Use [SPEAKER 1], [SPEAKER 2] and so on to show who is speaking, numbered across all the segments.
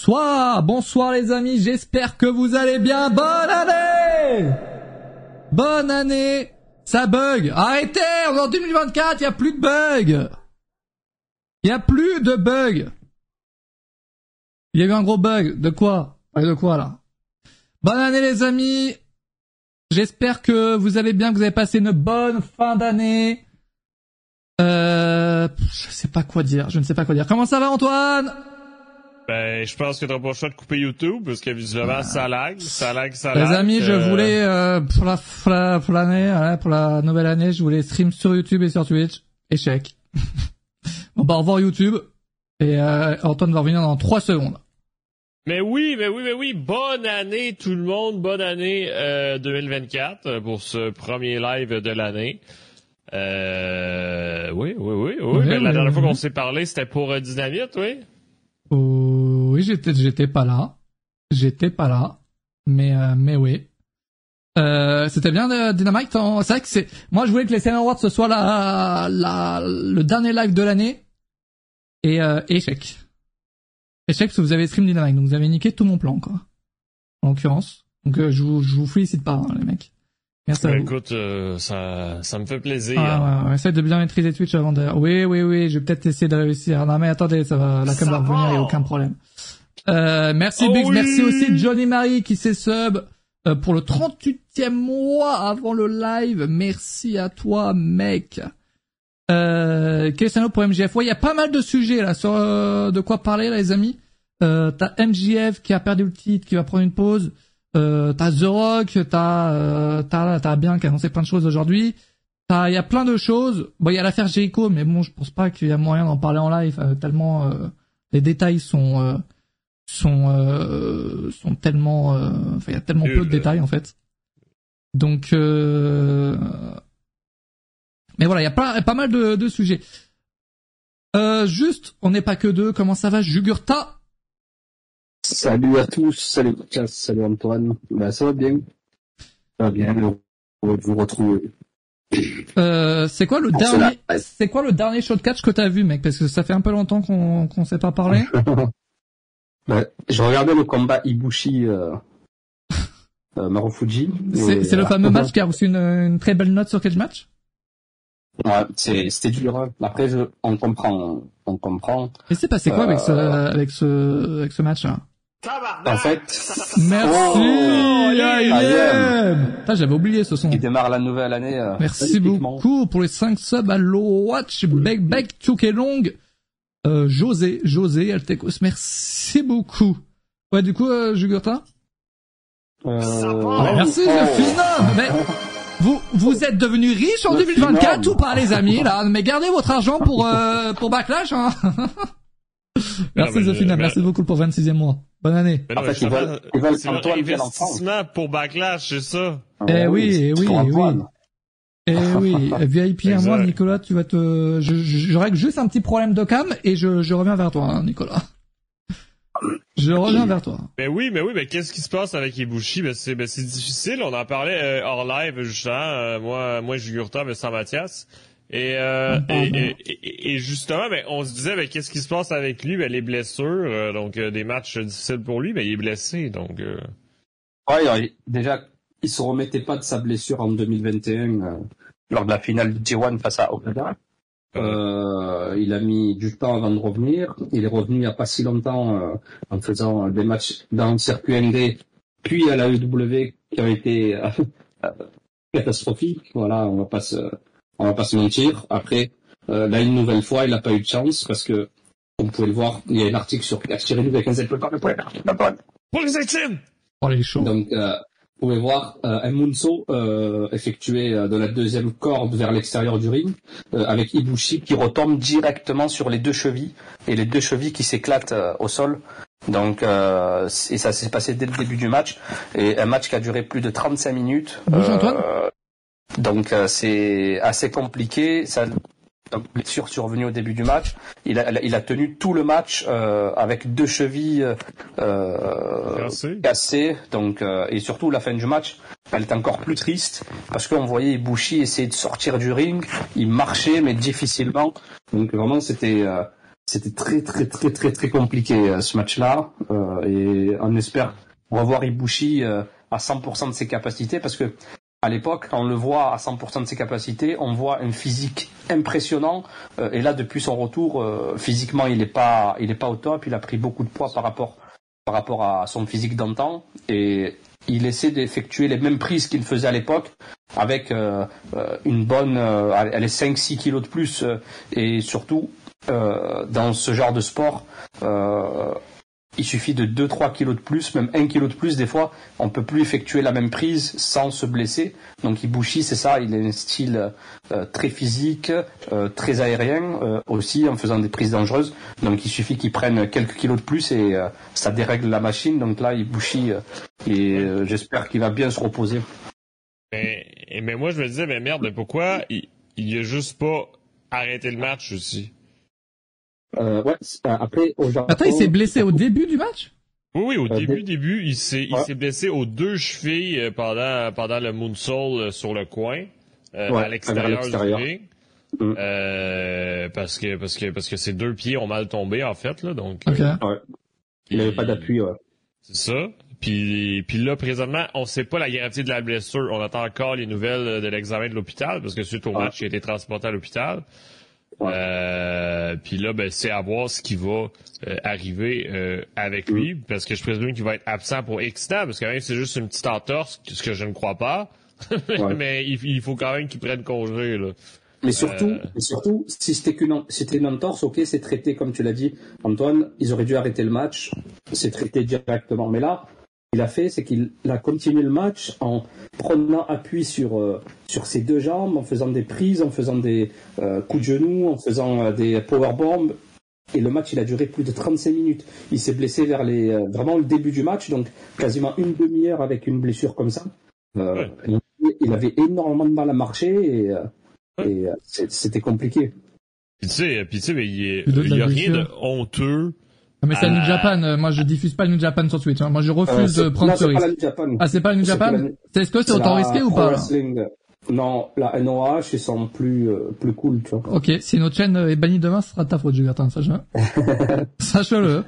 [SPEAKER 1] Bonsoir, bonsoir les amis, j'espère que vous allez bien. Bonne année! Bonne année! Ça bug. Arrêtez, on est en 2024, il a plus de bugs. Il a plus de bugs. Il y a eu un gros bug, de quoi? De quoi là? Bonne année les amis. J'espère que vous allez bien, que vous avez passé une bonne fin d'année. Euh, je sais pas quoi dire, je ne sais pas quoi dire. Comment ça va Antoine?
[SPEAKER 2] Ben, je pense que t'as pas le choix de couper YouTube, parce que visuellement, ça lag, ça lag, ça
[SPEAKER 1] lag. Les amis, je euh, voulais, euh, pour la, pour l'année, pour la nouvelle année, je voulais stream sur YouTube et sur Twitch. Échec. bon, bah, au revoir YouTube. Et, euh, Antoine va revenir dans 3 secondes.
[SPEAKER 2] Mais oui, mais oui, mais oui, bonne année tout le monde, bonne année euh, 2024 pour ce premier live de l'année. Euh, oui, oui, oui, oui. mais la dernière fois qu'on s'est parlé, c'était pour Dynamite, oui?
[SPEAKER 1] Oh, oui, j'étais, j'étais pas là. J'étais pas là. Mais, euh, mais oui. Euh, c'était bien de Dynamite. C'est vrai que c'est, moi je voulais que les Sailor Awards ce soit la, la, le dernier live de l'année. Et, euh, échec. Échec parce que vous avez stream Dynamite. Donc vous avez niqué tout mon plan, quoi. En l'occurrence. Donc euh, je, vous, je vous félicite pas, hein, les mecs.
[SPEAKER 2] Merci à ben, Écoute, euh, ça, ça me fait plaisir.
[SPEAKER 1] Ah, ouais, essaye de bien maîtriser Twitch avant de... Oui, oui, oui, je vais peut-être essayer de réussir. Non, mais attendez, ça va, la caméra va revenir, il n'y a aucun problème. Euh, merci oh, Biggs, merci aussi Johnny Marie qui s'est sub euh, pour le 38e mois avant le live. Merci à toi, mec. Euh, Cristiano pour MGF. Ouais, il y a pas mal de sujets là sur euh, de quoi parler, là, les amis. Euh, T'as MGF qui a perdu le titre, qui va prendre une pause. Euh, t'as The Rock, t'as euh, t'as t'as bien qui a annoncé plein de choses aujourd'hui. T'as il y a plein de choses. Bon, il y a l'affaire Jericho, mais bon, je pense pas qu'il y a moyen d'en parler en live euh, tellement euh, les détails sont euh, sont sont tellement enfin il y a tellement peu de détails en fait. Donc mais voilà, il y a pas pas mal de, de sujets. juste, on n'est pas que deux. Comment ça va, Jugurta
[SPEAKER 3] Salut à tous, salut salut Antoine. Ben, ça va bien? Ça va bien, on vous retrouver.
[SPEAKER 1] Euh, c'est quoi le dernier, c'est quoi le dernier show de catch que t'as vu, mec? Parce que ça fait un peu longtemps qu'on, qu'on s'est pas parlé.
[SPEAKER 3] ben, je regardais le combat Ibushi, euh, euh Marufuji.
[SPEAKER 1] C'est, c'est le fameux match qui a reçu une, une, très belle note sur Cage Match?
[SPEAKER 3] Ouais, c'est, c'était dur. Hein. Après, je, on comprend, on comprend.
[SPEAKER 1] Et c'est passé quoi avec ce, euh, avec ce, avec ce match, là?
[SPEAKER 3] En fait,
[SPEAKER 1] merci. Oh, j'avais oublié ce son.
[SPEAKER 3] Il démarre la nouvelle année. Euh,
[SPEAKER 1] merci beaucoup pour les 5 subs à Low Watch, Beg Beg, Long, euh, José, José, Altekos. Merci beaucoup. Ouais, du coup, euh, Jugurta
[SPEAKER 3] euh...
[SPEAKER 1] Merci, Zafina. Mais vous, vous êtes devenu riche en 2024 ou pas, les amis, là? Mais gardez votre argent pour, euh, pour Backlash, hein. merci, Zafina. Merci beaucoup pour 26e mois. Bonne année.
[SPEAKER 3] en fait, ils veulent, ils veulent Antoine
[SPEAKER 2] investissement pour Backlash, c'est ça.
[SPEAKER 1] Eh oui, eh oui, eh oui. Eh oui, VIP à moi, Nicolas, tu vas te, je, je, règle juste un petit problème de cam et je, je reviens vers toi, hein, Nicolas. Je reviens vers toi.
[SPEAKER 2] Ben oui, mais oui, mais qu'est-ce qui se passe avec Ibushi? Ben c'est, ben c'est difficile. On en parlait euh, hors live justement. Euh, moi, moi, Jugurta, mais sans Mathias. Et, euh, et, et, et, justement, ben, on se disait, ben, qu'est-ce qui se passe avec lui? Ben, les blessures, euh, donc euh, des matchs difficiles pour lui, ben, il est blessé. Donc, euh...
[SPEAKER 3] ouais, déjà, il se remettait pas de sa blessure en 2021 lors de la finale du T1 face à Okada. il a mis du temps avant de revenir. Il est revenu il n'y a pas si longtemps en faisant des matchs dans le circuit ND, puis à la EW qui a été catastrophique. Voilà, on va pas se on va pas se mentir. Après, euh, là une nouvelle fois, il n'a pas eu de chance parce que, comme vous pouvez le voir, il y a un article sur Tiré avec un
[SPEAKER 2] Pour les intimes
[SPEAKER 1] Pour les chaud.
[SPEAKER 3] Donc, euh, vous pouvez voir euh, un Munso euh, effectué euh, de la deuxième corde vers l'extérieur du ring, euh, avec Ibushi qui retombe directement sur les deux chevilles et les deux chevilles qui s'éclatent au sol. Donc, et ça s'est passé dès le début du match et un match qui a duré plus de 35 minutes.
[SPEAKER 1] Bonjour Antoine.
[SPEAKER 3] Donc euh, c'est assez compliqué. Ça, donc blessure survenue au début du match. Il a, il a tenu tout le match euh, avec deux chevilles euh, cassées. Donc euh, et surtout la fin du match, elle est encore plus triste parce qu'on voyait Ibushi essayer de sortir du ring. Il marchait mais difficilement. Donc vraiment c'était c'était très très très très très compliqué ce match-là et on espère revoir Ibushi à 100% de ses capacités parce que à l'époque, on le voit à 100% de ses capacités, on voit un physique impressionnant. et là, depuis son retour, physiquement, il n'est pas, pas au top. Il a pris beaucoup de poids par rapport par rapport à son physique d'antan et il essaie d'effectuer les mêmes prises qu'il faisait à l'époque avec euh, euh, une bonne euh, elle est 5 6 kilos de plus et surtout dans ce genre de sport il suffit de 2-3 kilos de plus, même 1 kilo de plus des fois, on peut plus effectuer la même prise sans se blesser. Donc Ibushi, c'est ça, il a un style euh, très physique, euh, très aérien euh, aussi en faisant des prises dangereuses. Donc il suffit qu'il prenne quelques kilos de plus et ça dérègle la machine. Donc là, Ibushi, et j'espère qu'il va bien se reposer.
[SPEAKER 2] Mais, moi je me disais, mais merde, pourquoi il, il a juste pas arrêté le match aussi?
[SPEAKER 3] Euh, ouais, euh, après, au Japon,
[SPEAKER 1] Attends, il s'est blessé au début du match?
[SPEAKER 2] Oui, oui, au euh, début, début, il s'est, il s'est blessé aux deux chevilles euh, pendant, pendant le moonsault sur le coin, euh, à l'extérieur du ring. Mm. Euh, parce que parce que parce que ses deux pieds ont mal tombé en fait là donc
[SPEAKER 3] okay. ouais. il n'avait pas d'appui ouais.
[SPEAKER 2] c'est ça puis puis là présentement on sait pas la gravité de la blessure on attend encore les nouvelles de l'examen de l'hôpital parce que suite au match il a été transporté à l'hôpital euh, puis là, ben, c'est à voir ce qui va euh, arriver euh, avec lui, mm. parce que je présume qu'il va être absent pour X temps, parce que même c'est juste une petite entorse, ce que je ne crois pas. mais il, faut quand même qu'il prenne congé. Là.
[SPEAKER 3] Mais surtout, surtout, si c'était qu'une, c'était une entorse, ok, c'est traité comme tu l'as dit, Antoine. Ils auraient dû arrêter le match, c'est traité directement. Mais là, il a fait, c'est qu'il a continué le match en prenant appui sur, euh, sur ses deux jambes, en faisant des prises, en faisant des euh, coups de genoux, en faisant euh, des powerbombs. Et le match, il a duré plus de 35 minutes. Il s'est blessé vers les, vraiment le début du match, donc quasiment une demi-heure avec une blessure comme ça. Il avait énormément de mal à marcher et, c'était compliqué.
[SPEAKER 2] tu sais, puis tu sais, il n'y a, rien de honteux
[SPEAKER 1] mais c'est New Japan. Euh, moi, je diffuse pas le New Japan sur Twitch. Hein. Moi, je refuse euh, de prendre ce risque. Ah, c'est pas le New Japan C'est ce que c'est autant risqué ou pas
[SPEAKER 3] Non, la NOH, ils sont plus euh, plus cool, tu vois.
[SPEAKER 1] Ok, si notre chaîne est bannie demain, ce sera ta faute, Jugatin, sache-le. sache-le.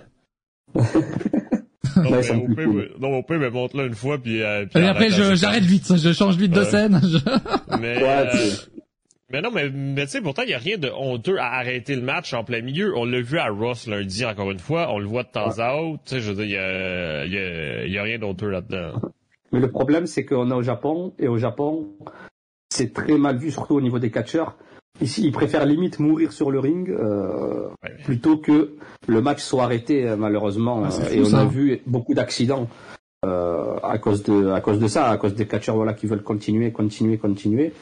[SPEAKER 2] non, mais on peut, non, on peut, mais monte là une fois, puis... Euh, puis
[SPEAKER 1] Et après, j'arrête vite, je change vite de scène.
[SPEAKER 2] mais, ouais, mais non, mais, mais tu sais, pourtant, il n'y a rien de honteux à arrêter le match en plein milieu. On l'a vu à Ross lundi, encore une fois. On le voit de temps à autre. Tu sais, je veux dire, il n'y a, y a, rien d'honteux là-dedans.
[SPEAKER 3] Mais le problème, c'est qu'on est au Japon, et au Japon, c'est très mal vu, surtout au niveau des catcheurs. Ici, ils préfèrent limite mourir sur le ring euh, plutôt que le match soit arrêté, euh, malheureusement. Ah, et on a vu beaucoup d'accidents euh, à cause de à cause de ça, à cause des catcheurs voilà qui veulent continuer, continuer, continuer.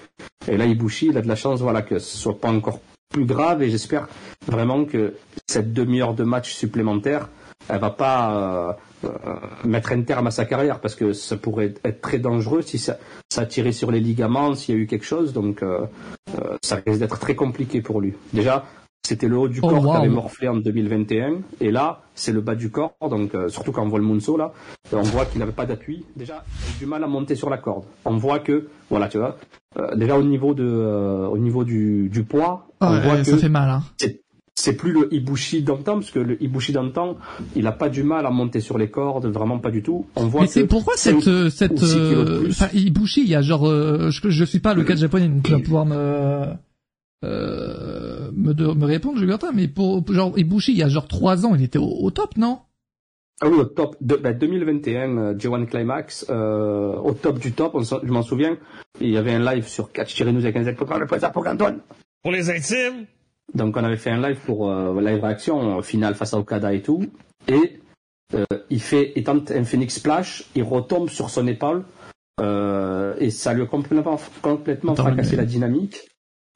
[SPEAKER 3] Et là, Ibushi, il a de la chance voilà que ce soit pas encore plus grave et j'espère vraiment que cette demi-heure de match supplémentaire, elle va pas euh, euh, mettre un terme à sa carrière parce que ça pourrait être très dangereux si ça, ça tirait sur les ligaments, s'il y a eu quelque chose. Donc ça risque d'être très compliqué pour lui. Déjà, c'était le haut du oh, corps qui avait morflé en 2021. Et là, c'est le bas du corps. Donc, euh, surtout quand on voit le Munso, là, on voit qu'il n'avait pas d'appui. Déjà, il a du mal à monter sur la corde. On voit que, voilà, tu vois, euh, déjà au niveau de, euh, au niveau du, du poids, on voit
[SPEAKER 1] ça fait mal, hein.
[SPEAKER 3] C'est plus le Ibushi d'antan, parce que le Ibushi d'antan, il a pas du mal à monter sur les cordes, vraiment pas du tout. On voit
[SPEAKER 1] Mais c'est pourquoi cette, cette, Ibushi, il y a genre, je, je suis pas le cas japonais, donc tu vas pouvoir me, euh, me, de, me répondre, Jugurta, mais pour, genre, Ibushi, il y a genre trois ans, il était au, top, non?
[SPEAKER 3] Ah oui, au top. De, 2021, bah, euh, G1 Climax, euh, au top du top, je m'en souviens. Il y avait un live sur Catch-News avec un pour le pour Antoine.
[SPEAKER 2] Pour les intimes
[SPEAKER 3] Donc on avait fait un live pour euh, live réaction, finale face à Okada et tout. Et euh, il fait, il tente un Phoenix Splash, il retombe sur son épaule. Euh, et ça lui a complètement, complètement fracassé la dynamique.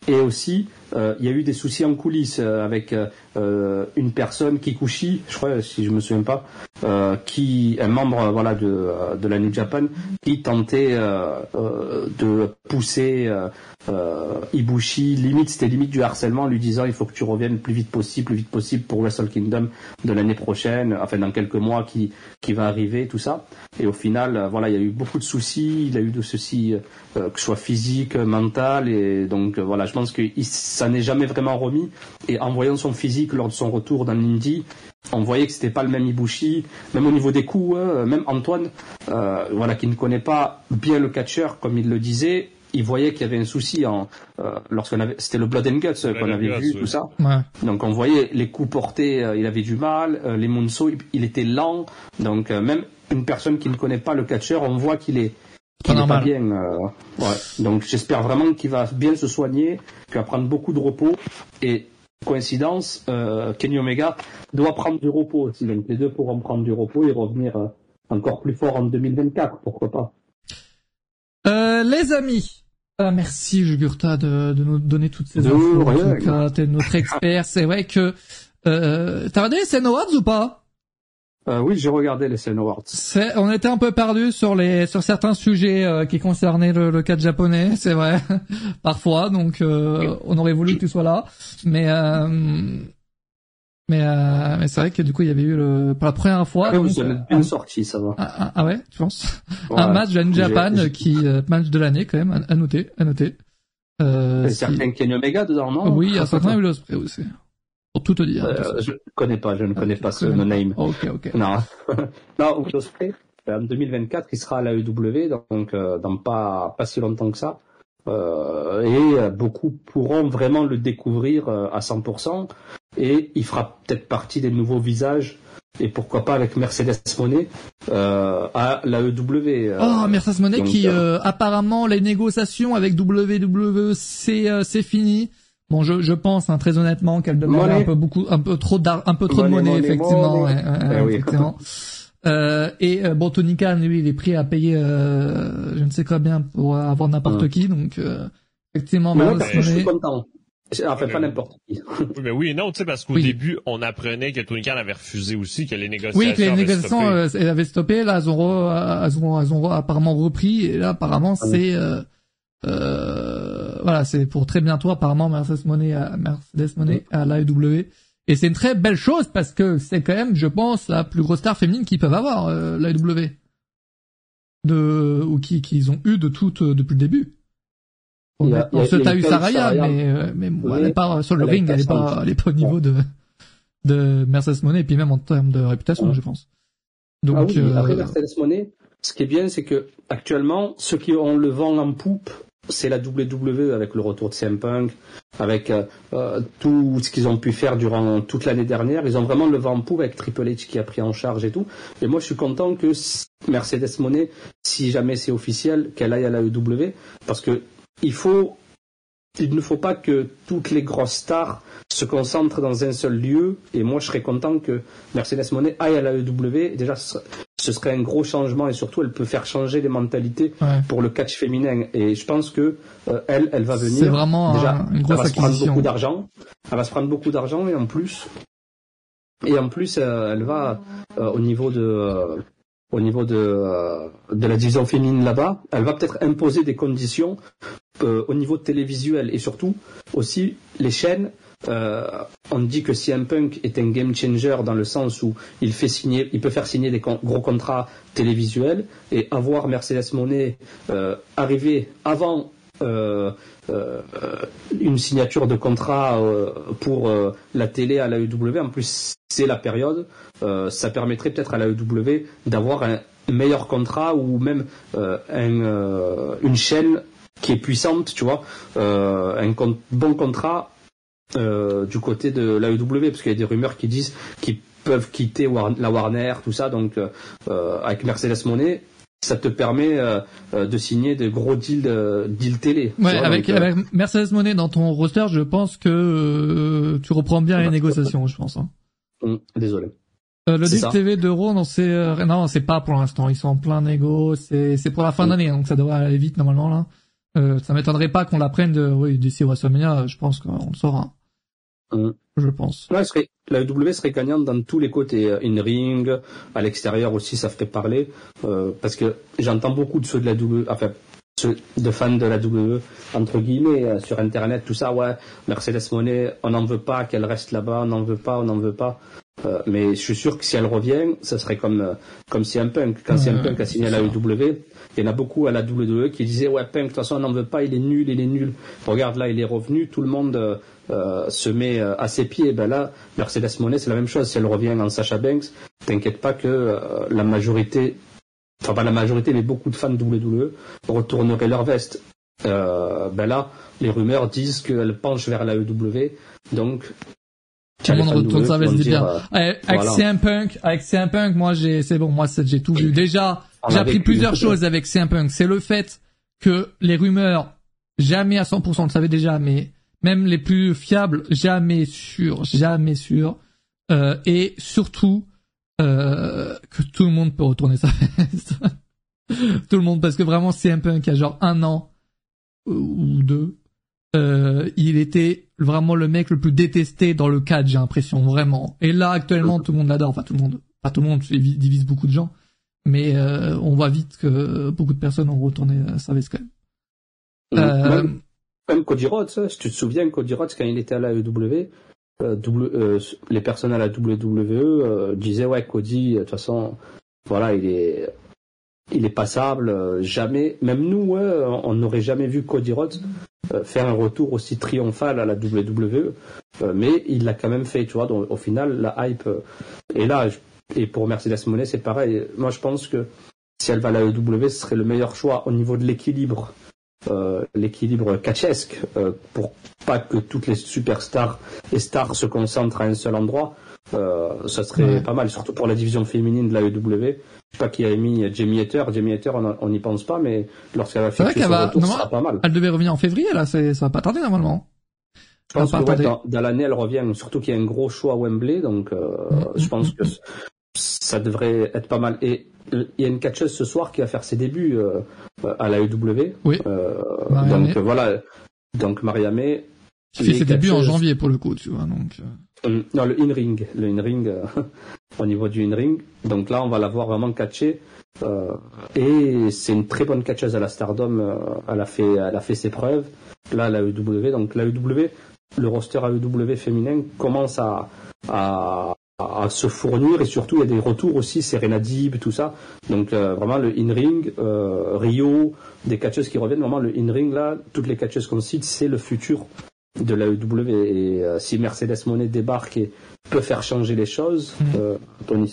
[SPEAKER 3] Et aussi, euh, il y a eu des soucis en coulisses euh, avec euh, une personne, Kikuchi, je crois, si je me souviens pas, qui un membre voilà de, de la New Japan, qui tentait de pousser Ibushi, limite c'était limite du harcèlement, lui disant il faut que tu reviennes plus vite possible, plus vite possible pour Wrestle Kingdom de l'année prochaine, enfin dans quelques mois qui qui va arriver, tout ça. Et au final, voilà, il y a eu beaucoup de soucis, il a eu de ceci, que ce soit physique, mental, et donc voilà, je pense que ça ça n'est jamais vraiment remis. Et en voyant son physique lors de son retour dans l'Indy, on voyait que c'était pas le même Ibushi, même au niveau des coups, hein, même Antoine, euh, voilà, qui ne connaît pas bien le catcheur, comme il le disait, il voyait qu'il y avait un souci en euh, lorsqu'on avait c'était le blood and guts qu'on avait vu tout ça. Donc on voyait les coups portés euh, il avait du mal euh, les moonsaults il, était lent. Donc même une personne qui ne connaît pas le catcheur on voit qu'il est qu'il n'est pas bien ouais. donc j'espère vraiment qu'il va bien se soigner qu'il va prendre beaucoup de repos et coïncidence Kenny Omega doit prendre du repos aussi donc les deux pourront prendre du repos et revenir encore plus fort en 2024 pourquoi pas
[SPEAKER 1] les amis, ah, merci Jugurta de, de nous donner toutes ces infos. t'es notre expert. C'est vrai que euh, t'as regardé les Awards ou pas?
[SPEAKER 3] Euh, Oui, j'ai regardé les scènes Awards.
[SPEAKER 1] On était un peu perdu sur les sur certains sujets euh, qui concernaient le, le cadre japonais, c'est vrai, parfois. Donc, euh, on aurait voulu que tu sois là, mais euh, mais, euh, mais c'est vrai que du coup il y avait eu le pour la première fois.
[SPEAKER 3] Ah, vous avez bien sorti, ça va.
[SPEAKER 1] Ah, ah, ah ouais, tu penses? Un match de Japan qui euh, match de l'année quand même à, noter, à noter.
[SPEAKER 3] Euh, c'est certain Kenny Omega dedans, non?
[SPEAKER 1] Oui, il y a certain Will Ospreay aussi. Pour tout te dire.
[SPEAKER 3] Euh, je ne connais pas, je ne connais pas ce no-name.
[SPEAKER 1] Ok, ok.
[SPEAKER 3] Non, non, en 2024, il sera à la EW, donc euh, dans pas pas si longtemps que ça. Euh, et beaucoup pourront vraiment le découvrir à 100% et il fera peut-être partie des nouveaux visages et pourquoi pas avec Mercedes Monet euh, à la EW.
[SPEAKER 1] Euh, oh, Mercedes Monet qui euh, apparemment les négociations avec WWE c'est fini. Bon, je, je pense hein, très honnêtement qu'elle demande un peu beaucoup, un peu trop un peu trop de monnaie, effectivement. Eh effectivement. Euh, et bon, Tony Khan, lui, il est prêt à payer, je ne sais quoi bien pour avoir n'importe qui, donc effectivement,
[SPEAKER 3] Mercedes Je suis content. Enfin, pas n'importe qui.
[SPEAKER 2] oui, mais oui non, tu sais, parce qu'au début, on apprenait que Tony Khan avait refusé aussi, que les négociations Oui,
[SPEAKER 1] que les négociations euh, avaient stoppé. Là, elles ont, elles ont, elles ont apparemment repris. Et là, apparemment, ah c'est... Euh, euh, voilà, c'est pour très bientôt, apparemment, Mercedes Monet à, Mercedes Monet à l'AEW. Et c'est une très belle chose parce que c'est quand même, je pense, la plus grosse star féminine qu'ils peuvent avoir, euh, l'AEW. De, ou qui, qu'ils ont eu de toutes, euh, depuis le début. On, a, on se t'a eu Saraya, mais, euh, mais elle est pas sur le ring, elle est pas, elle est pas au niveau de, de Mercedes Monet, et puis même en termes de réputation, je pense.
[SPEAKER 3] Donc, ah oui, euh... après Mercedes Monet, ce qui est bien, c'est que actuellement, ceux qui ont le vent en poupe, c'est la WWE avec le retour de CM Punk, avec euh, euh, tout ce qu'ils ont pu faire durant toute l'année dernière. Ils ont vraiment le vent en avec Triple H qui a pris en charge et tout. Et moi, je suis content que Mercedes Monet, si jamais c'est officiel, qu'elle aille à la EW, parce que il faut, il ne faut pas que toutes les grosses stars se concentrent dans un seul lieu. Et moi, je serais content que Mercedes Monet aille à la EW. Déjà, ce serait, un gros changement et surtout, elle peut faire changer les mentalités pour le catch féminin. Et je pense que euh, elle, elle va venir.
[SPEAKER 1] C'est vraiment déjà, une grosse
[SPEAKER 3] elle va
[SPEAKER 1] se prendre
[SPEAKER 3] beaucoup d'argent. Elle va se prendre beaucoup d'argent et en plus, et en plus, euh, elle va euh, au niveau de au niveau de, de la division féminine là-bas, elle va peut-être imposer des conditions euh, au niveau télévisuel et surtout aussi les chaînes. Euh, on dit que CM Punk est un game changer dans le sens où il peut faire signer des gros contrats télévisuels et avoir Mercedes Monet euh, arriver avant euh, euh, une signature de contrat pour la télé à la EW. En plus, c'est la période. ça permettrait peut-être à la EW d'avoir un meilleur contrat ou même un, une chaîne qui est puissante, tu vois, un bon contrat euh, du côté de l'AEW, parce qu'il y a des rumeurs qui disent qu'ils peuvent quitter la Warner, tout ça, donc euh, avec Mercedes Monet, ça te permet de signer des gros deals, deals télé.
[SPEAKER 1] Ouais, avec, Mercedes Monet dans ton roster, je pense que tu reprends bien les négociations, je pense. Hein.
[SPEAKER 3] Hum, désolé.
[SPEAKER 1] le deal TV d'Euro, non, c'est non, c'est pas pour l'instant. Ils sont en plein négo. C'est c'est pour la fin hum. d'année, donc ça devrait aller vite normalement là. Euh, ça m'étonnerait pas qu'on l'apprenne de, oui, d'ici WrestleMania, je pense qu'on le saura. Mm. Je pense.
[SPEAKER 3] serait, la W serait gagnante dans tous les côtés, euh, in ring, à l'extérieur aussi, ça ferait parler, euh, parce que j'entends beaucoup de ceux de la W, enfin, ceux de fans de la W, entre guillemets, euh, sur Internet, tout ça, ouais, Mercedes Monet, on n'en veut pas qu'elle reste là-bas, on n'en veut pas, on n'en veut pas. Euh, mais je suis sûr que si elle revient, ça serait comme euh, comme CM Punk. Quand CM Punk a signé à la WWE, il y en a beaucoup à la WWE qui disaient ouais Punk de toute façon on n'en veut pas, il est nul, il est nul. Regarde là, il est revenu, tout le monde euh, se met à ses pieds. Ben là, Mercedes Monet c'est la même chose. Si elle revient en Sacha Banks, t'inquiète pas que la majorité, enfin pas la majorité, mais beaucoup de fans de WWE retourneraient leur veste. ben là, les rumeurs disent qu'elle penche vers la EW, donc
[SPEAKER 1] tout le monde retourne sa veste bien. Euh, avec CM Punk, avec CM Punk, moi j'ai, c'est bon, moi j'ai tout vu. Déjà, j'ai appris plusieurs choses avec CM Punk. C'est le fait que les rumeurs, jamais à 100%, on le savait déjà, mais même les plus fiables, jamais sûr, jamais sûr. Euh, et surtout, euh, que tout le monde peut retourner sa veste. tout le monde, parce que vraiment CM Punk a genre un an ou deux, euh, il était vraiment le mec le plus détesté dans le cadre, j'ai l'impression, vraiment. Et là, actuellement, tout le monde l'adore. Enfin, tout le monde, pas tout le monde, il divise beaucoup de gens. Mais euh, on voit vite que beaucoup de personnes ont retourné sa veste quand même.
[SPEAKER 3] Euh, même, même Cody Rhodes, hein, si tu te souviens, Cody Rhodes, quand il était à la EW, euh, les personnes à la WWE disaient ouais Cody de toute façon voilà il est il est passable jamais même nous on n'aurait jamais vu Cody Rhodes euh, faire un retour aussi triomphal à la WWE, euh, mais il l'a quand même fait, tu vois. Donc, au final, la hype euh, est là. Et pour Mercedes Monet, c'est pareil. Moi, je pense que si elle va à la WWE, ce serait le meilleur choix au niveau de l'équilibre, l'équilibre catchesque, pour pas que toutes les superstars et stars se concentrent à un seul endroit. Ça serait pas mal, surtout pour la division féminine de la WWE sais pas qui a mis Jamie Hatter. Jamie Hatter, on n'y pense pas, mais lorsqu'elle va faire son va... retour, sera pas mal.
[SPEAKER 1] Elle devait revenir en février, là, ça va pas tarder normalement.
[SPEAKER 3] Je pense que dans, l'année, elle revient, surtout qu'il y a un gros choix à Wembley, donc euh, mm. je pense que ça devrait être pas mal. Et il y a une catcheuse ce soir qui va faire ses débuts euh, à la UW.
[SPEAKER 1] Oui.
[SPEAKER 3] Euh, donc voilà, donc Mariamé.
[SPEAKER 1] Qui fait ses débuts en janvier pour le coup, tu vois, donc.
[SPEAKER 3] Euh, non, le in-ring. Le in-ring, euh, au niveau du in-ring. Donc là, on va la voir vraiment catcher. Euh, et c'est une très bonne catcheuse à la Stardom. elle, a fait, elle a fait ses preuves. Là, la EW. Donc la EW, le roster AEW féminin commence à, à, à, se fournir. Et surtout, il y a des retours aussi. Serena Deeb, tout ça. Donc vraiment, le in-ring, Rio, des catcheuses qui reviennent. Vraiment, le in-ring, là, toutes les catcheuses qu'on cite, c'est le futur de la EW. Et euh, si Mercedes Monet débarque et peut faire changer les choses, mm. euh,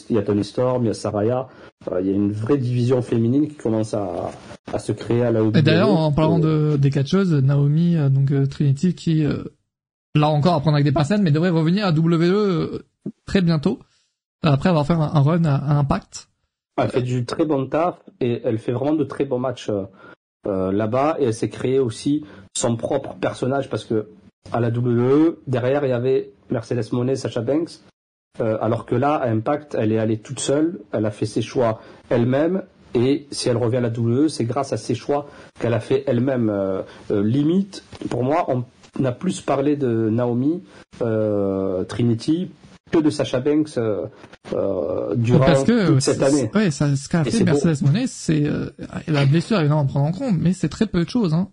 [SPEAKER 3] il y a Tony Storm, il y a Saraya, euh, il y a une vraie division féminine qui commence à, à se créer à la EW.
[SPEAKER 1] Et d'ailleurs, en parlant de, des catcheuses, Naomi, donc Trinity, qui là encore à prendre avec des personnes, mais devrait revenir à WWE très bientôt, après avoir fait un, run à, Impact.
[SPEAKER 3] Elle fait du très bon taf et elle fait vraiment de très bons matchs là-bas et elle s'est créée aussi son propre personnage parce que à la WWE. Derrière, il y avait Mercedes Monet, Sacha Banks. Euh, alors que là, à Impact, elle est allée toute seule, elle a fait ses choix elle-même, et si elle revient à la WWE, c'est grâce à ses choix qu'elle a fait elle-même. Euh, euh, limite, pour moi, on a plus parlé de Naomi, Trinity, que de Sacha Banks durant Parce que, toute cette année.
[SPEAKER 1] Ouais, ça, ce qu'a fait Mercedes Monet, c'est la blessure évidemment à prendre en compte, mais c'est très peu de choses. Hein.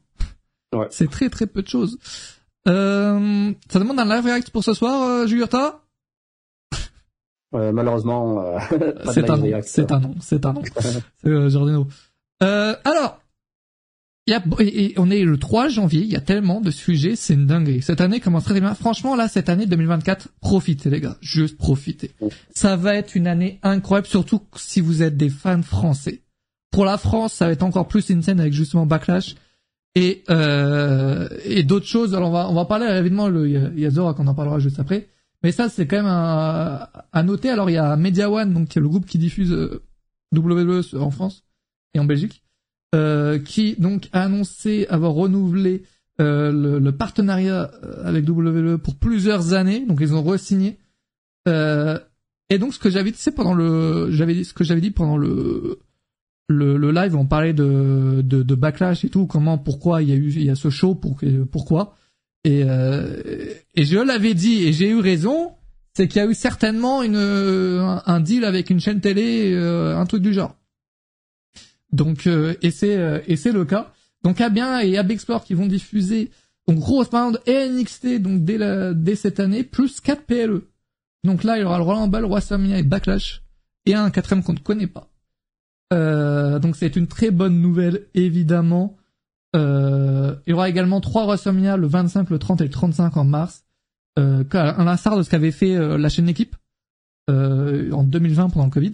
[SPEAKER 1] Ouais. C'est très très peu de choses. Euh, ça demande un live react pour ce soir, euh, Jugurta
[SPEAKER 3] euh, Malheureusement, euh,
[SPEAKER 1] c'est un, non, c'est un nom, c'est un nom. c'est euh, Jordino. Euh, alors, y a, et, on est le 3 janvier, il y a tellement de sujets, c'est une dinguerie. Cette année commence très bien. Franchement, là, cette année 2024, profitez les gars, juste profitez. Ça va être une année incroyable, surtout si vous êtes des fans français. Pour la France, ça va être encore plus une scène avec justement Backlash et euh, et d'autres choses. Alors on va on va parler évidemment le il y a Zora qu'on en parlera juste après. Mais ça c'est quand même à, noter. Alors il y a Media One donc qui est le groupe qui diffuse euh, WWE en France et en Belgique, euh, qui donc a annoncé avoir renouvelé euh, le, le, partenariat euh, avec WWE pour plusieurs années. Donc ils ont re-signé. Euh, et donc ce que j'avais dit pendant le j'avais ce que j'avais dit pendant le le, le live, on parlait de, de, de, backlash et tout, comment, pourquoi il y a eu, il y a ce show, pour, pourquoi. Et, euh, et je l'avais dit et j'ai eu raison, c'est qu'il y a eu certainement une, un, deal avec une chaîne télé, euh, un truc du genre. Donc, euh, et c'est, euh, et c'est le cas. Donc, à bien et à Big Sport qui vont diffuser, donc grosse bande et NXT, donc dès la, dès cette année, plus 4 PLE. Donc là, il y aura le Royal Rumble, WrestleMania et Backlash, et un quatrième qu'on ne connaît pas. Euh, donc c'est une très bonne nouvelle, évidemment. Euh, il y aura également trois WrestleMania, le 25, le 30 et le 35 en mars. Euh, à l'instar de ce qu'avait fait euh, la chaîne équipe en 2020 pendant le Covid.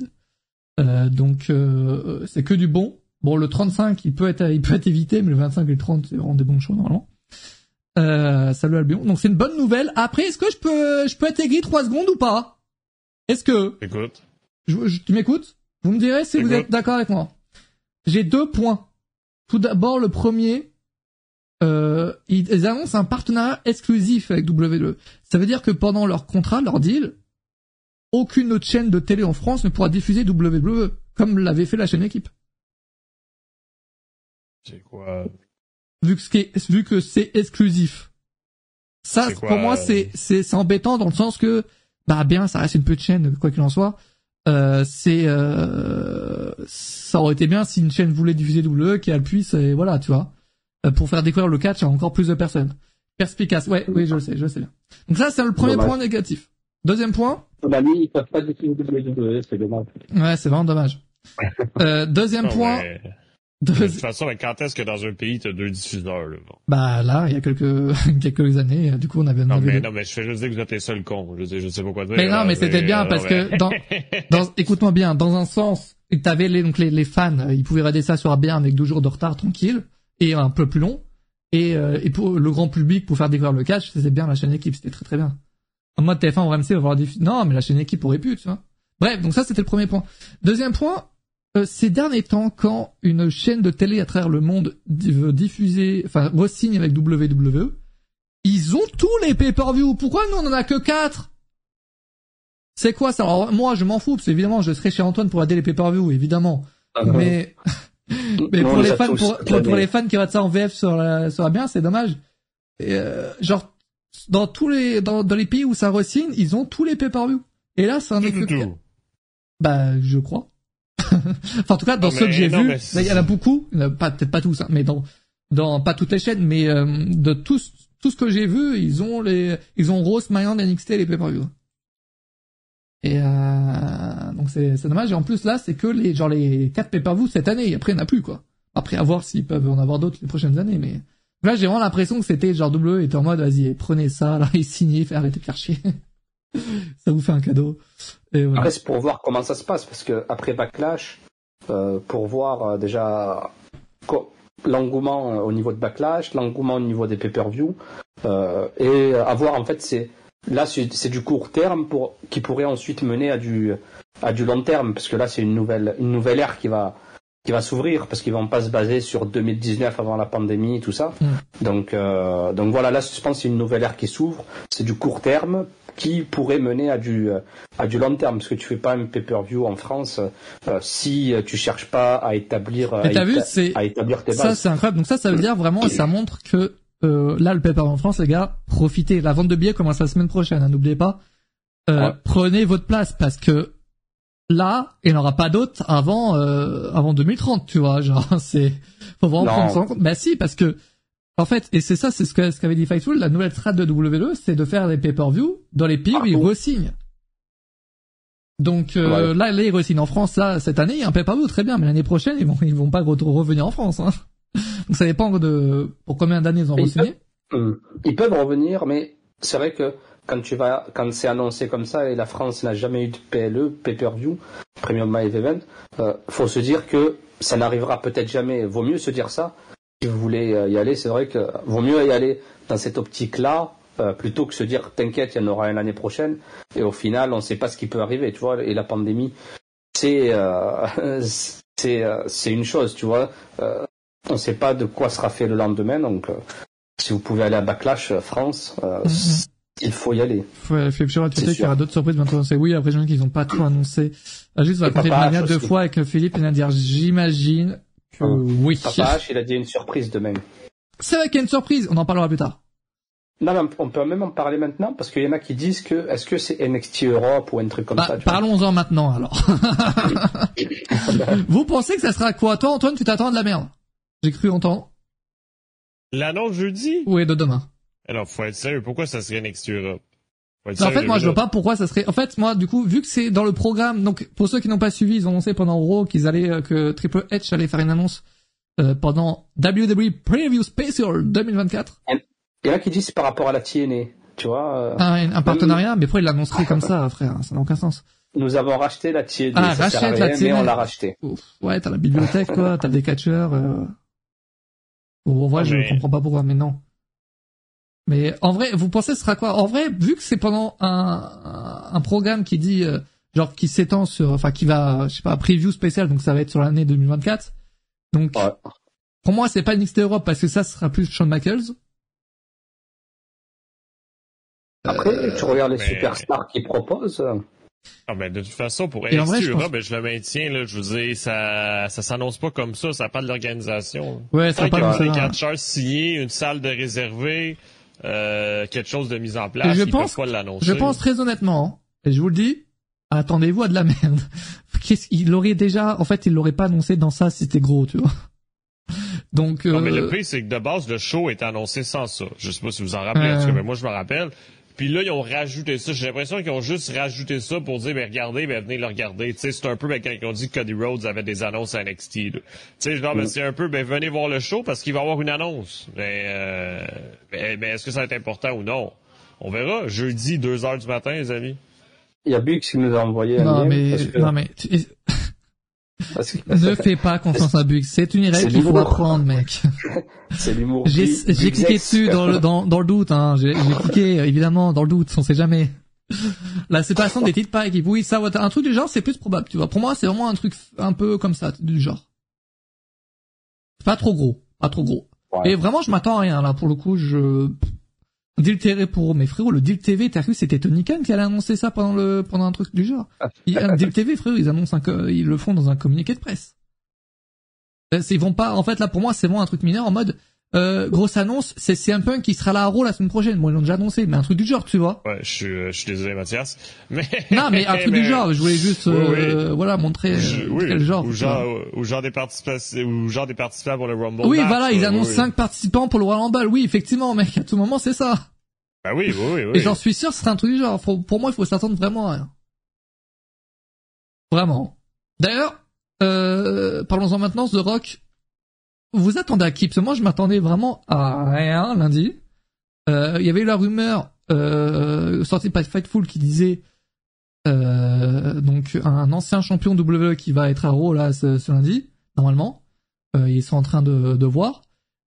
[SPEAKER 1] Donc c'est que du bon. Bon, le 35, il peut être, il peut être évité, mais le 25 et le 30, c'est vraiment des bons shows normalement. Euh, salut Albion. Donc c'est une bonne nouvelle. Après, est-ce que je peux, je peux être aigri trois secondes ou pas? Est-ce que
[SPEAKER 2] Écoute.
[SPEAKER 1] je, je- tu m'écoutes? Vous me direz si vous êtes d'accord avec moi. J'ai deux points. Tout d'abord, le premier, euh, ils, annoncent un partenariat exclusif avec WWE. Ça veut dire que pendant leur contrat, leur deal, aucune autre chaîne de télé en France ne pourra diffuser WWE, comme l'avait fait la chaîne équipe.
[SPEAKER 2] C'est quoi?
[SPEAKER 1] Vu que, c'est exclusif. Ça, pour moi, c'est, c'est, c'est embêtant dans le sens que, bah bien, ça reste une petite chaîne, quoi qu'il en soit. Euh, c'est, euh, ça aurait été bien si une chaîne voulait diffuser WWE, qu'elle puisse, et voilà, tu vois, euh, pour faire découvrir le catch à encore plus de personnes. Perspicace, ouais, oui, je le sais, je le sais bien. Donc ça, c'est le premier
[SPEAKER 3] Dommage.
[SPEAKER 1] point négatif. Deuxième point,
[SPEAKER 3] Bah lui, ils peuvent pas diffuser WWE, c'est dommage.
[SPEAKER 1] ouais, c'est vraiment dommage. Euh, deuxième
[SPEAKER 2] Non,
[SPEAKER 1] point,
[SPEAKER 2] mais- De toute façon, mais quand est-ce que dans un pays, t'as deux diffuseurs, là? Bon?
[SPEAKER 1] bah là, il y a quelques quelques années, du coup, on avait, on
[SPEAKER 2] Non, mais, non, mais je fais juste dire que vous êtes les seuls cons. Je sais, je sais pas quoi dire.
[SPEAKER 1] Mais non,
[SPEAKER 2] là,
[SPEAKER 1] mais c'était bien
[SPEAKER 2] non,
[SPEAKER 1] parce
[SPEAKER 2] mais-
[SPEAKER 1] que dans, dans, écoute-moi bien, dans un sens, t'avais les, donc les, les fans, euh, ils pouvaient regarder ça sur bien avec deux jours de retard tranquille et un peu plus long. Et, euh, et pour le grand public, pour faire découvrir le catch, c'était bien la chaîne équipe, c'était très très bien. En mode TF1 ou RMC, on va voir des, non, mais la chaîne équipe aurait pu, tu vois. Bref, donc ça c'était le premier point. Deuxième point, euh, ces derniers temps, quand une chaîne de télé à travers le monde veut diffuser, enfin, re-signe avec WWE, ils ont tous les pay-per-view. Pourquoi nous on en a que quatre? C'est quoi ça? Alors, Moi, je m'en fous, parce qu'évidemment, je serai chez Antoine pour aider les pay-per-view, évidemment. Mais, mais
[SPEAKER 3] Non,
[SPEAKER 1] pour les fans, pour, pour,
[SPEAKER 3] clamés.
[SPEAKER 1] pour les fans qui regardent ça en VF sur la, sur la bien, c'est dommage. Et, euh, genre, dans tous les, dans, dans les pays où ça re-signe, ils ont tous les pay-per-view. Et là, c'est un
[SPEAKER 2] tout.
[SPEAKER 1] Bah, je crois. enfin, en tout cas, dans
[SPEAKER 2] Non,
[SPEAKER 1] ceux que j'ai vus, il y en a beaucoup, pas peut-être pas tous, hein, mais dans dans pas toutes les chaînes, mais euh, de tous tout ce que j'ai vu, ils ont les ils ont Rose, Mayan, NXT et les pay-per-view. Et euh, donc c'est c'est dommage. Et en plus là, c'est que les genre les quatre pay-per-view cette année. Et après, il n'y en a plus quoi. Après, à voir s'ils peuvent en avoir d'autres les prochaines années, mais là, j'ai vraiment l'impression que c'était genre W était en mode vas-y, prenez ça, là, et signez, fait arrêter de faire chier. Ça vous fait un cadeau. Et voilà.
[SPEAKER 3] Après, c'est pour voir comment ça se passe, parce que après Backlash, euh, pour voir euh, déjà l'engouement euh, au niveau de Backlash, l'engouement au niveau des pay-per-view, et avoir en fait c'est là c'est du court terme pour qui pourrait ensuite mener à du à du long terme, parce que là c'est une nouvelle une nouvelle ère qui va qui va s'ouvrir parce qu'ils vont pas se baser sur 2019 avant la pandémie et tout ça.
[SPEAKER 1] Mm.
[SPEAKER 3] Donc euh, donc voilà là je pense que c'est une nouvelle ère qui s'ouvre, c'est du court terme qui pourrait mener à du euh, à du long terme parce que tu fais pas un pay-per-view en France euh, si tu cherches pas à établir à,
[SPEAKER 1] vu,
[SPEAKER 3] éta- à établir tes
[SPEAKER 1] ça,
[SPEAKER 3] bases.
[SPEAKER 1] c'est incroyable. Donc ça, ça veut dire vraiment, ça montre que euh, là, le pay en France, les gars, profitez. La vente de billets commence la semaine prochaine. hein, N'oubliez pas. Euh,
[SPEAKER 3] Ouais.
[SPEAKER 1] Prenez votre place parce que là, il n'y en aura pas d'autres avant euh, avant 2030. Tu vois, genre c'est faut vraiment
[SPEAKER 3] Non.
[SPEAKER 1] prendre ça en compte. Bah si, parce que en fait, et c'est ça, c'est ce que ce qu'avait dit Fightful, la nouvelle strat de WWE, c'est de faire des pay-per-view dans les pays où ils
[SPEAKER 3] Partout.
[SPEAKER 1] re-signent. Donc euh,
[SPEAKER 3] Ouais.
[SPEAKER 1] là, là, ils re-signent en France. Là, cette année, il y a un pay-per-view très bien, mais l'année prochaine, ils vont ils vont pas re- revenir en France. Hein. Donc ça dépend de pour combien d'années ils ont
[SPEAKER 3] ils
[SPEAKER 1] re-signé.
[SPEAKER 3] Hum. Ils peuvent revenir, mais c'est vrai que quand tu vas, quand c'est annoncé comme ça et la France n'a jamais eu de PLE, pay-per-view, Premium Live Event, euh, faut se dire que ça n'arrivera peut-être jamais. Vaut mieux se dire ça. Si vous voulez euh, y aller, c'est vrai que vaut mieux y aller dans cette optique-là euh, plutôt que se dire t'inquiète, il y en aura un l'année prochaine. Et au final, on ne sait pas ce qui peut arriver, tu vois. Et la pandémie, c'est euh, c'est euh, c'est une chose, tu vois. On ne sait pas de quoi sera fait le lendemain, donc. si vous pouvez aller à Backlash France, euh,
[SPEAKER 1] Mhm.
[SPEAKER 3] il faut y aller.
[SPEAKER 1] Faut, faut
[SPEAKER 3] C'est
[SPEAKER 1] Twitter qu'il y aura d'autres surprises bientôt annoncées. Oui, après j'imagine qu'ils ont pas tout annoncé. Ah, juste, on va
[SPEAKER 3] H
[SPEAKER 1] deux fois avec Philippe et de dire j'imagine oui.
[SPEAKER 3] Papa H, il a dit une surprise demain.
[SPEAKER 1] C'est vrai qu'il y a une surprise. On en parlera plus tard.
[SPEAKER 3] Non, mais on peut même en parler maintenant parce qu'il y en a qui disent que est-ce que c'est NXT Europe ou un truc comme
[SPEAKER 1] Bah,
[SPEAKER 3] ça.
[SPEAKER 1] Parlons-en maintenant alors. Vous pensez que ça sera quoi? Toi, Antoine, tu t'attends à de la merde. J'ai cru entendre.
[SPEAKER 2] L'annonce jeudi?
[SPEAKER 1] Oui, de demain.
[SPEAKER 2] Alors, faut être sérieux. Pourquoi ça serait NXT Europe?
[SPEAKER 1] En fait, moi, je vois pas pourquoi ça serait. En fait, moi, du coup, vu que c'est dans le programme, donc pour ceux qui n'ont pas suivi, ils ont annoncé pendant Raw qu'ils allaient euh, que Triple H allait faire une annonce euh, pendant WWE Preview Special 2024.
[SPEAKER 3] Et là qui dit c'est par rapport à la TNA, tu vois.
[SPEAKER 1] Euh, un, un, partenariat, mais pourquoi il l'annoncerait comme ça, frère? Ça n'a aucun sens.
[SPEAKER 3] Nous avons racheté la TNA.
[SPEAKER 1] Ah, rachète la TNA.
[SPEAKER 3] Mais on l'a racheté.
[SPEAKER 1] Ouais, t'as la bibliothèque, quoi. T'as des catcheurs. Euh... Bon, en vrai, je comprends pas pourquoi, mais non. Mais en vrai, vous pensez ce sera quoi? En vrai, vu que c'est pendant un, un programme qui dit euh, genre qui s'étend sur, enfin qui va, je sais pas, preview spécial, donc ça va être sur l'année 2024. Donc pour moi, c'est pas NXT Europe parce que ça sera plus Shawn Michaels.
[SPEAKER 3] Après, tu regardes les superstars qui proposent.
[SPEAKER 2] Ah ben de toute façon pour NXT vrai, Europe, ben, je le maintiens là, je veux dire ça ça s'annonce pas comme ça, ça parle de l'organisation.
[SPEAKER 1] Ouais, ça parle
[SPEAKER 2] de des catcheurs signés, une salle de réservée, euh, quelque chose de mis en place,
[SPEAKER 1] je pense,
[SPEAKER 2] pas l'annoncer.
[SPEAKER 1] Je pense très honnêtement, et je vous le dis, attendez-vous à de la merde. Qu'est-ce qu'il aurait déjà, en fait, il l'aurait pas annoncé dans ça si c'était gros, tu vois. Donc,
[SPEAKER 2] non, mais le
[SPEAKER 1] euh,
[SPEAKER 2] pire, c'est que de base, le show est annoncé sans ça. Je sais pas si vous en rappelez, mais moi, je me rappelle. Puis là, ils ont rajouté ça. J'ai l'impression qu'ils ont juste rajouté ça pour dire, ben regardez, ben venez le regarder. Tu sais, c'est un peu ben, quand ils ont dit que Cody Rhodes avait des annonces à NXT. Tu sais, genre, ben, mm. c'est un peu, ben venez voir le show parce qu'il va y avoir une annonce. Mais, euh, ben, ben, est-ce que ça va être important ou non? On verra. Jeudi, 2 heures du matin, les amis.
[SPEAKER 3] Il y a Bux qui nous a envoyé
[SPEAKER 1] un non, mais, non, mais, ne fais pas confiance à Bux. C'est une règle qu'il faut apprendre, mec.
[SPEAKER 3] C'est l'humour.
[SPEAKER 1] J'ai, j'ai cliqué dessus dans le, dans, dans le doute, hein. J'ai, j'ai cliqué, évidemment, dans le doute. On sait jamais. La séparation des titres par équipe. Oui, ça, un truc du genre, c'est plus probable, tu vois. Pour moi, c'est vraiment un truc un peu comme ça, du genre. Pas trop gros. Pas trop gros. Et vraiment, je m'attends à rien, là, pour le coup, je, Deal TV pour mes frérots, le Deal TV, t'as vu, c'était Tony Khan qui allait annoncer ça pendant le pendant un truc du genre. Un Deal TV, frérot, ils annoncent un, ils le font dans un communiqué de presse. Euh, ils vont pas, en fait là pour moi c'est vraiment un truc mineur en mode euh, grosse annonce, c'est CM Punk qui sera là à Raw la semaine prochaine. Bon, ils l'ont déjà annoncé, mais un truc du genre, tu vois.
[SPEAKER 2] Ouais, je suis, euh, je suis désolé, Mathias. Mais...
[SPEAKER 1] Non, mais un truc du genre, je voulais juste, euh, voilà, montrer quel genre.
[SPEAKER 2] Ou genre, ou genre des participants, ou genre des participants pour le Rumble.
[SPEAKER 1] Oui, voilà, ils annoncent cinq participants pour le Rumble. Oui, effectivement, mec, à tout moment, c'est ça.
[SPEAKER 2] Bah oui, oui, oui.
[SPEAKER 1] Et j'en suis sûr, c'est un truc du genre. pour moi, il faut s'attendre vraiment à rien. Vraiment. D'ailleurs, euh, parlons-en maintenant, The Rock. Vous attendez à qui Parce que moi, je m'attendais vraiment à rien lundi. Euh, il y avait eu la rumeur euh, sortie par Fightful qui disait euh, donc un ancien champion WWE qui va être à Raw là ce, lundi normalement. Euh, ils sont en train de, de voir.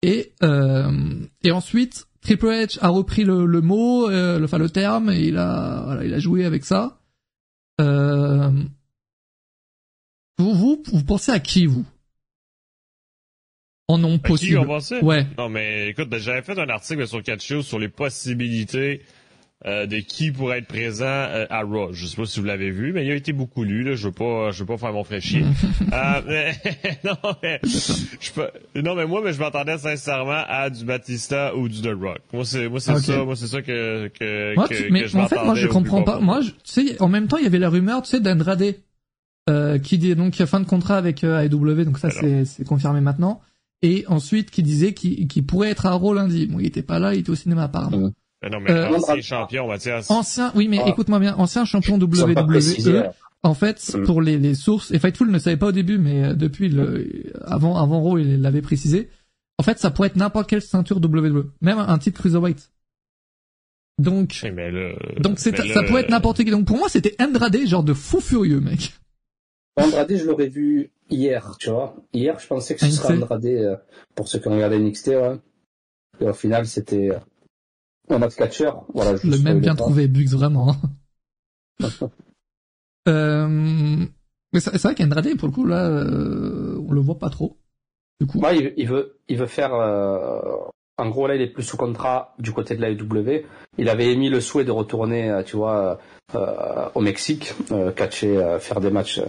[SPEAKER 1] Et euh, et ensuite Triple H a repris le, le mot, euh, le, enfin le terme, et il a, voilà, il a joué avec ça. Vous, vous, vous pensez à qui vous? En nom possible.
[SPEAKER 2] Qui on
[SPEAKER 1] Ouais.
[SPEAKER 2] Non mais écoute, ben, j'avais fait un article sur Catch sur les possibilités euh, de qui pourrait être présent euh, à Raw. Je sais pas si vous l'avez vu, mais il a été beaucoup lu. Là. Je veux pas, je veux pas faire mon fraîchier. euh, mais, non, mais je peux, non, mais moi, mais je m'attendais sincèrement à du Batista ou du The Rock. Moi, c'est, moi, c'est ça, moi, c'est ça que, que,
[SPEAKER 1] moi,
[SPEAKER 2] que,
[SPEAKER 1] mais
[SPEAKER 2] que je
[SPEAKER 1] en fait, moi, je comprends pas. Moi, tu sais, en même temps, il y avait la rumeur, tu sais, d'Andrade. Euh, qui dit donc a fin de contrat avec euh, AEW, donc ça c'est, c'est confirmé maintenant. Et ensuite qui disait qu'il, qu'il pourrait être à Raw lundi. Bon, il était pas là, il était au cinéma apparemment.
[SPEAKER 2] Mais non, mais euh, ancien champion, Mathias.
[SPEAKER 1] Ancien, oui, mais ah. écoute-moi bien, ancien champion WWE. En fait, mm. pour les, les sources, et Fightful ne savait pas au début, mais euh, depuis le, avant, avant Raw, il l'avait précisé. En fait, ça pourrait être n'importe quelle ceinture WWE. Même un titre cruiserweight. Donc, donc c'est, ça pourrait être n'importe qui. Donc pour moi, c'était Andrade, genre de fou furieux, mec.
[SPEAKER 3] Andrade, je l'aurais vu hier, tu vois. Hier, je pensais que ce serait Andrade, euh, pour ceux qui ont regardé NXT, ouais. Et au final, c'était un autre catcher, voilà.
[SPEAKER 1] Le même bien trouvé, Bugs, vraiment. euh, mais c'est vrai qu'Andrade, pour le coup, là, euh, on le voit pas trop. Du coup.
[SPEAKER 3] Ouais, il, veut, il veut faire. Euh, en gros, là, il est plus sous contrat du côté de la UW. Il avait émis le souhait de retourner, euh, tu vois, euh, au Mexique, catcher, faire des matchs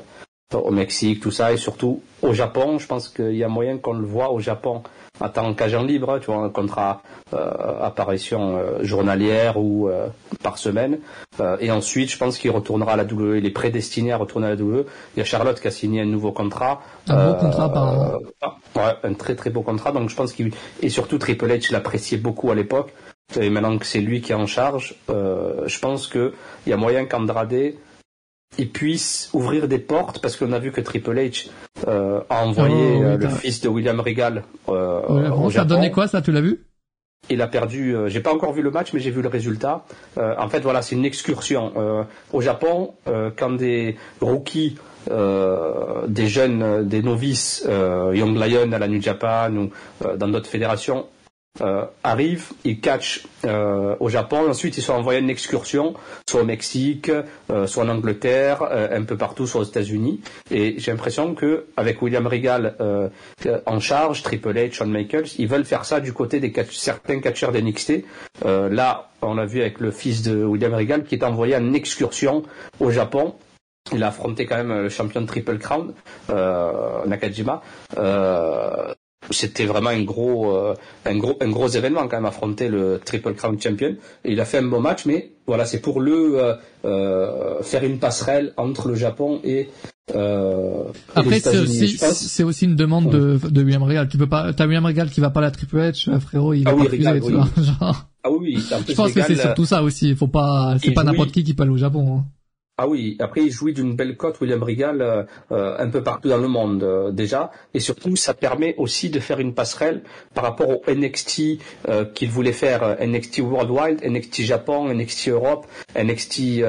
[SPEAKER 3] au Mexique, tout ça, et surtout au Japon. Je pense qu'il y a moyen qu'on le voit au Japon en tant qu'agent libre, tu vois, un contrat euh, apparition euh, journalière ou euh, par semaine. Euh, et ensuite, je pense qu'il retournera à la WWE. Il est prédestiné à retourner à la WWE. Il y a Charlotte qui a signé un nouveau contrat.
[SPEAKER 1] Un beau contrat, par
[SPEAKER 3] ouais, un très très beau contrat. Donc je pense qu'il et surtout Triple H l'appréciait beaucoup à l'époque. et maintenant que c'est lui qui est en charge, euh, je pense qu'il y a moyen qu'Andrade il puisse ouvrir des portes parce qu'on a vu que Triple H euh, a envoyé oh, le fils de William Regal euh, au
[SPEAKER 1] Ça a donné quoi ça Tu l'as vu?
[SPEAKER 3] Il a perdu. j'ai pas encore vu le match, mais j'ai vu le résultat. en fait, voilà, c'est une excursion. au Japon, quand des rookies des jeunes, des novices, Young Lion à la New Japan ou dans d'autres fédérations euh, arrivent, ils catchent euh, au Japon, ensuite ils sont envoyés en excursion, soit au Mexique, euh, soit en Angleterre, euh, un peu partout, soit aux États-Unis. Et j'ai l'impression que avec William Regal euh, en charge, Triple H, Shawn Michaels, ils veulent faire ça du côté des catch certains catcheurs d'NXT. là, on l'a vu avec le fils de William Regal qui est envoyé en excursion au Japon il a affronté quand même le champion de Triple Crown, euh, Nakajima. Euh, c'était vraiment un gros, euh, un gros, un gros événement quand même affronter le Triple Crown Champion. Et il a fait un bon match, mais voilà, c'est pour le euh, euh, faire une passerelle entre le Japon et euh,
[SPEAKER 1] Après, c'est aussi, c'est aussi une demande de, de William Regal. Tu peux pas, t'as William Regal qui va pas à la Triple H, frérot, il va ah oui, pas refuser, tu vois. Genre.
[SPEAKER 3] Ah oui,
[SPEAKER 1] Je pense que c'est surtout ça aussi. Il faut pas, c'est pas n'importe qui qui peut aller au Japon. Hein.
[SPEAKER 3] Ah oui, après il jouit d'une belle cote, William Regal, euh, euh, un peu partout dans le monde euh, déjà, et surtout ça permet aussi de faire une passerelle par rapport au NXT qu'il voulait faire, NXT Worldwide, NXT Japon, NXT Europe, NXT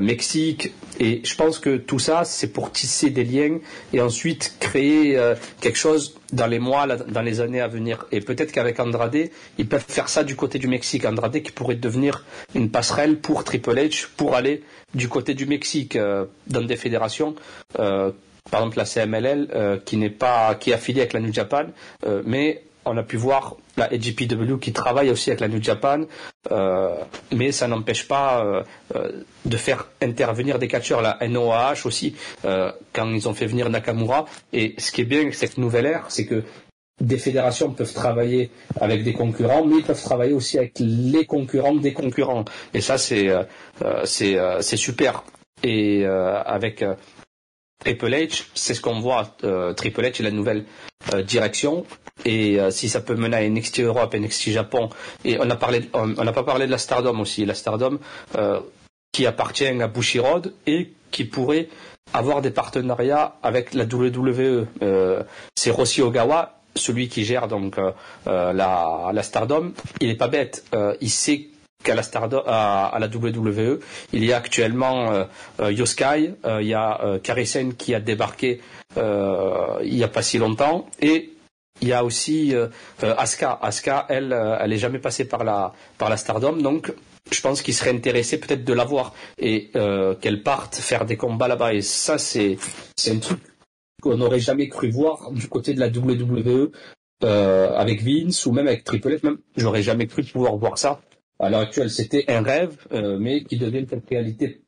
[SPEAKER 3] Mexique, et je pense que tout ça c'est pour tisser des liens et ensuite créer quelque chose dans les mois, dans les années à venir. Et peut-être qu'avec Andrade, ils peuvent faire ça du côté du Mexique. Andrade qui pourrait devenir une passerelle pour Triple H pour aller du côté du Mexique euh, dans des fédérations. Euh, par exemple la CMLL euh, qui n'est pas qui est affiliée avec la New Japan, mais on a pu voir la AGPW qui travaille aussi avec la New Japan, mais ça n'empêche pas de faire intervenir des catcheurs, la NOAH aussi, quand ils ont fait venir Nakamura. Et ce qui est bien avec cette nouvelle ère, c'est que des fédérations peuvent travailler avec des concurrents, mais ils peuvent travailler aussi avec les concurrents des concurrents. Et ça, c'est euh, euh, euh, c'est super. Et avec Triple H, c'est ce qu'on voit. Triple H est la nouvelle direction. Et si ça peut mener à NXT Europe, NXT Japon, et on a parlé, on n'a pas parlé de la Stardom aussi. La Stardom qui appartient à Bushiroad et qui pourrait avoir des partenariats avec la WWE. c'est Rossi Ogawa celui qui gère donc euh, euh, la, la, Stardom, il n'est pas bête. Euh, il sait qu'à la Stardom, à, la WWE, il y a actuellement Yoskai, il y a Karisen qui a débarqué il n'y a pas si longtemps, et il y a aussi Asuka. Asuka, elle, elle est jamais passée par la par la Stardom, donc je pense qu'il serait intéressé peut-être de la voir et qu'elle parte faire des combats là-bas. Et ça, c'est c'est un truc qu'on n'aurait jamais cru voir du côté de la WWE euh, avec Vince ou même avec Triple H. Même, j'aurais jamais cru pouvoir voir ça. À l'heure actuelle, c'était un rêve, euh, mais qui devient une réalité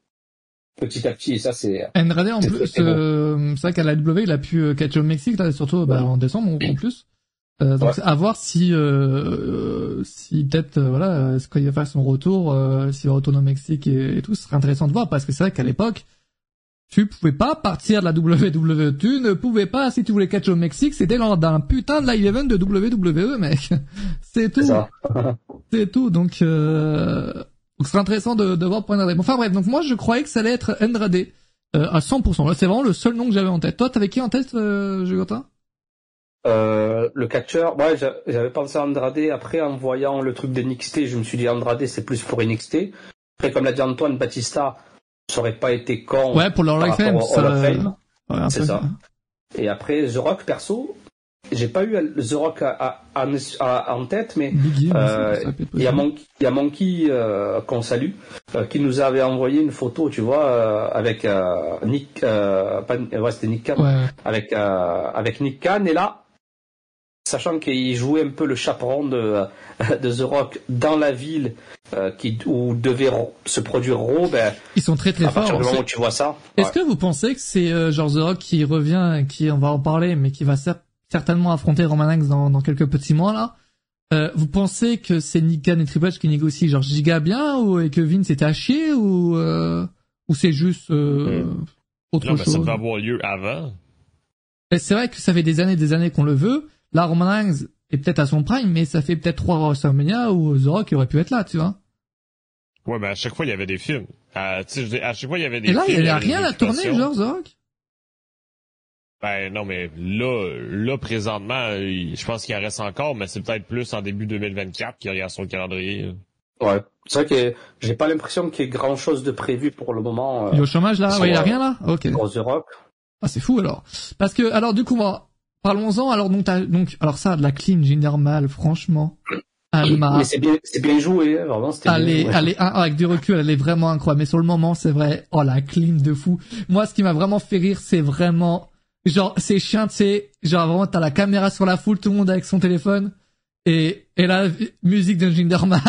[SPEAKER 3] petit à petit. Et ça, c'est.
[SPEAKER 1] Andrade en plus, euh, c'est vrai qu'à la WWE, il a pu euh, catcher au Mexique, là, surtout bah, en décembre en plus. Euh, donc à voir si euh, si peut-être voilà est-ce qu'il va faire son retour s'il retourne au Mexique et, et, tout ce serait intéressant de voir parce que c'est vrai qu'à l'époque tu pouvais pas partir de la WWE. Tu ne pouvais pas, si tu voulais catch au Mexique, c'était lors d'un putain de live event de WWE, mec. C'est tout. C'est tout. Donc, euh... donc c'est intéressant de, de voir pour Andrade. Enfin bref, donc moi je croyais que ça allait être Andrade euh, à 100%. c'est vraiment le seul nom que j'avais en tête. Toi, t'avais qui en tête, euh,
[SPEAKER 3] euh, le catcheur, ouais, j'avais pensé à Andrade. Après, en voyant le truc de NXT, je me suis dit Andrade, c'est plus pour NXT. Après, comme l'a dit Antoine Batista, ça aurait pas été con.
[SPEAKER 1] Ouais, pour leur
[SPEAKER 3] fame, c'est ça. Et après, The Rock, perso, j'ai pas eu The Rock en tête, mais euh, il y a Monkey, y a Monkey euh, qu'on salue, euh, qui nous avait envoyé une photo, tu vois, avec Nick, pas, ouais, c'était Nick Khan, avec avec Nick Khan, et là, sachant qu'il jouait un peu le chaperon de, de The Rock dans la ville euh, qui, où devait se produire Raw, ben,
[SPEAKER 1] ils sont très très
[SPEAKER 3] à
[SPEAKER 1] forts.
[SPEAKER 3] partir du moment où tu vois ça.
[SPEAKER 1] Est-ce que vous pensez que c'est euh, genre The Rock qui revient, qui on va en parler, mais qui va certainement affronter Roman Reigns dans, dans quelques petits mois là? Euh, Vous pensez que c'est Nick Khan et Triple H qui négocient genre giga bien ou et que Vince est à chier ou euh, ou c'est juste euh, hmm. autre non, chose
[SPEAKER 2] Ça va avoir lieu avant.
[SPEAKER 1] C'est vrai que ça fait des années, des années qu'on le veut. Là, Roman Reigns, est peut-être à son prime, mais ça fait peut-être trois WrestleMania où The Rock aurait pu être là, tu vois.
[SPEAKER 2] Ouais, mais à chaque fois, il y avait des films. À, à chaque fois, il y avait des
[SPEAKER 1] Et là,
[SPEAKER 2] films.
[SPEAKER 1] il n'y a
[SPEAKER 2] avait
[SPEAKER 1] rien à tourner, genre, The Rock.
[SPEAKER 2] Ben non, mais là, là présentement, je pense qu'il en reste encore, mais c'est peut-être plus en début 2024 qu'il regarde son calendrier.
[SPEAKER 3] Ouais. C'est vrai que j'ai pas l'impression qu'il y ait grand chose de prévu pour le moment.
[SPEAKER 1] Il est
[SPEAKER 3] Euh,
[SPEAKER 1] au chômage, là? Ouais, il a
[SPEAKER 3] euh,
[SPEAKER 1] rien, là? Ok.
[SPEAKER 3] pour The Rock.
[SPEAKER 1] Ah, c'est fou, alors. Parce que, alors, du coup, moi, parlons-en. Alors, donc, donc, alors ça, de la clean, Mal, franchement. Alma.
[SPEAKER 3] Mais c'est bien, c'est bien joué, hein, vraiment. C'était
[SPEAKER 1] Elle est,
[SPEAKER 3] bien, ouais.
[SPEAKER 1] elle est, avec du recul, elle est vraiment incroyable. Mais sur le moment, c'est vrai, oh la clean de fou. Moi, ce qui m'a vraiment fait rire, c'est vraiment, genre, ces chiens, tu sais, genre vraiment, t'as la caméra sur la foule, tout le monde avec son téléphone, et, et la musique de Jindermal.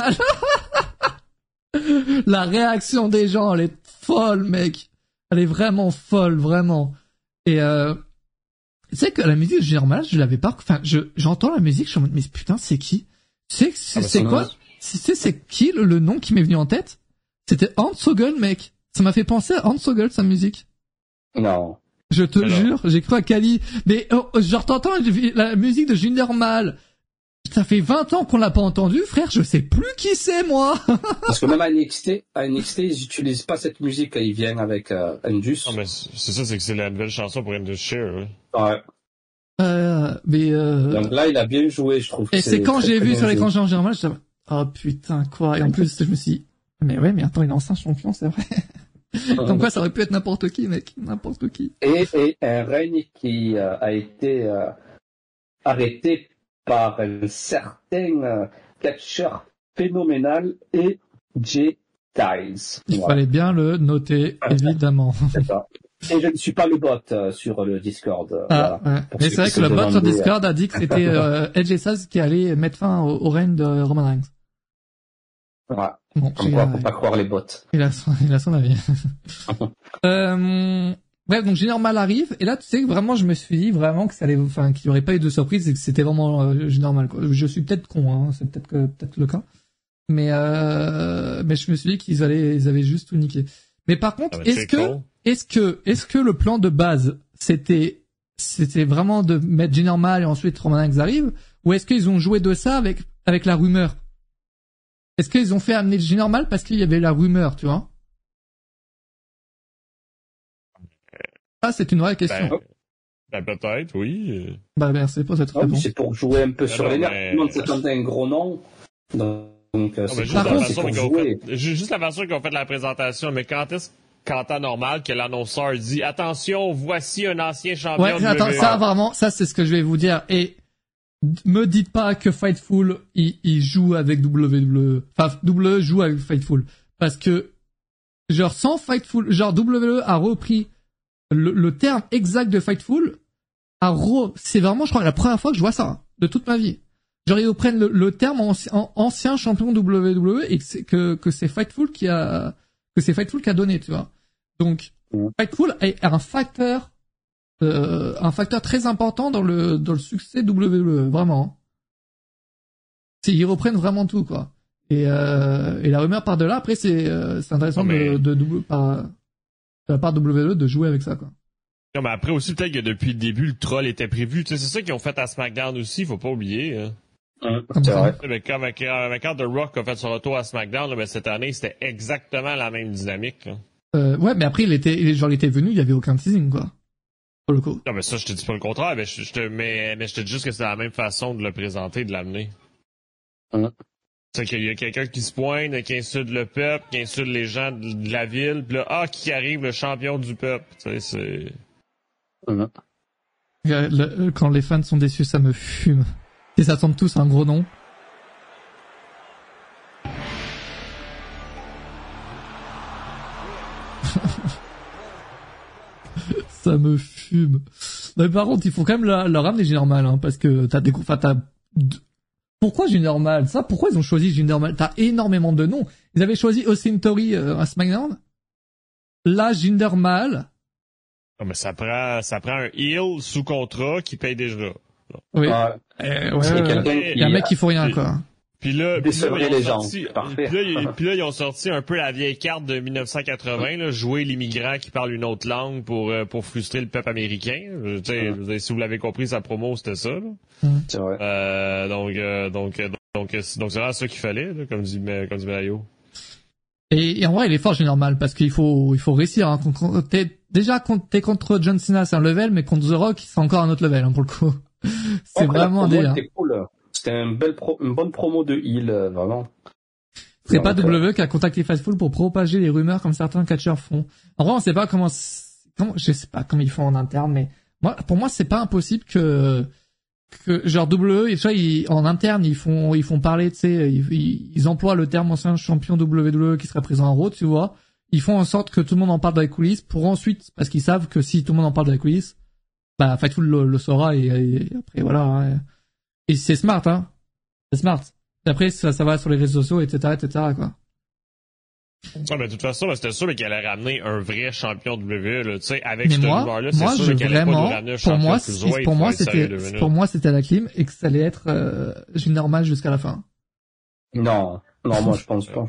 [SPEAKER 1] la réaction des gens, elle est folle, mec. Elle est vraiment folle, vraiment. Et euh, tu sais que la musique de Jindermal, je l'avais pas, enfin, je, j'entends la musique, je suis en mode, mais putain, c'est qui? Tu sais, c'est,
[SPEAKER 3] Ah bah,
[SPEAKER 1] c'est
[SPEAKER 3] son
[SPEAKER 1] quoi? sais, c'est qui le, le nom qui m'est venu en tête? C'était Hans Sogel, mec. Ça m'a fait penser à Hans Sogel, sa musique.
[SPEAKER 3] Non.
[SPEAKER 1] Je te
[SPEAKER 2] Alors.
[SPEAKER 1] jure, j'ai cru à Kali. Mais oh, genre, t'entends la musique de Jindermal. Ça fait 20 ans qu'on l'a pas entendu, frère. Je sais plus qui c'est, moi.
[SPEAKER 3] Parce que même à NXT, à NXT, ils utilisent pas cette musique quand ils viennent avec euh, Indus.
[SPEAKER 2] Non, mais c'est ça, c'est que c'est la nouvelle chanson pour Indus Share. ouais.
[SPEAKER 3] Ouais.
[SPEAKER 1] Euh, mais euh...
[SPEAKER 3] Donc là, il a bien joué, je trouve.
[SPEAKER 1] Et c'est quand j'ai vu sur l'écran de Jindermal, je oh putain, quoi. Et en plus, je me suis dit, mais ouais, mais attends, il est ancien champion, c'est vrai. Comme quoi, ça aurait pu être n'importe qui, mec. N'importe qui.
[SPEAKER 3] Et, et un règne qui euh, a été euh, arrêté par un certain euh, catcheur phénoménal et J. Styles.
[SPEAKER 1] Il
[SPEAKER 3] Voilà,
[SPEAKER 1] fallait bien le noter, évidemment.
[SPEAKER 3] c'est ça. Et je ne suis pas le bot euh, sur le Discord. euh,
[SPEAKER 1] Ah,
[SPEAKER 3] voilà.
[SPEAKER 1] ouais. Mais c'est vrai que le bot sur Discord a dit que c'était euh, Edge qui allait mettre fin au, au règne de Roman Reigns.
[SPEAKER 3] Voilà.
[SPEAKER 1] Bon,
[SPEAKER 3] Comme quoi, faut pas croire les bots.
[SPEAKER 1] il a son, il a son avis. euh, bref, donc Junior Mal arrive, et là, tu sais, que vraiment, je me suis dit vraiment que ça allait, enfin, qu'il y aurait pas eu de surprise et que c'était vraiment euh, Junior Mal, quoi. Je suis peut-être con, hein, c'est peut-être que, peut-être le cas. Mais, euh, mais je me suis dit qu'ils allaient, ils avaient juste tout niqué. Mais par contre,
[SPEAKER 2] Ah, mais
[SPEAKER 1] est-ce que, est-ce que, est-ce que le plan de base, c'était, c'était vraiment de mettre Junior Mal et ensuite Roman Reigns arrive, ou est-ce qu'ils ont joué de ça avec, avec la rumeur? Est-ce qu'ils ont fait amener Junior Mal parce qu'il y avait la rumeur, tu vois? Ah, c'est une vraie question.
[SPEAKER 2] Ben, ben, peut-être, oui.
[SPEAKER 1] Bah, merci pour cette
[SPEAKER 3] Ah
[SPEAKER 1] réponse.
[SPEAKER 3] c'est pour jouer un peu
[SPEAKER 2] Ah
[SPEAKER 3] sur
[SPEAKER 2] non,
[SPEAKER 3] les nerfs.
[SPEAKER 2] mais-
[SPEAKER 3] Tout le monde s'attendait à un gros nom. Donc, euh,
[SPEAKER 2] Non, juste,
[SPEAKER 1] Par
[SPEAKER 2] la façon
[SPEAKER 3] jouer.
[SPEAKER 2] fait, ju- juste la façon qu'ils ont fait la présentation, mais quand est-ce qu'en temps normal que l'annonceur dit attention, voici un ancien champion
[SPEAKER 1] Ouais,
[SPEAKER 2] de
[SPEAKER 1] attends,
[SPEAKER 2] WWE.
[SPEAKER 1] ça vraiment, ça c'est ce que je vais vous dire. Et me dites pas que Fightful, il, il joue avec WWE. Enfin, WWE joue avec Fightful. Parce que, genre, sans Fightful, genre, WWE a repris le, le terme exact de Fightful. C'est vraiment, je crois, la première fois que je vois ça, hein, de toute ma vie. Genre, ils reprennent le, le terme en- ancien champion WWE et que c'est, que, que c'est Fightful qui a, que c'est Fightful qui a donné, tu vois. Donc. Fightful est un facteur euh, un facteur très important dans le dans le succès WWE, vraiment. C'est ils reprennent vraiment tout quoi. Et euh, et la rumeur part de là. Après c'est euh, c'est intéressant
[SPEAKER 2] mais-
[SPEAKER 1] de, de, double- par, de la part de WWE de jouer avec ça quoi.
[SPEAKER 2] Non, mais après aussi, peut-être que depuis le début, le troll était prévu. Tu sais, c'est ça qu'ils ont fait à SmackDown aussi, faut pas oublier. hein.
[SPEAKER 3] Hum,
[SPEAKER 1] Comme
[SPEAKER 3] C'est vrai.
[SPEAKER 2] Mais quand, avec- avec quand The Rock a fait son retour à SmackDown, là, ben, cette année, c'était exactement la même dynamique. là.
[SPEAKER 1] Euh, ouais, mais après il était genre il était venu, il y avait aucun teasing quoi. Pour le coup.
[SPEAKER 2] Non, mais ça, je te dis pas le contraire, mais je, je te, mais, mais je te dis juste que c'est la même façon de le présenter, de l'amener.
[SPEAKER 3] Hum.
[SPEAKER 2] C'est qu'il y a quelqu'un qui se pointe, qui insulte le peuple, qui insulte les gens de, la ville, pis là, ah, qui arrive, le champion du peuple. Tu sais, c'est...
[SPEAKER 1] Quand les fans sont déçus, ça me fume. Ils s'attendent tous à un gros nom. ça me fume. Mais par contre, il faut quand même leur, leur ramener Mal, hein, parce que t'as des, enfin, t'as, pourquoi Junior Mal? Ça, pourquoi ils ont choisi Junior Mal? T'as énormément de noms. Ils avaient choisi Austin Theory euh, à SmackDown. Là, Jinder.
[SPEAKER 2] Non, mais ça prend, ça prend un heel sous contrat qui paye déjà.
[SPEAKER 1] Oui.
[SPEAKER 3] Ouais.
[SPEAKER 1] Euh, ouais,
[SPEAKER 3] C'est
[SPEAKER 1] ouais, ouais.
[SPEAKER 3] quelqu'un
[SPEAKER 2] Il
[SPEAKER 1] y a un
[SPEAKER 3] qui-
[SPEAKER 1] mec qui faut rien, quoi.
[SPEAKER 2] Puis là,
[SPEAKER 3] puis là, les gens.
[SPEAKER 2] Sorti, Parfait. Puis là, puis là, ils ont sorti un peu la vieille carte de 1980, là, jouer l'immigrant qui parle une autre langue pour euh, pour frustrer le peuple américain. Si vous l'avez compris, sa promo c'était ça. Là.
[SPEAKER 3] C'est vrai.
[SPEAKER 2] Euh, donc donc donc donc c'est vraiment ça qu'il fallait, là, comme dit comme dit Mario.
[SPEAKER 1] Et, en vrai, il est fort, normal, parce qu'il faut, il faut réussir. Hein. T'es, déjà, t'es contre John Cena, c'est un level, mais contre The Rock, c'est encore un autre level, hein, pour le coup. c'est vraiment
[SPEAKER 3] un Cool. C'était une belle une bonne promo de heal, euh, vraiment.
[SPEAKER 1] C'est pas WWE qui a contacté Fastful pour propager les rumeurs comme certains catcheurs font. En vrai, on sait pas comment, comment, je sais pas comment ils font en interne, mais moi, pour moi, c'est pas impossible que que genre WWE, tu vois, ils, en interne, ils font ils font parler, tu sais, ils, ils, emploient le terme ancien champion WWE qui serait présent en Raw, tu vois. Ils font en sorte que tout le monde en parle dans les coulisses pour ensuite, parce qu'ils savent que si tout le monde en parle dans les coulisses, bah Fightful le, le saura et, et, après voilà. Hein. Et c'est smart, hein. C'est smart. Et après ça, ça va sur les réseaux sociaux, etc., etc. quoi.
[SPEAKER 2] Ouais, mais de toute façon, c'était sûr qu'elle allait ramener un vrai champion WWE, là, tu sais, avec
[SPEAKER 1] ce joueur-là, c'est sûr qu'elle allait pas nous ramener un pour moi, pour moi, c'était, pour moi, c'était la clim et que ça allait être, euh, normal jusqu'à la fin.
[SPEAKER 3] Non. Non, moi, je pense pas.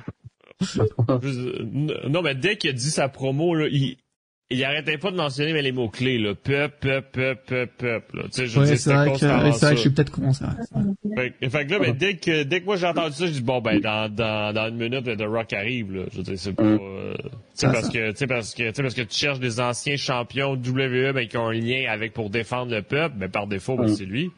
[SPEAKER 2] non, mais dès qu'il a dit sa promo, là, il, il arrêtait pas de mentionner mais les mots clés là, peuple, peuple, peuple, peuple. Tu sais, je
[SPEAKER 1] ouais, c'est vrai que c'est vrai que je suis peut-être con,
[SPEAKER 2] c'est vrai. Fait, fait que là, mais dès que dès que moi j'ai entendu ça, je dis bon ben dans dans dans une minute The Rock arrive là. Je veux dire c'est pas, euh, parce que tu sais parce que tu sais parce que tu cherches des anciens champions WWE ben qui ont un lien avec pour défendre le peuple, mais ben, par défaut ben, c'est lui.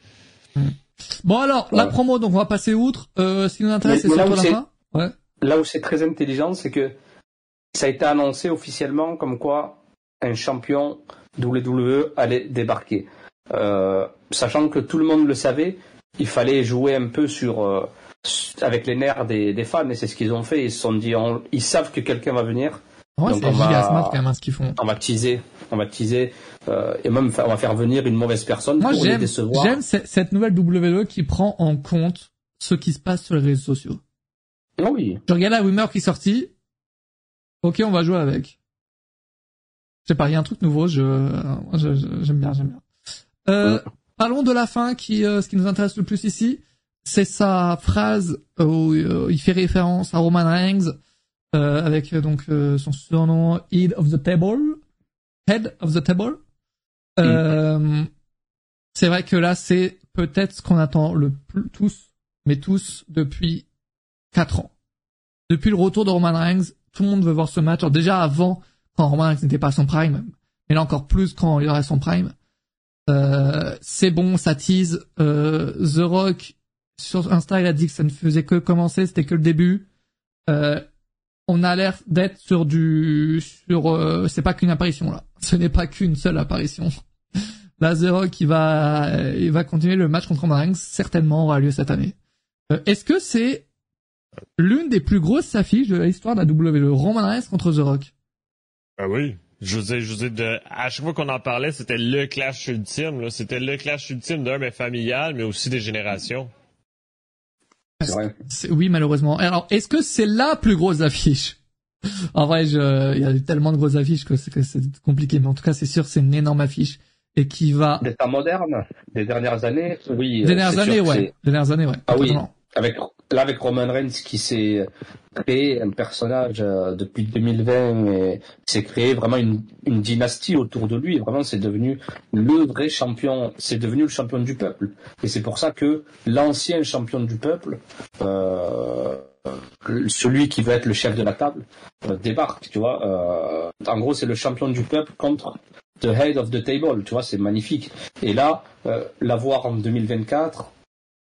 [SPEAKER 1] Bon alors la promo donc on va passer outre. Euh, ce qui nous intéresse c'est surtout la fin. Ouais.
[SPEAKER 3] Là où c'est très intelligent, c'est que ça a été annoncé officiellement comme quoi un champion WWE allait débarquer. Euh, sachant que tout le monde le savait, il fallait jouer un peu sur euh, avec les nerfs des, fans et c'est ce qu'ils ont fait. Ils se sont dit, ils savent que quelqu'un va venir.
[SPEAKER 1] Ouais, c'est smart quand même hein, ce qu'ils font.
[SPEAKER 3] On va teaser, on va teaser euh, et même on va faire venir une mauvaise personne Moi, pour les décevoir.
[SPEAKER 1] J'aime cette nouvelle WWE qui prend en compte ce qui se passe sur les réseaux sociaux.
[SPEAKER 3] Ah oui.
[SPEAKER 1] Je regarde la rumeur qui est sortie. Ok, on va jouer avec. Y a un truc nouveau, je, j'aime bien, j'aime bien. Euh, parlons de la fin, qui, euh, ce qui nous intéresse le plus ici, c'est sa phrase où euh, il fait référence à Roman Reigns euh, avec donc son surnom Head of the Table, Head of the Table. Mm. C'est vrai que là, c'est peut-être ce qu'on attend le plus tous, mais tous depuis quatre ans. Depuis le retour de Roman Reigns, tout le monde veut voir ce match. Alors déjà avant quand Roman Reigns n'était pas à son prime, mais là encore plus quand il aurait son prime. Euh, c'est bon, ça tease. Euh, The Rock sur Insta, il a dit que ça ne faisait que commencer, c'était que le début. Euh, on a l'air d'être sur du, sur, euh, c'est pas qu'une apparition là. Ce n'est pas qu'une seule apparition. Là, The Rock, il va, il va continuer le match contre Roman certainement aura lieu cette année. Euh, est-ce que c'est l'une des plus grosses affiches de l'histoire de la WWE, Roman contre The Rock?
[SPEAKER 2] Ah oui. Je veux dire, je veux dire, de, à chaque fois qu'on en parlait, c'était le clash ultime. Là. C'était le clash ultime d'un, mais familial, mais aussi des générations.
[SPEAKER 3] Vrai.
[SPEAKER 1] Oui, malheureusement. Alors, est-ce que c'est la plus grosse affiche? En vrai, je, il y a tellement de grosses affiches que c'est compliqué. Mais en tout cas, c'est sûr, c'est une énorme affiche et qui va.
[SPEAKER 3] Des temps modernes, des dernières années, oui.
[SPEAKER 1] Des dernières années, ouais. Des dernières années, ouais.
[SPEAKER 3] Ah oui. Avec là avec Roman Reigns qui s'est créé un personnage euh, depuis 2020 et s'est créé vraiment une, une, dynastie autour de lui. vraiment, c'est devenu le vrai champion. C'est devenu le champion du peuple. Et c'est pour ça que l'ancien champion du peuple, euh, celui qui veut être le chef de la table, euh, débarque. Tu vois. Euh, en gros, c'est le champion du peuple contre the head of the table. Tu vois, c'est magnifique. Et là, euh, l'avoir en 2024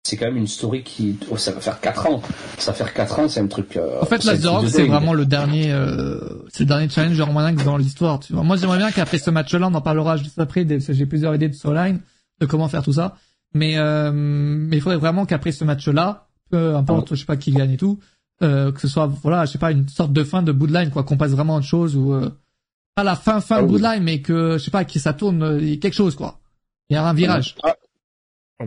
[SPEAKER 3] c'est quand même une story qui oh, ça va faire 4 ans. Ça va faire 4 ans c'est un truc euh,
[SPEAKER 1] en fait Last Rock c'est vraiment le dernier euh, c'est le dernier challenge de Roman dans l'histoire tu vois. Moi j'aimerais bien qu'après ce match là on en parlera juste après j'ai plusieurs idées de storyline de comment faire tout ça. Mais euh, mais il faudrait vraiment qu'après ce match là peu importe je sais pas qui gagne et tout euh, que ce soit voilà je sais pas une sorte de fin de bout quoi qu'on passe vraiment à autre chose ou pas la fin fin ah, de bout mais que je sais pas que ça tourne quelque chose quoi. Il y a un virage.
[SPEAKER 3] Ah,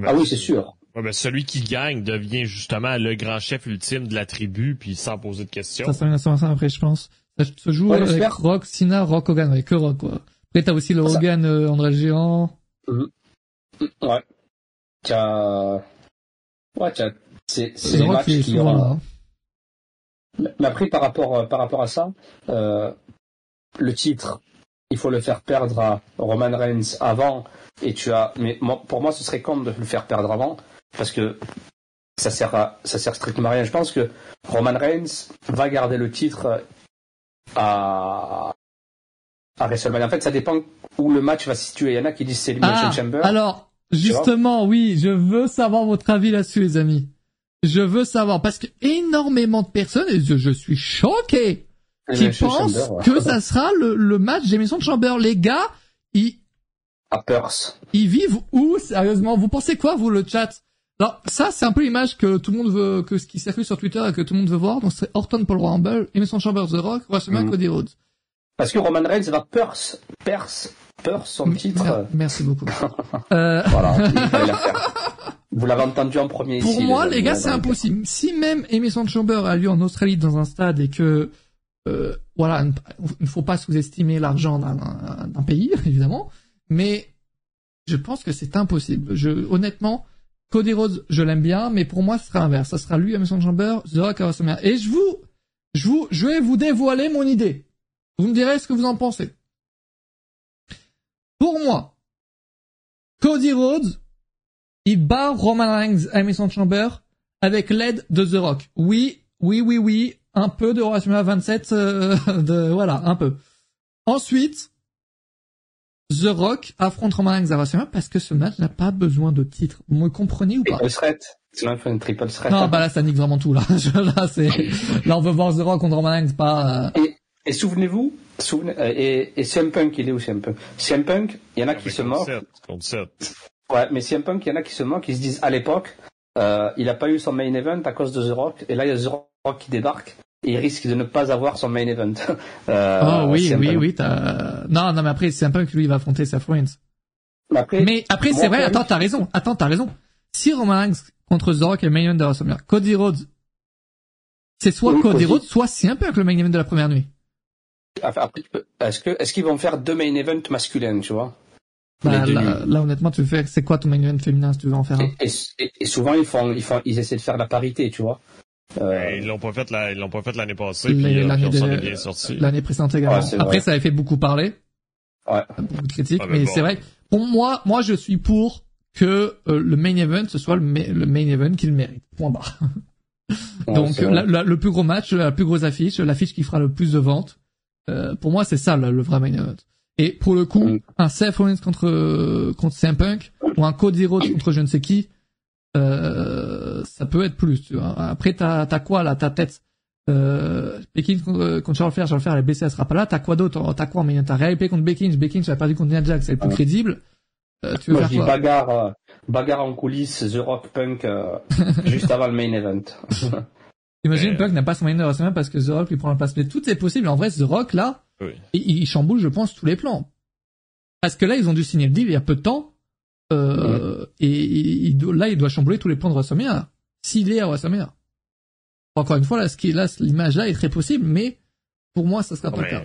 [SPEAKER 3] ah oui c'est sûr
[SPEAKER 2] Ouais, ben, celui qui gagne devient justement le grand chef ultime de la tribu, puis sans poser de questions.
[SPEAKER 1] Ça, ça, ça, ça après, je pense. Ça se joue avec Rock, Sina, Rock Hogan, avec que Rock, quoi. Après, t'as aussi le Hogan, euh, André Géant.
[SPEAKER 3] Mm-hmm. Ouais. T'as, ouais, t'as, c'est c'est les matchs qui auront. Mais après, par rapport par rapport à ça, euh, le titre, il faut le faire perdre à Roman Reigns avant. Et tu as, mais pour moi, ce serait con de le faire perdre avant, parce que ça sert à, ça sert strictement à rien. Je pense que Roman Reigns va garder le titre à, à WrestleMania. En fait, ça dépend où le match va se situer. Il y en a qui disent c'est Elimination ah, Chamber.
[SPEAKER 1] Alors, justement, oui, je veux savoir votre avis là-dessus, les amis. Je veux savoir parce que énormément de personnes, et je, suis choqué, qui pensent que ça sera le, le match d'Emission Chamber. Les gars, ils,
[SPEAKER 3] à Perth.
[SPEAKER 1] Ils vivent où, sérieusement? Vous pensez quoi, vous, le chat? Alors, ça, c'est un peu l'image que tout le monde veut, que ce qui circule sur Twitter et que tout le monde veut voir. Donc, c'est Orton Paul Rumble, Emerson Chambers The Rock, WrestleMania mm. Cody Rhodes.
[SPEAKER 3] Parce que Roman Reigns va perce, perce, perce son titre.
[SPEAKER 1] Merci beaucoup. euh...
[SPEAKER 3] Voilà, Vous l'avez entendu en premier
[SPEAKER 1] Pour moi, les, gars, c'est impossible. Si même Emerson Chamber a lieu en Australie dans un stade et que, euh, voilà, il ne faut pas sous-estimer l'argent d'un pays, évidemment, mais je pense que c'est impossible. Je, honnêtement, Cody Rhodes, je l'aime bien, mais pour moi, ce sera inverse. Ça sera lui, Emerson Chamber, The Rock à Et je vous, je vous, je vais vous dévoiler mon idée. Vous me direz ce que vous en pensez. Pour moi, Cody Rhodes, il bat Roman Reigns à Emerson Chamber avec l'aide de The Rock. Oui, oui, oui, oui, un peu de WrestleMania 27, euh, de, voilà, un peu. Ensuite, The Rock affronte Roman Reigns à WrestleMania parce que ce match n'a pas besoin de titre. Vous me comprenez ou pas?
[SPEAKER 3] Triple threat. C'est même une triple threat.
[SPEAKER 1] Non, bah là, ça nique vraiment tout, là. là, c'est, là, on veut voir The Rock contre Roman Reigns, pas...
[SPEAKER 3] Euh, et, et souvenez-vous, souvenez, euh, et, et CM Punk, il est où CM Punk? CM Punk, il y en a qui se moquent. Ouais, mais CM Punk, il y en a qui se moquent, qui se disent, à l'époque, euh, il a pas eu son main event à cause de The Rock, et là, il y a The Rock qui débarque il risque de ne pas avoir son main event.
[SPEAKER 1] euh, oh oui, oui, oui. Non, non, mais après, c'est un peu que lui va affronter Seth Rollins. mais après, c'est vrai. Attends, t'as raison. Attends, t'as raison. Si Roman Reigns contre The Rock est le main event de WrestleMania, Cody Rhodes, c'est soit Cody, Rhodes, soit c'est un peu que le main event de la première nuit.
[SPEAKER 3] est-ce que, est-ce qu'ils vont faire deux main events masculins, tu vois?
[SPEAKER 1] Bah, là, honnêtement, tu veux faire, c'est quoi ton main event féminin si tu veux en faire un?
[SPEAKER 3] Et, souvent, ils font, ils font, ils essaient de faire la parité, tu vois?
[SPEAKER 2] Euh... Ils l'ont pas fait ils l'ont pas fait l'année passée, puis, euh, l'année
[SPEAKER 1] on bien sorti. L'année précédente également. Après, ça avait fait beaucoup parler.
[SPEAKER 3] Ouais.
[SPEAKER 1] Beaucoup de critiques, mais, c'est vrai. Pour moi, moi, je suis pour que euh, le main event ce soit le, le main event qu'il mérite. Point barre. Donc, le plus gros match, la plus grosse affiche, l'affiche qui fera le plus de ventes. Euh, pour moi, c'est ça le, vrai main event. Et pour le coup, mm. un Seth Rollins contre contre CM Punk ou un Cody Rhodes contre je ne sais qui, euh, ça peut être plus. Tu vois. Après, t'as as quoi là T'as peut-être euh, Beckins contre, contre Charles Flair, Charles Flair, elle est blessée, elle sera pas là. T'as quoi d'autre? T'as quoi Mais t'as Ray contre Beckins, Beckins, tu as perdu contre Nia Jax, c'est le plus crédible.
[SPEAKER 3] Euh, tu veux Moi, faire quoi? bagarre, euh, bagarre en coulisses, The Rock Punk euh, juste avant le main event.
[SPEAKER 1] Imagine Punk n'a pas son main event parce que The Rock lui prend la place. Mais tout est possible. En vrai, The Rock là, oui. il, il chamboule, je pense, tous les plans. Parce que là, ils ont dû signer le deal il y a peu de temps. Euh, et, là, il doit chambouler tous les plans de WrestleMania. S'il est à WrestleMania. Encore une fois, là, ce qui, là, l'image là est très possible, mais pour moi, ça sera pas le cas.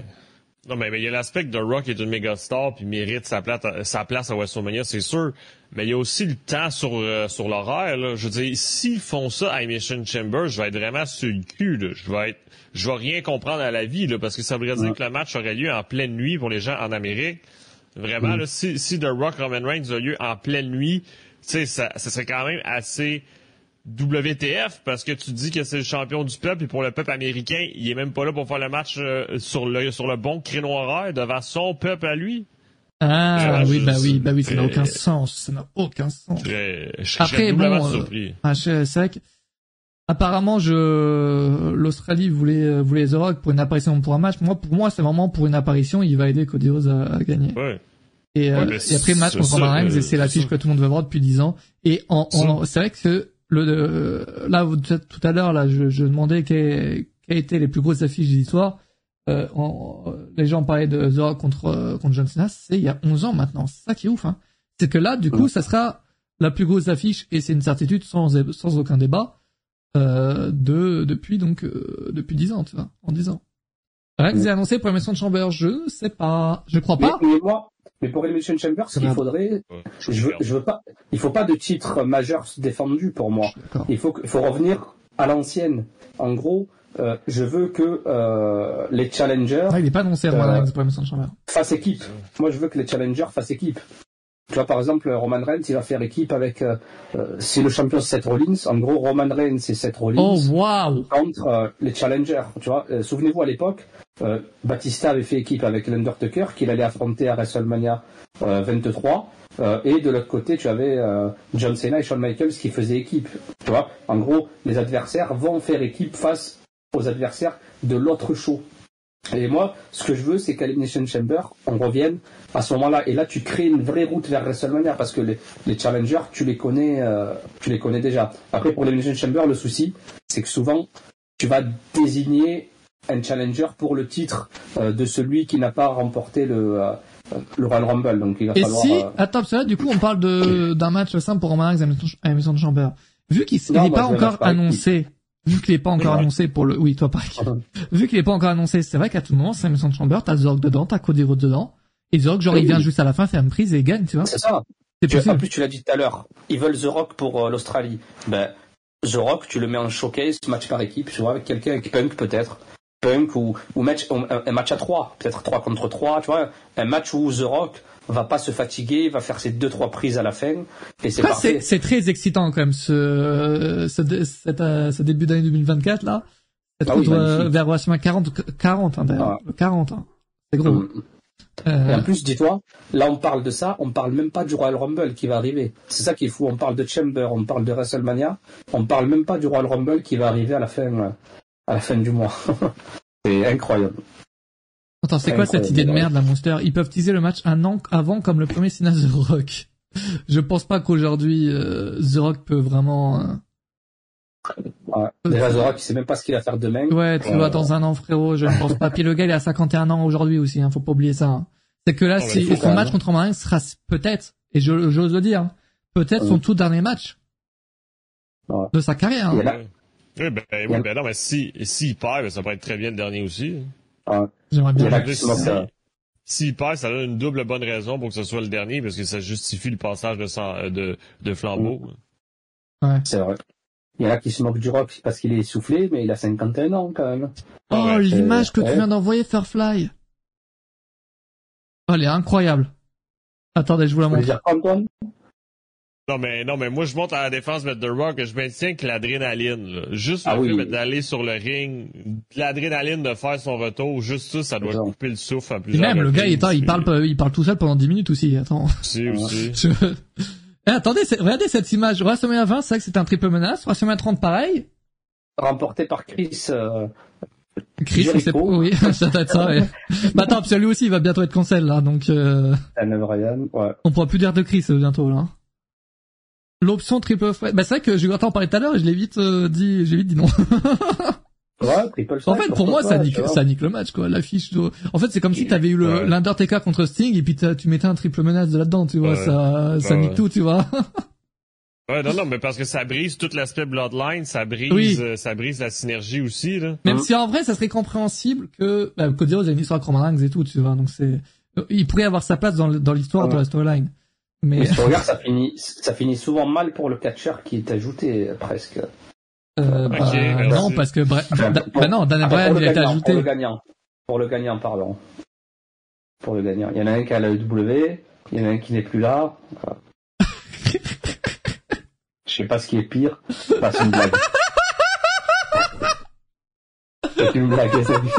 [SPEAKER 2] Non, mais il y a l'aspect que The Rock est une méga star puis mérite sa place, sa place à WrestleMania, c'est sûr. Mais il y a aussi le temps sur, euh, sur l'horaire, Je veux dire, s'ils font ça à Mission Chamber, je vais être vraiment sur le cul, là. Je vais être, je vais rien comprendre à la vie, là, parce que ça voudrait dire que le match aurait lieu en pleine nuit pour les gens en Amérique. Vraiment, là, si, si The Rock Roman Reigns a lieu en pleine nuit, tu sais, ça, ça serait quand même assez WTF parce que tu dis que c'est le champion du peuple et pour le peuple américain, il est même pas là pour faire le match euh, sur le sur le bon créneau horaire devant son peuple à lui.
[SPEAKER 1] Ah oui bah oui bah oui ça n'a aucun sens ça n'a aucun sens.
[SPEAKER 2] Très, je, Après bon euh,
[SPEAKER 1] ah, c'est vrai que apparemment je l'Australie voulait euh, voulait The Rock pour une apparition pour un match. Moi pour moi c'est vraiment pour une apparition il va aider Cody Rhodes à, à gagner.
[SPEAKER 2] Ouais.
[SPEAKER 1] Et, euh, et après le match contre Reigns, et c'est l'affiche que tout le monde veut voir depuis 10 ans. Et en, en c'est vrai que le euh, là tout à l'heure là, je, je demandais quelles étaient les plus grosses affiches de l'histoire. Euh, les gens parlaient de The Rock contre euh, contre John Cena, c'est il y a 11 ans maintenant. C'est ça qui est ouf. Hein. C'est que là, du coup, ça sera la plus grosse affiche et c'est une certitude sans sans aucun débat euh, de depuis donc euh, depuis 10 ans, tu vois, en 10 ans. Rex est annoncé pour la mission de Chamber, je sais pas, je crois pas.
[SPEAKER 3] Mais, moi, Mais pour Elimination Chamber, ce qu'il faudrait, je veux, je veux pas, il faut pas de titre majeur défendu pour moi. Il faut, il faut revenir à l'ancienne. En gros, euh, je veux que euh, les challengers.
[SPEAKER 1] Ah, il n'est pas annoncé euh, pour Elimination Chamber.
[SPEAKER 3] Fassent équipe. Moi, je veux que les challengers fassent équipe. Tu vois, par exemple, Roman Reigns, il va faire équipe avec, euh, euh si le champion c'est Seth Rollins, en gros, Roman Reigns c'est Seth Rollins.
[SPEAKER 1] Oh, wow!
[SPEAKER 3] Contre euh, les challengers, tu vois. Euh, souvenez-vous, à l'époque, Batista avait fait équipe avec l'Undertaker, qu'il allait affronter à WrestleMania 23. et de l'autre côté, tu avais John Cena et Shawn Michaels qui faisaient équipe. Tu vois, en gros, les adversaires vont faire équipe face aux adversaires de l'autre show. Et moi, ce que je veux, c'est qu'à Elimination Chamber, on revienne à ce moment-là. Et là, tu crées une vraie route vers WrestleMania parce que les, challengers, tu les connais, euh, tu les connais déjà. Après, pour l'Elimination Chamber, le souci, c'est que souvent, tu vas désigner un challenger pour le titre euh, de celui qui n'a pas remporté le, euh, le Royal Rumble. Donc, il va
[SPEAKER 1] Et
[SPEAKER 3] falloir.
[SPEAKER 1] si, attends, parce que là, du coup, on parle de d'un match simple pour Roman Reigns à Elimination Chamber. Vu qu'il n'est pas encore annoncé vu qu'il est pas encore annoncé pour le, oui, toi pareil. vu qu'il est pas encore annoncé, c'est vrai qu'à tout moment, c'est Mason Chamber, t'as Zorg dedans, t'as Cody Rhodes dedans, et Zorg, genre, il vient juste à la fin faire une prise et il gagne, tu vois.
[SPEAKER 3] C'est ça. En plus, tu l'as dit tout à l'heure, ils veulent The Rock pour euh, l'Australie. Ben, The Rock, tu le mets en showcase, match par équipe, tu vois, avec quelqu'un, avec Punk peut-être. Punk ou, ou match, un match à trois, peut-être trois contre trois, tu vois, un match où The Rock va pas se fatiguer, va faire ses deux trois prises à la fin et c'est parfait.
[SPEAKER 1] C'est très excitant quand même ce ce, cet, euh, ce début d'année 2024 là. Ah oui, euh, vers 40 40 hein, d'ailleurs, 40 hein. C'est gros. Mm.
[SPEAKER 3] Euh... Et en plus, dis-toi, là on parle de ça, on parle même pas du Royal Rumble qui va arriver. C'est ça qui est fou. On parle de Chamber, on parle de WrestleMania, on parle même pas du Royal Rumble qui va arriver à la fin, à la fin du mois. c'est incroyable.
[SPEAKER 1] Attends, c'est quoi cette idée de merde, la Monster? Ils peuvent teaser le match un an avant comme le premier Cena The Rock. Je pense pas qu'aujourd'hui euh, The Rock peut vraiment. Euh...
[SPEAKER 3] Ouais. Déjà The Rock, il sait même pas ce qu'il va faire demain.
[SPEAKER 1] Ouais, tu vois, dans un an, frérot, je ne pense pas. Puis le gars, il a 51 ans aujourd'hui aussi, hein, faut pas oublier ça. Hein. C'est que là, si, son match contre Roman sera peut-être, et j'ose le dire, peut-être son tout dernier match ouais. de sa carrière. Hein.
[SPEAKER 2] Oui, ben, oui, ben non, mais si, si perd, ben, ça pourrait être très bien le dernier aussi.
[SPEAKER 1] J'aimerais bien.
[SPEAKER 2] S'il perd, ça donne une double bonne raison pour que ce soit le dernier, parce que ça justifie le passage de, euh, de, de flambeau.
[SPEAKER 1] Ouais.
[SPEAKER 3] C'est vrai. Il y en a qui se moquent du rock parce qu'il est essoufflé, mais il a 51 ans quand même.
[SPEAKER 1] Oh, l'image que tu viens d'envoyer Fairfly. Oh, elle est incroyable. Attendez, je vous la montre.
[SPEAKER 2] Non, mais, non, mais moi, je monte à la défense mettre The Rock, je maintiens que l'adrénaline, Juste le ah fait d'aller sur le ring, l'adrénaline de faire son retour, juste ça, ça doit couper le souffle à plusieurs
[SPEAKER 1] Et même, le gars, il, il, parle, il parle tout seul pendant 10 minutes aussi, attends.
[SPEAKER 2] Si, aussi.
[SPEAKER 1] Eh, attendez, regardez cette image. WrestleMania 20, c'est vrai que c'est un triple menace. WrestleMania 30, pareil.
[SPEAKER 3] Remporté par Chris, euh...
[SPEAKER 1] Chris, c'est oui, ça doit être ça, ouais. bah attends, parce que lui aussi, il va bientôt être cancel, là, donc, euh...
[SPEAKER 3] Ryan, ouais.
[SPEAKER 1] On pourra plus dire de Chris, euh, bientôt, là. L'option triple threat. Bah c'est vrai que j'ai en parler tout à l'heure et je l'ai vite euh, dit, j'ai vite dit non.
[SPEAKER 3] ouais, triple
[SPEAKER 1] En fait, pour moi, ça nique, ça nique le match, quoi. L'affiche. En fait, c'est comme si t'avais eu le l'Undertaker contre Sting et puis tu mettais un triple menace de là-dedans, tu vois. Ça, ça nique tout, tu vois.
[SPEAKER 2] Ouais, non, non, mais parce que ça brise tout l'aspect Bloodline, ça brise, euh, ça brise la synergie aussi, là.
[SPEAKER 1] Même si en vrai, ça serait compréhensible que, bah, Cody Rhodes a une histoire avec Roman et tout, tu vois, donc c'est, il pourrait avoir sa place dans, dans l'histoire de la storyline.
[SPEAKER 3] Mais, si tu regardes, ça finit, ça finit souvent mal pour le catcher qui est ajouté presque.
[SPEAKER 1] Euh, bah, non, parce que bah, non, Dan Bryan il est ajouté.
[SPEAKER 3] Pour le gagnant, pour le gagnant, pardon. Pour le gagnant, il y en a un qui a la W, il y en a un qui n'est plus là. Je sais pas ce qui est pire. Pas c'est une blague. c'est une blague, les amis.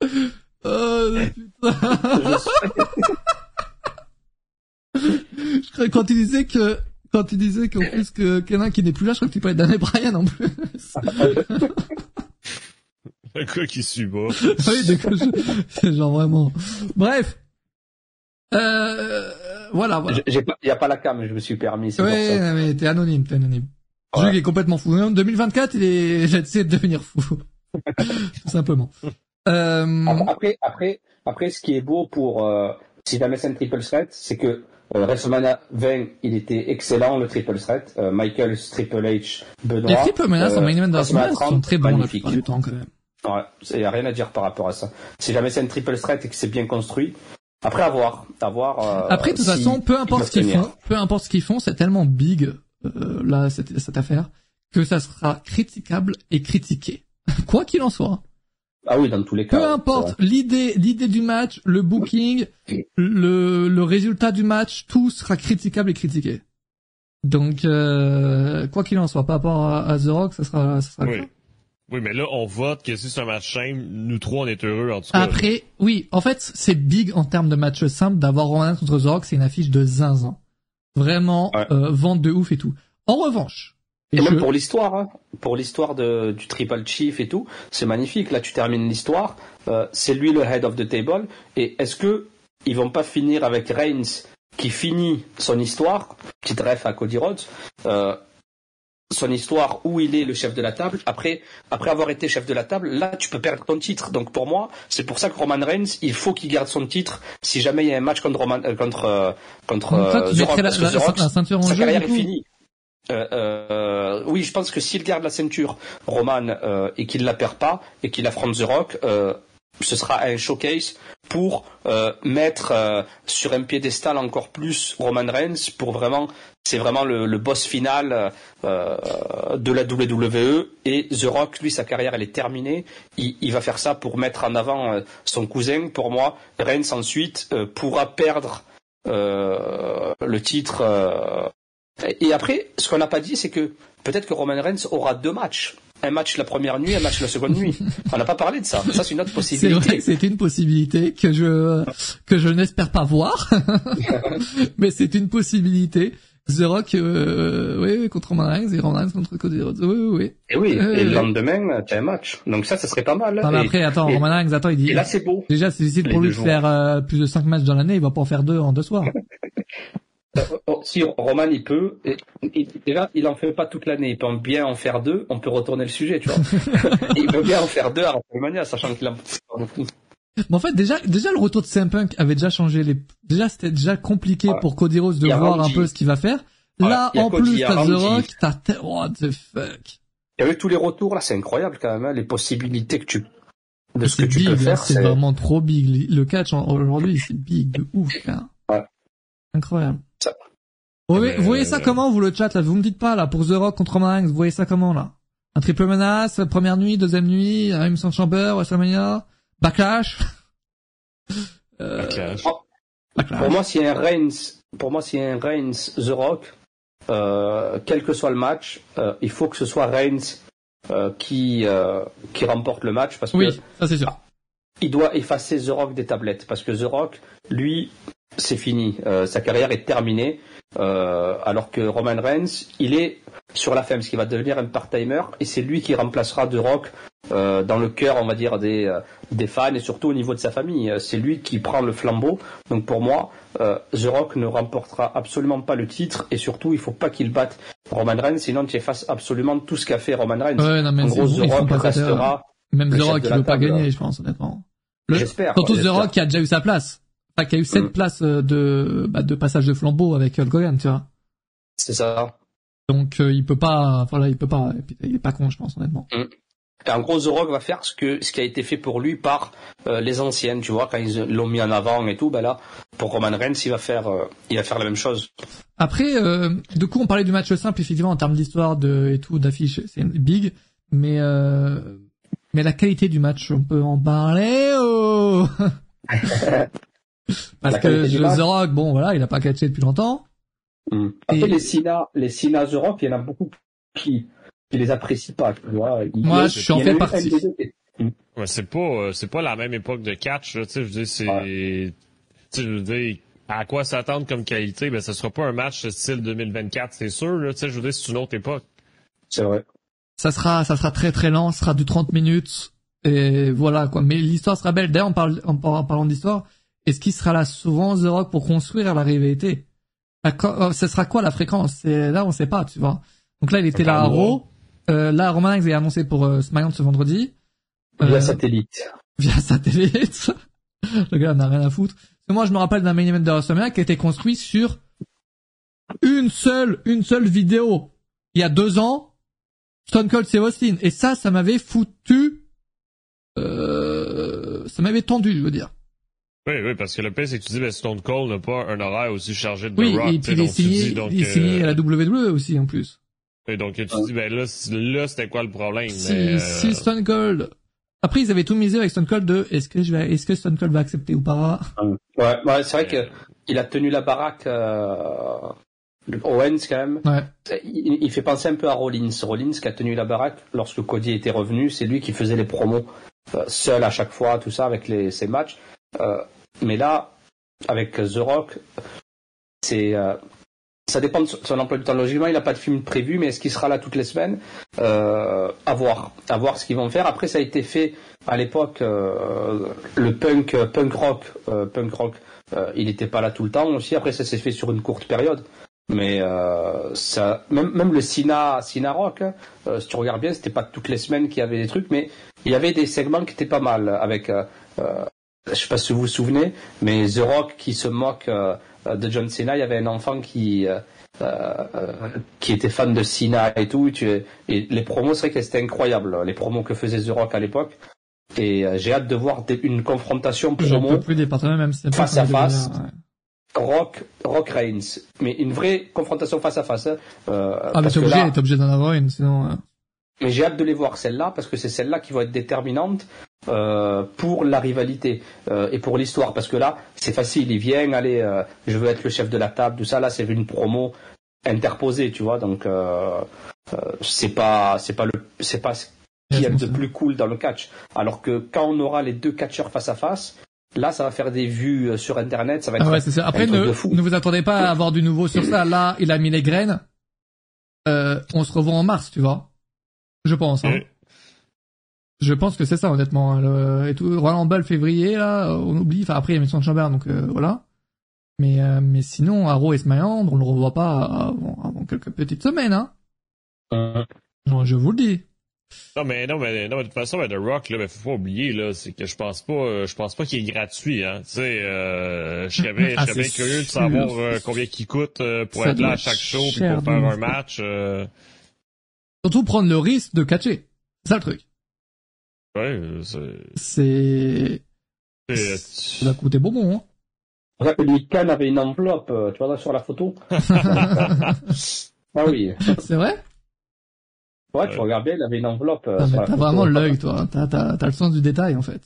[SPEAKER 1] Oh putain. je crois quand tu disais que quand tu disais qu'en plus que quelqu'un qui n'est plus là, je crois que tu parlais d'Anne Bryan en plus.
[SPEAKER 2] quoi qui suit bas.
[SPEAKER 1] oui, de quoi c'est genre vraiment. Bref. Euh, voilà, voilà.
[SPEAKER 3] Il y a pas la cam, je me suis permis.
[SPEAKER 1] Oui, mais t'es anonyme, t'es anonyme. Ouais. est complètement fou. En 2024, il est, j'essaie de devenir fou. Tout simplement.
[SPEAKER 3] Euh... Après, après, après, ce qui est beau pour euh, si jamais c'est un triple threat, c'est que euh, WrestleMania 20, il était excellent le triple threat. Euh, Michaels, Triple H, Benoit.
[SPEAKER 1] Les triple menaces euh, en main event sont très bons la plupart du temps quand même.
[SPEAKER 3] Ouais, il n'y a rien à dire par rapport à ça. Si jamais c'est un triple threat et que c'est bien construit, après avoir, avoir.
[SPEAKER 1] Euh, Après, de toute façon, peu importe ce qu'ils font, peu importe ce qu'ils font, c'est tellement big là cette, cette affaire que ça sera critiquable et critiqué, quoi qu'il en soit.
[SPEAKER 3] Ah oui, dans tous les cas.
[SPEAKER 1] Peu importe l'idée, l'idée du match, le booking, le, le résultat du match, tout sera critiquable et critiqué. Donc, euh, quoi qu'il en soit, par rapport à, The Rock, ça sera, ça sera
[SPEAKER 2] oui. Oui, mais là, on vote que si c'est un match simple, nous trois, on est heureux, en tout cas.
[SPEAKER 1] Après, oui, en fait, c'est big en termes de match simple d'avoir Roman contre The Rock, c'est une affiche de zinzin. Vraiment, euh, vente de ouf et tout. En revanche,
[SPEAKER 3] et, même pour l'histoire, hein, pour l'histoire du Triple Chief et tout, c'est magnifique. Là, tu termines l'histoire. Euh, c'est lui le head of the table. Et est-ce que ils vont pas finir avec Reigns qui finit son histoire, petite ref à Cody Rhodes, euh, son histoire où il est le chef de la table? Après, après avoir été chef de la table, là, tu peux perdre ton titre. Donc pour moi, c'est pour ça que Roman Reigns, il faut qu'il garde son titre. Si jamais il y a un match contre Roman, euh, contre euh, contre euh, The Rock, parce que The Rock, sa carrière est finie. Euh, euh, oui, je pense que s'il garde la ceinture, Roman, euh, et qu'il la perd pas, et qu'il affronte The Rock, euh, ce sera un showcase pour euh, mettre euh, sur un piédestal encore plus Roman Reigns pour vraiment c'est vraiment le, le, boss final euh, de la WWE et The Rock lui sa carrière elle est terminée. Il, il va faire ça pour mettre en avant son cousin. Pour moi Reigns ensuite pourra perdre le titre et après ce qu'on n'a pas dit c'est que peut-être que Roman Reigns aura deux matchs un match la première nuit, un match la seconde nuit. On n'a pas parlé de ça. Ça, c'est une autre possibilité.
[SPEAKER 1] C'est vrai que c'est une possibilité que je que je n'espère pas voir, mais c'est une possibilité. The Rock, euh, oui, contre Roman Reigns et Roman Reigns contre Cody Rhodes. Oui, oui, oui.
[SPEAKER 3] Et oui, et le lendemain, tu as un match. Donc ça, ça serait pas mal.
[SPEAKER 1] Non, mais après, attends, Roman Reigns, attends, il dit...
[SPEAKER 3] Et là, c'est beau.
[SPEAKER 1] Déjà, c'est difficile pour lui de faire euh, plus de 5 matchs dans l'année, il va pas en faire deux en deux soirs.
[SPEAKER 3] Euh, oh, si Roman il peut, déjà il en fait pas toute l'année, il peut bien en faire deux, on peut retourner le sujet, tu vois. il peut bien en faire deux à WrestleMania, sachant qu'il en fait beaucoup.
[SPEAKER 1] Mais en fait, déjà, déjà le retour de CM Punk avait déjà changé les. Déjà, c'était déjà compliqué pour Cody Rhodes de voir un peu ce qu'il va faire. Là, en plus, t'as The Rock, t'as what the fuck?
[SPEAKER 3] Et avec tous les retours là, c'est incroyable quand même, hein, les possibilités que tu de ce que tu
[SPEAKER 1] peux
[SPEAKER 3] faire.
[SPEAKER 1] C'est vraiment trop big. Le catch aujourd'hui, c'est big de ouf. Hein. Ouais. Incroyable. Vous, voyez, ça comment, vous, le chat, là? Vous me dites pas, là, pour The Rock contre Roman vous voyez ça comment, là? Un triple menace, première nuit, deuxième nuit, un Emerson Chamber, WrestleMania, Backlash?
[SPEAKER 3] euh, Backlash. Pour moi, s'il y a un Reigns, pour moi, s'il y a un Reigns, The Rock, euh, quel que soit le match, euh, il faut que ce soit Reigns euh, qui euh, qui remporte le match parce
[SPEAKER 1] oui, ça c'est sûr.
[SPEAKER 3] Il doit effacer The Rock des tablettes parce que The Rock, lui, c'est fini. Euh, sa carrière est terminée. Euh, alors que Roman Reigns, il est sur la femme, ce qui va devenir un part-timer, et c'est lui qui remplacera The Rock euh, dans le cœur, on va dire, des, euh, des fans et surtout au niveau de sa famille. C'est lui qui prend le flambeau. Donc pour moi, euh, The Rock ne remportera absolument pas le titre et surtout, il faut pas qu'il batte Roman Reigns, sinon tu effaces absolument tout ce qu'a fait Roman Reigns.
[SPEAKER 1] Ouais, non, mais en gros, The Rock restera. Même The Rock, il veut pas gagner, je pense, honnêtement.
[SPEAKER 3] J'espère.
[SPEAKER 1] Surtout The Rock qui a déjà eu sa place qui a eu cette mm. place euh, de bah, de passage de flambeau avec Hulk Hogan, tu vois.
[SPEAKER 3] C'est ça.
[SPEAKER 1] Donc euh, il peut pas, voilà, il peut pas, il est pas con, je pense honnêtement.
[SPEAKER 3] Mm. en gros, The Rock va faire ce que ce qui a été fait pour lui par euh, les anciennes, tu vois, quand ils l'ont mis en avant et tout, bah là, pour Roman Reigns, il va faire, il va faire la même chose.
[SPEAKER 1] Après, du coup, on parlait du match simple, effectivement, en termes d'histoire de et tout, d'affiche, c'est big, mais mais la qualité du match, on peut en parler. Oh Parce que The Rock, bon voilà, il a pas catché depuis longtemps.
[SPEAKER 3] Hmm. Après les Sina, les Sina The Rock, il y en a beaucoup qui qui les apprécient pas, tu vois.
[SPEAKER 1] Moi, je suis en fait partie.
[SPEAKER 2] Hmm. Ouais, c'est pas euh, c'est pas la même époque de catch, tu sais, je veux dire c'est tu sais je veux dire à quoi s'attendre comme qualité, ben ce sera pas un match style 2024, c'est sûr là, tu sais je veux dire c'est une autre époque.
[SPEAKER 3] C'est vrai.
[SPEAKER 1] Ça sera ça sera très très lent, ça sera du 30 minutes et voilà quoi, mais l'histoire sera belle. D'ailleurs, en, parle, en parlant d'histoire, est-ce qu'il sera là souvent The Rock pour construire la rivalité oh, Ce sera quoi la fréquence? Là, on sait pas, tu vois. Donc là, il était là à Raw. Euh, là, Roman Reigns est annoncé pour euh, SmackDown ce vendredi.
[SPEAKER 3] Via euh, satellite.
[SPEAKER 1] Via satellite. Le gars n'a rien à foutre. moi, je me rappelle d'un main event de WrestleMania qui a été construit sur une seule, une seule vidéo. Il y a deux ans, Stone Cold c'est Austin. Et ça, ça m'avait foutu euh, ça m'avait tendu, je veux dire.
[SPEAKER 2] Oui, oui, parce que le pire, c'est que tu dis, ben, Stone Cold n'a pas un horaire aussi chargé de
[SPEAKER 1] Oui,
[SPEAKER 2] Rock.
[SPEAKER 1] et puis il est signé,
[SPEAKER 2] donc,
[SPEAKER 1] il est signé
[SPEAKER 2] euh,
[SPEAKER 1] à la WWE aussi, en plus.
[SPEAKER 2] et donc, tu dis, ben là, là c'était quoi le problème?
[SPEAKER 1] Si,
[SPEAKER 2] mais, euh,
[SPEAKER 1] si Stone Cold, après ils avaient tout misé avec Stone Cold de, est-ce que je vais, est-ce que Stone Cold va accepter ou pas?
[SPEAKER 3] Ouais, ouais c'est vrai que il a tenu la baraque euh, Owens quand même.
[SPEAKER 1] Ouais.
[SPEAKER 3] Il, il fait penser un peu à Rollins. Rollins qui a tenu la baraque lorsque Cody était revenu, c'est lui qui faisait les promos euh, seul à chaque fois, tout ça avec les, ses matchs. Euh, mais là, avec The Rock, c'est euh, ça dépend de son emploi du temps. Logiquement, il n'a pas de film prévu, mais est-ce qu'il sera là toutes les semaines? Euh, À voir, à voir ce qu'ils vont faire. Après, ça a été fait à l'époque euh, le punk, punk rock, euh, punk rock. euh, il n'était pas là tout le temps aussi. Après, ça s'est fait sur une courte période. Mais euh, ça, même, même le Sina, Sina Rock, euh, si tu regardes bien, c'était pas toutes les semaines qu'il y avait des trucs, mais il y avait des segments qui étaient pas mal avec. Euh, euh, je sais pas si vous vous souvenez, mais The Rock qui se moque euh, de John Cena, il y avait un enfant qui euh, euh, qui était fan de Cena et tout. Tu, et les promos, c'est vrai que c'était incroyable, les promos que faisait The Rock à l'époque. Et euh, j'ai hâte de voir des- une confrontation promo
[SPEAKER 1] peux plus des partenaires, même si c'est pas
[SPEAKER 3] Face à face.
[SPEAKER 1] devenir, ouais.
[SPEAKER 3] Rock, Rock Reigns, mais une vraie confrontation face à face. hein. Euh,
[SPEAKER 1] Ah, mais
[SPEAKER 3] parce
[SPEAKER 1] t'es
[SPEAKER 3] que
[SPEAKER 1] obligé,
[SPEAKER 3] là-
[SPEAKER 1] t'es obligé d'en avoir une, sinon, euh,
[SPEAKER 3] mais j'ai hâte de les voir celles-là parce que c'est celles-là qui vont être déterminantes euh, pour la rivalité euh, et pour l'histoire. Parce que là, c'est facile. Il vient, allez, euh, je veux être le chef de la table, tout ça. Là, c'est une promo interposée, tu vois. Donc, euh, euh, c'est pas, c'est pas le, c'est pas ce qu'il y a de plus cool dans le catch. Alors que quand on aura les deux catcheurs face à face, là, ça va faire des vues euh, sur Internet. Ça va être
[SPEAKER 1] Ah ouais, c'est ça. Après, ne, ne vous attendez pas à avoir du nouveau sur ça. Là, il a mis les graines. Euh, on se revoit en mars, tu vois. Je pense. Hein.
[SPEAKER 2] Oui.
[SPEAKER 1] Je pense que c'est ça, honnêtement. hein, Le, et tout, Roland Ball, février, là, on oublie. Enfin, après, il y a Mason Chambert, donc euh, voilà. Mais, euh, mais sinon, Arrow et Smayand, on le revoit pas avant, avant quelques petites semaines, hein.
[SPEAKER 3] Euh,
[SPEAKER 1] Non, je vous le dis.
[SPEAKER 2] Non, mais, non, mais, non, mais de toute façon, ben, The Rock, là, ben, faut pas oublier, là, c'est que je pense pas, euh, je pense pas qu'il est gratuit, hein. Tu sais, euh, je serais bien,
[SPEAKER 1] Ah,
[SPEAKER 2] je serais bien
[SPEAKER 1] c'est
[SPEAKER 2] curieux de savoir euh, combien qu'il coûte euh, pour
[SPEAKER 1] Ça
[SPEAKER 2] être là à chaque show puis pour
[SPEAKER 1] de
[SPEAKER 2] faire un match.
[SPEAKER 1] Surtout prendre le risque de catcher. C'est ça le truc.
[SPEAKER 2] ouais, euh, c'est,
[SPEAKER 1] C'est, ça va coûter bonbon, hein.
[SPEAKER 3] C'est ça que Nick Khan avait une enveloppe, euh, tu vois, là, sur la photo. ah oui.
[SPEAKER 1] C'est vrai?
[SPEAKER 3] Ouais, tu regardes bien, il avait une enveloppe.
[SPEAKER 1] Ah,
[SPEAKER 3] sur
[SPEAKER 1] mais
[SPEAKER 3] la
[SPEAKER 1] t'as
[SPEAKER 3] photo.
[SPEAKER 1] vraiment l'œil, toi. T'as, t'as, t'as le sens du détail, en fait.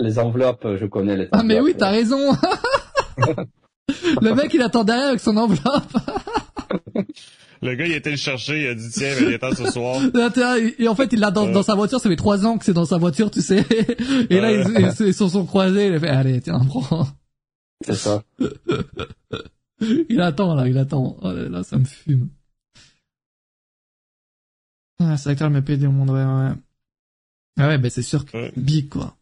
[SPEAKER 3] Les enveloppes, je connais les
[SPEAKER 1] Ah, mais oui,
[SPEAKER 3] enveloppes.
[SPEAKER 1] t'as raison. le mec, il attend derrière avec son enveloppe.
[SPEAKER 2] Le gars, il était le chercher, il a dit, tiens, il est temps ce soir.
[SPEAKER 1] Et en fait, il l'a dans,
[SPEAKER 2] Ouais.
[SPEAKER 1] dans sa voiture. Ça fait trois ans que c'est dans sa voiture, tu sais. Et là,
[SPEAKER 2] Ouais.
[SPEAKER 1] ils, ils, ils se sont croisés. Il a fait, allez, tiens, prends.
[SPEAKER 3] C'est ça.
[SPEAKER 1] Il attend, là, il attend. Oh là, là, ça me fume. Ah, c'est l'acteur le mieux payé au monde, ouais, ouais. Ah ouais, ben c'est sûr que
[SPEAKER 2] Ouais.
[SPEAKER 1] big, quoi.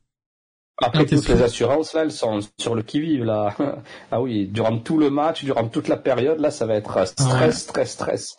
[SPEAKER 3] Après,
[SPEAKER 1] Ah, t'es
[SPEAKER 3] toutes les assurances, là, elles sont sur le qui-vive, là. Ah oui, durant tout le match, durant toute la période, là, ça va être euh, stress, stress, stress.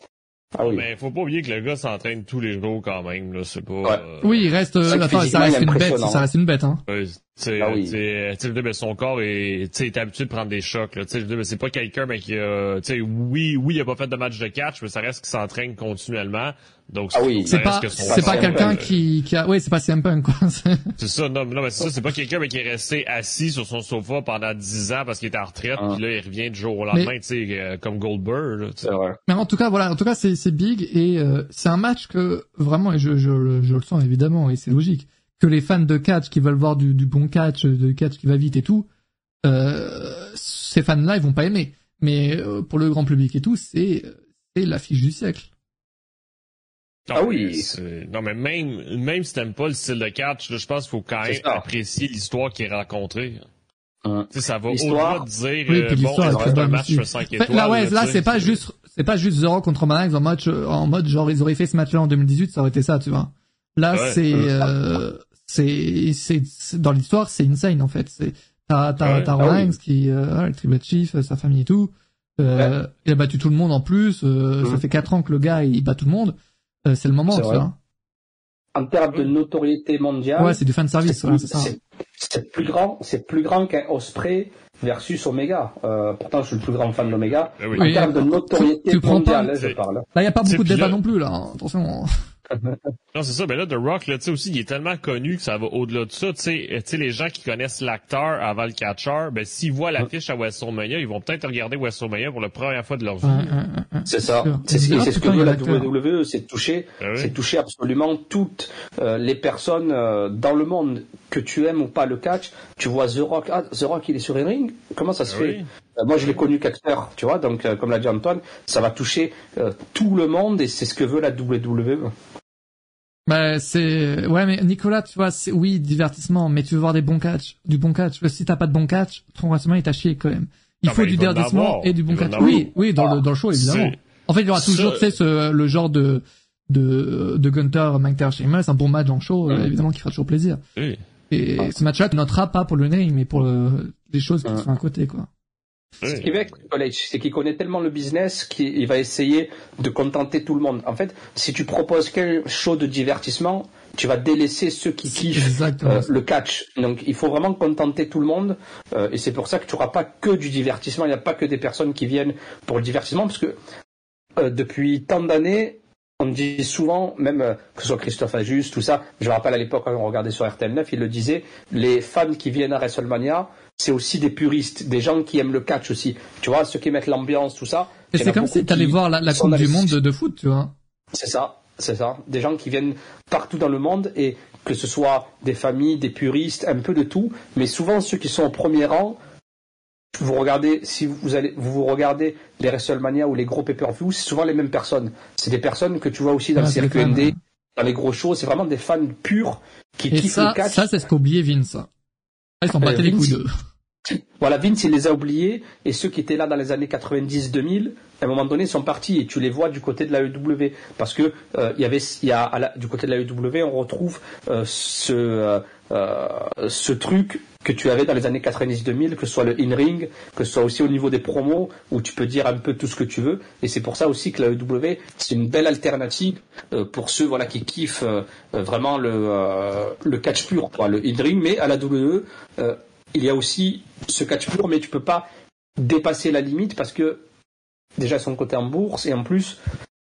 [SPEAKER 3] Ah oui.
[SPEAKER 2] Mais faut pas oublier que le gars s'entraîne tous les jours quand même, là, c'est pas...
[SPEAKER 3] Ouais.
[SPEAKER 2] euh,
[SPEAKER 1] Oui, il reste, attends, ça reste une bête, ça reste une bête, hein.
[SPEAKER 2] Ouais, tu sais,
[SPEAKER 3] Ah oui.
[SPEAKER 2] je dire, ben, son corps est, tu sais, il est habitué de prendre des chocs, là. Tu sais, je veux dire, ben, c'est pas quelqu'un, mais qui a, tu sais, oui, oui, il a pas fait de match de catch, mais ça reste qu'il s'entraîne continuellement. Donc,
[SPEAKER 3] Ah oui.
[SPEAKER 1] C'est pas,
[SPEAKER 2] que
[SPEAKER 1] c'est pas quelqu'un
[SPEAKER 2] euh,
[SPEAKER 1] qui, qui a, oui, c'est pas CM Punk, quoi. C'est-
[SPEAKER 2] ça, non, non, mais c'est ça, c'est pas quelqu'un, mais qui est resté assis sur son sofa pendant 10 ans parce qu'il était en retraite,
[SPEAKER 3] Ah.
[SPEAKER 2] puis là, il revient du jour au lendemain, tu sais, euh, comme Goldberg, là.
[SPEAKER 3] C'est vrai.
[SPEAKER 1] Mais en tout cas, voilà, en tout cas, c'est, c'est big et euh, c'est un match que vraiment, et je, je, le- je le sens évidemment et c'est logique, que les fans de catch qui veulent voir du, du bon catch, de catch qui va vite et tout, euh, ces fans-là, ils vont pas aimer. Mais euh, pour le grand public et tout, c'est, c'est l'affiche du siècle.
[SPEAKER 2] Non,
[SPEAKER 3] Ah oui.
[SPEAKER 2] c'est- Non, mais même, même si t'aimes pas le style de catch, là, je pense qu'il faut quand même apprécier l'histoire qui est rencontrée.
[SPEAKER 3] Hum.
[SPEAKER 2] Tu sais, ça va
[SPEAKER 3] L'histoire.
[SPEAKER 2] au-delà de dire,
[SPEAKER 1] Oui,
[SPEAKER 2] euh,
[SPEAKER 1] puis
[SPEAKER 2] bon, c'est un match
[SPEAKER 1] aussi.
[SPEAKER 2] 5
[SPEAKER 1] Fait,
[SPEAKER 2] étoiles.
[SPEAKER 1] là, ouais, là, c'est pas juste, c'est pas juste Rock contre Reigns en match, euh, en mode genre ils auraient fait ce match-là en 2018, ça aurait été ça, tu vois. Là,
[SPEAKER 2] Ouais.
[SPEAKER 1] c'est, euh, c'est, c'est, c'est- dans l'histoire, c'est insane en fait. C'est, t'as, t'as,
[SPEAKER 2] Ouais.
[SPEAKER 1] t'as
[SPEAKER 3] Ah oui.
[SPEAKER 1] Qui, euh, ouais, le Tribal Chief, euh, sa famille et tout. Euh, Il a battu tout le monde en plus. Euh, Ça
[SPEAKER 3] Mhm.
[SPEAKER 1] fait quatre ans que le gars il bat tout le monde. Euh, c'est le moment,
[SPEAKER 3] vrai.
[SPEAKER 1] vois.
[SPEAKER 3] En termes de notoriété mondiale,
[SPEAKER 1] Ouais, c'est du fan service,
[SPEAKER 3] c'est plus,
[SPEAKER 1] c'est ça.
[SPEAKER 3] plus grand, c'est plus grand qu'un Osprey versus Omega. Euh, pourtant, je suis le plus grand fan d'Omega.
[SPEAKER 2] Oui.
[SPEAKER 3] En
[SPEAKER 1] Oui.
[SPEAKER 3] termes de notoriété
[SPEAKER 1] Tu prends pas-
[SPEAKER 3] mondiale, hein, je parle.
[SPEAKER 1] Là, il y a pas beaucoup de débat
[SPEAKER 2] là-
[SPEAKER 1] non plus là. hein. Attention.
[SPEAKER 2] Non, c'est ça. Ben là, The Rock, là, tu sais, aussi, il est tellement connu que ça va au-delà de ça. Tu sais, les gens qui connaissent l'acteur avant le catcher, ben, s'ils voient l'affiche à WrestleMania, ils vont peut-être regarder WrestleMania pour la première fois de leur vie.
[SPEAKER 3] c'est ça. C'est ce que veut la WWE, c'est toucher, ben c'est toucher absolument toutes euh, les personnes euh, dans le monde que tu aimes ou pas le catch. Tu vois The Rock, ah, The Rock, il est sur un ring? Comment ça se fait? Euh, moi, je l'ai connu qu'acteur, tu vois, donc, comme l'a dit Antoine, ça va toucher tout le monde et c'est ce que veut la WWE.
[SPEAKER 1] Bah c'est ouais mais Nicolas tu vois c'est oui divertissement mais tu veux voir des bons catchs du bon catch. Si t'as pas de bon catch ton rassemblement il t'a chié quand même. Il faut du divertissement et du bon catch. oui oui dans le dans le show évidemment. en fait il y aura toujours tu sais le genre de de de Gunter Mike c'est un bon match en show euh, évidemment qui fera toujours plaisir. Et ce match-là tu notera pas pour le name mais pour les choses qui sont à côté quoi
[SPEAKER 3] ce qui avec collège, c'est qu'il connaît tellement le business qu'il va essayer de contenter tout le monde. En fait, si tu proposes quelque chose de divertissement, tu vas délaisser ceux qui kiffent euh, le catch. Donc il faut vraiment contenter tout le monde euh, et c'est pour ça que tu n'auras pas que du divertissement. Il n'y a pas que des personnes qui viennent pour le divertissement parce que euh, depuis tant d'années, on dit souvent, même que ce soit Christophe Ajus, tout ça, je me rappelle à l'époque quand on regardait sur RTL9, il le disait, les fans qui viennent à WrestleMania, c'est aussi des puristes, des gens qui aiment le catch aussi. Tu vois, ceux qui mettent l'ambiance, tout ça.
[SPEAKER 1] Et c'est comme si t'allais voir la, Coupe du Monde de, foot, tu vois.
[SPEAKER 3] C'est ça, c'est ça. Des gens qui viennent partout dans le monde et que ce soit des familles, des puristes, un peu de tout, mais souvent ceux qui sont au premier rang, vous regardez, si vous allez, vous, regardez les WrestleMania ou les gros pay-per-view, c'est souvent les mêmes personnes. C'est des personnes que tu vois aussi dans le circuit ND, dans les gros shows. C'est vraiment des fans purs qui kiffent le catch.
[SPEAKER 1] Ça, c'est ce qu'oubliait Vince. Ils s'en battaient les couilles d'eux.
[SPEAKER 3] Voilà, Vince, il les a oubliés, et ceux qui étaient là dans les années 90-2000, à un moment donné, sont partis, et tu les vois du côté de la EW, parce que euh, y avait, il y a, du côté de la EW, on retrouve euh, ce, euh, ce truc que tu avais dans les années 90-2000, que ce soit le in-ring, que ce soit aussi au niveau des promos, où tu peux dire un peu tout ce que tu veux, et c'est pour ça aussi que la EW, c'est une belle alternative pour ceux voilà qui kiffent vraiment le, le catch pur, quoi, le in-ring, mais à la WWE, il y a aussi ce catch pur, mais tu peux pas dépasser la limite parce que déjà ils sont cotés en bourse et en plus